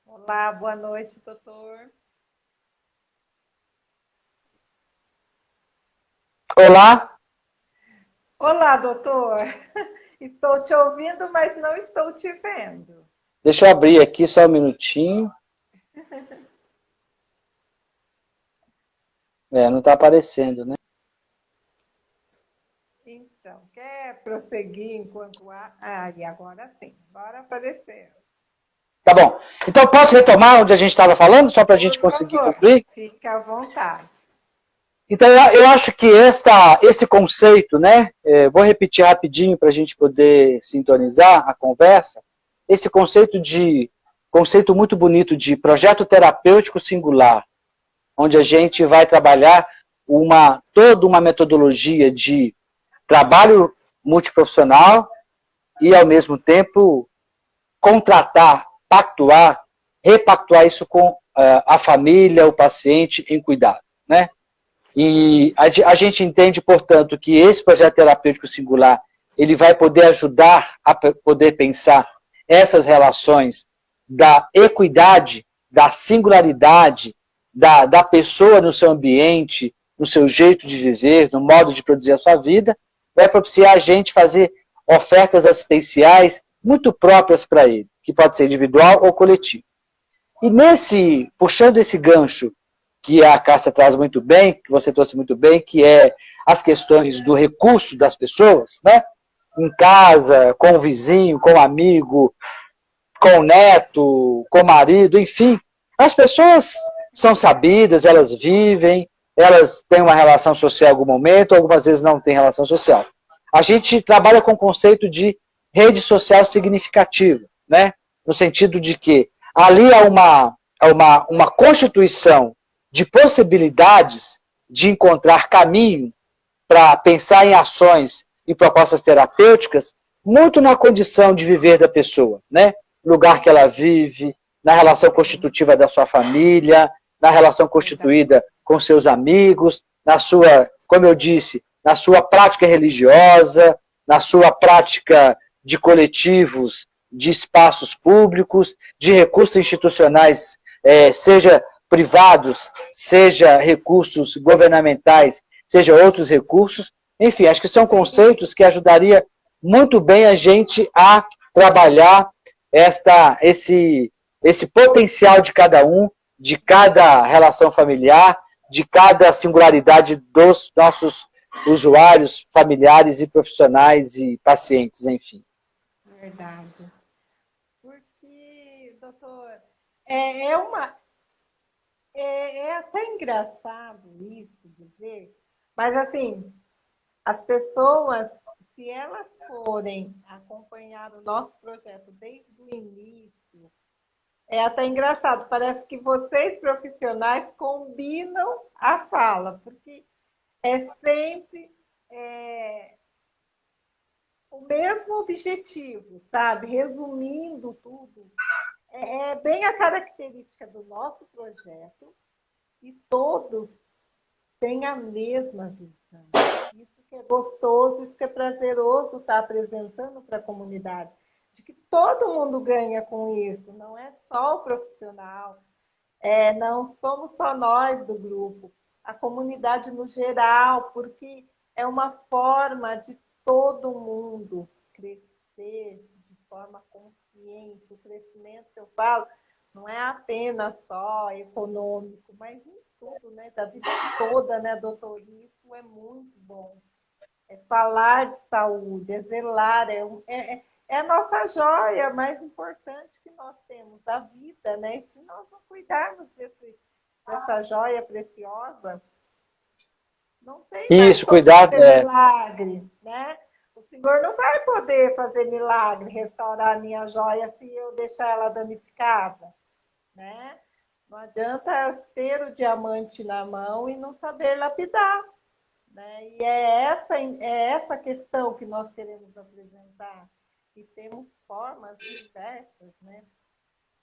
Speaker 2: Olá, boa noite, doutor.
Speaker 3: Olá.
Speaker 2: Olá, doutor. Estou te ouvindo, mas não estou te vendo.
Speaker 3: Deixa eu abrir aqui só um minutinho. É, não está aparecendo, né?
Speaker 2: Então, quer prosseguir enquanto há. Ah, e agora sim, agora apareceu.
Speaker 3: Tá bom. Então, posso retomar onde a gente estava falando, só para a gente conseguir
Speaker 2: favor,
Speaker 3: cumprir?
Speaker 2: Fique à vontade.
Speaker 3: Então, eu acho que esta, esse conceito, né? é, vou repetir rapidinho para a gente poder sintonizar a conversa. Esse conceito de conceito muito bonito de projeto terapêutico singular, onde a gente vai trabalhar uma toda uma metodologia de trabalho multiprofissional e ao mesmo tempo contratar, pactuar, repactuar isso com eh, a família, o paciente em cuidado, né? E a, a gente entende, portanto, que esse projeto terapêutico singular ele vai poder ajudar a poder pensar essas relações da equidade, da singularidade da, da pessoa no seu ambiente, no seu jeito de viver, no modo de produzir a sua vida, vai propiciar a gente fazer ofertas assistenciais muito próprias para ele, que pode ser individual ou coletivo. E nesse, puxando esse gancho que a Cássia traz muito bem, que você trouxe muito bem, que é as questões do recurso das pessoas, né? Em casa, com o vizinho, com o amigo, com o neto, com o marido, enfim. As pessoas são sabidas, elas vivem, elas têm uma relação social em algum momento, algumas vezes não têm relação social. A gente trabalha com o conceito de rede social significativa, né? no sentido de que ali há uma, há uma, uma constituição de possibilidades de encontrar caminho para pensar em ações e propostas terapêuticas, muito na condição de viver da pessoa, né? lugar que ela vive, na relação constitutiva da sua família, na relação constituída com seus amigos, na sua, como eu disse, na sua prática religiosa, na sua prática de coletivos, de espaços públicos, de recursos institucionais, eh, seja privados, seja recursos governamentais, seja outros recursos. Enfim, acho que são conceitos que ajudaria muito bem a gente a trabalhar esta, esse, esse potencial de cada um, de cada relação familiar, de cada singularidade dos nossos usuários, familiares e profissionais e pacientes, enfim.
Speaker 2: Verdade. Porque, doutor, é, é uma. É, é até engraçado isso dizer, mas assim, as pessoas, se elas forem acompanhar o nosso projeto desde o início, é até engraçado, parece que vocês profissionais combinam a fala, porque é sempre é, o mesmo objetivo, sabe? Resumindo tudo, é, é bem a característica do nosso projeto e todos têm a mesma visão. Isso que é gostoso, isso que é prazeroso estar apresentando para a comunidade, de que todo mundo ganha com isso, não é só o profissional, é, não somos só nós do grupo, a comunidade no geral, porque é uma forma de todo mundo crescer de forma consciente. O crescimento que eu falo não é apenas só econômico, mas em tudo, né? Da vida toda, né, doutor? Isso é muito bom. É falar de saúde, é zelar, é, é, é a nossa joia mais importante que nós temos, a vida, né? E se nós não cuidarmos desse, dessa joia preciosa, não tem
Speaker 3: Isso, cuidado, é.
Speaker 2: milagre, né? O Senhor não vai poder fazer milagre, restaurar a minha joia se eu deixar ela danificada, né? Não adianta ter o diamante na mão e não saber lapidar, né? E é essa, é essa questão que nós queremos apresentar. E temos formas diversas, né?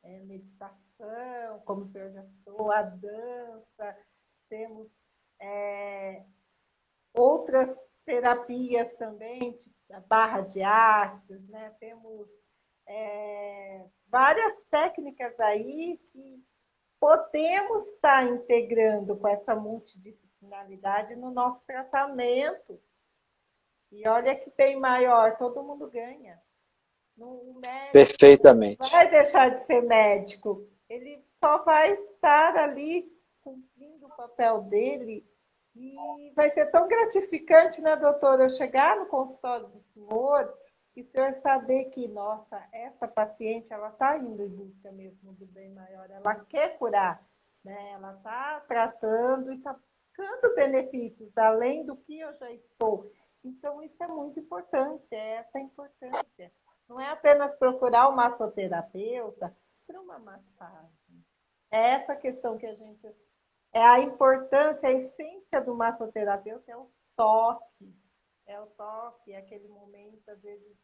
Speaker 2: É, meditação, como o senhor já citou, a dança, temos é, outras terapias também, tipo a barra de artes, né? temos é, várias técnicas aí que podemos estar integrando com essa finalidade no nosso tratamento. E olha que bem maior, todo mundo ganha.
Speaker 3: O médico Perfeitamente.
Speaker 2: vai deixar de ser médico, ele só vai estar ali cumprindo o papel dele e vai ser tão gratificante, né, doutora, eu chegar no consultório do senhor e o senhor saber que, nossa, essa paciente, ela está indo em busca mesmo do bem maior, ela quer curar, né? Ela está tratando e está buscando benefícios além do que eu já estou. Então, isso é muito importante, é essa importância. Não é apenas procurar o massoterapeuta para uma massagem. É essa questão que a gente. É a importância, a essência do massoterapeuta é o toque. É o toque, é aquele momento, às vezes,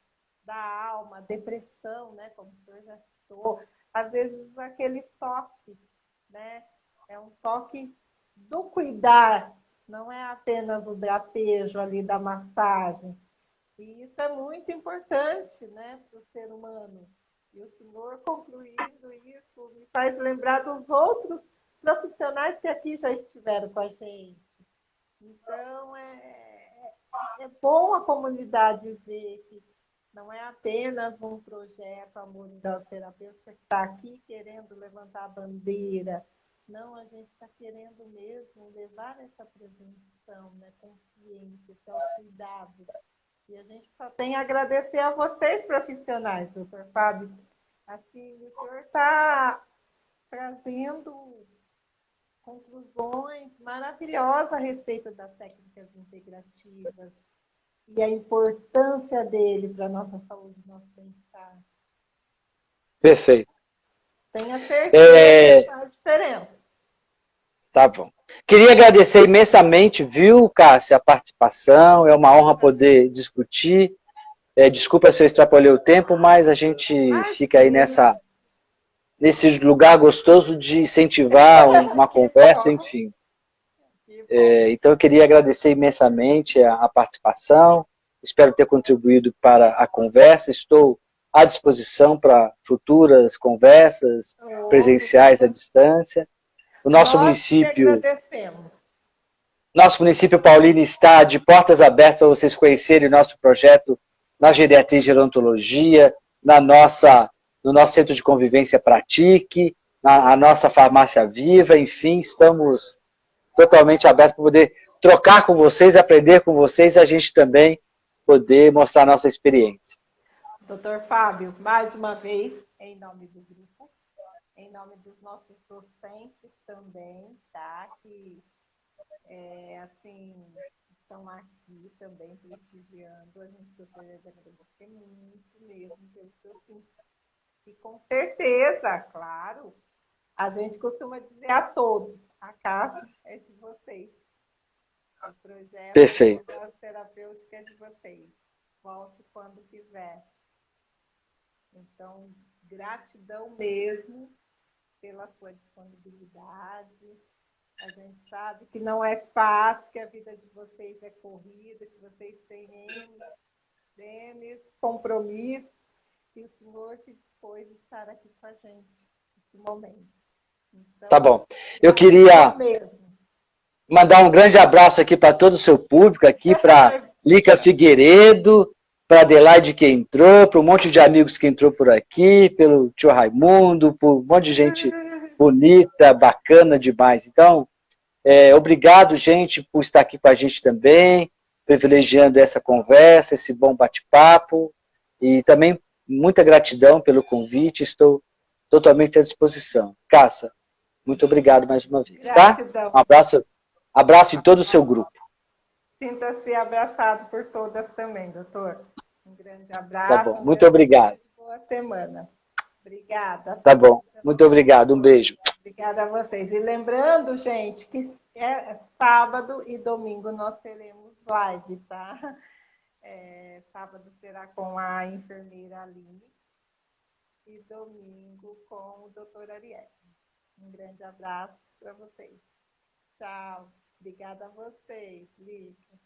Speaker 2: da alma, depressão, né? Como o senhor já citou. Às vezes, aquele toque, né? É um toque do cuidar, não é apenas o drapejo ali da massagem. E isso é muito importante né, para o ser humano. E o senhor concluindo isso me faz lembrar dos outros profissionais que aqui já estiveram com a gente. Então, é, é bom a comunidade ver que não é apenas um projeto Amor da Terapeuta que está aqui querendo levantar a bandeira, não, a gente está querendo mesmo levar essa prevenção né, consciente, esse cuidado. E a gente só tem a agradecer a vocês, profissionais, doutor Fábio. Assim, o senhor está trazendo conclusões maravilhosas a respeito das técnicas integrativas e a importância dele para a nossa saúde, nosso bem-estar.
Speaker 3: Perfeito.
Speaker 2: Tenha certeza é... que faz diferença.
Speaker 3: Tá bom. Queria agradecer imensamente, viu, Cássia, a participação. É uma honra poder discutir. É, desculpa se eu extrapolei o tempo, mas a gente fica aí nessa nesse lugar gostoso de incentivar uma conversa, enfim. É, então eu queria agradecer imensamente a, a participação. Espero ter contribuído para a conversa. Estou à disposição para futuras conversas presenciais à distância. O nosso Nós município. Nosso município Paulino está de portas abertas para vocês conhecerem nosso projeto na geriatria e gerontologia, na nossa, no nosso centro de convivência Pratique, na a nossa farmácia viva, enfim, estamos totalmente abertos para poder trocar com vocês, aprender com vocês a gente também poder mostrar a nossa experiência.
Speaker 2: Doutor Fábio, mais uma vez, em nome do grupo, em nome dos nossos docentes também, tá? Que, é, assim, estão aqui também prestigiando. A gente gostaria de agradecer muito mesmo pelo seu. E com certeza, claro, a gente costuma dizer a todos, a casa é de vocês. O projeto
Speaker 3: Perfeito.
Speaker 2: terapêutico é de vocês. Volte quando quiser. Então, gratidão mesmo pela sua disponibilidade. A gente sabe que não é fácil, que a vida de vocês é corrida, que vocês têm N, compromissos, e o Senhor se de estar aqui com a gente nesse momento.
Speaker 3: Então, tá bom. Eu queria mandar um grande abraço aqui para todo o seu público, aqui para Lica Figueiredo, para Adelaide que entrou, para um monte de amigos que entrou por aqui, pelo tio Raimundo, por um monte de gente bonita, bacana demais. Então, é, obrigado, gente, por estar aqui com a gente também, privilegiando essa conversa, esse bom bate-papo. E também muita gratidão pelo convite, estou totalmente à disposição. Caça, muito obrigado mais uma vez, tá? Gratidão. Um abraço, abraço em todo o seu grupo.
Speaker 2: Sinta-se abraçado por todas também, doutor. Um grande abraço. Tá
Speaker 3: bom, muito obrigado.
Speaker 2: Boa semana. Obrigada.
Speaker 3: Tá bom, muito obrigado. Um beijo.
Speaker 2: Obrigada a vocês. E lembrando, gente, que é sábado e domingo nós teremos live, tá? É, sábado será com a enfermeira Aline e domingo com o doutor Ariel. Um grande abraço para vocês. Tchau. Obrigada a vocês, Lícia.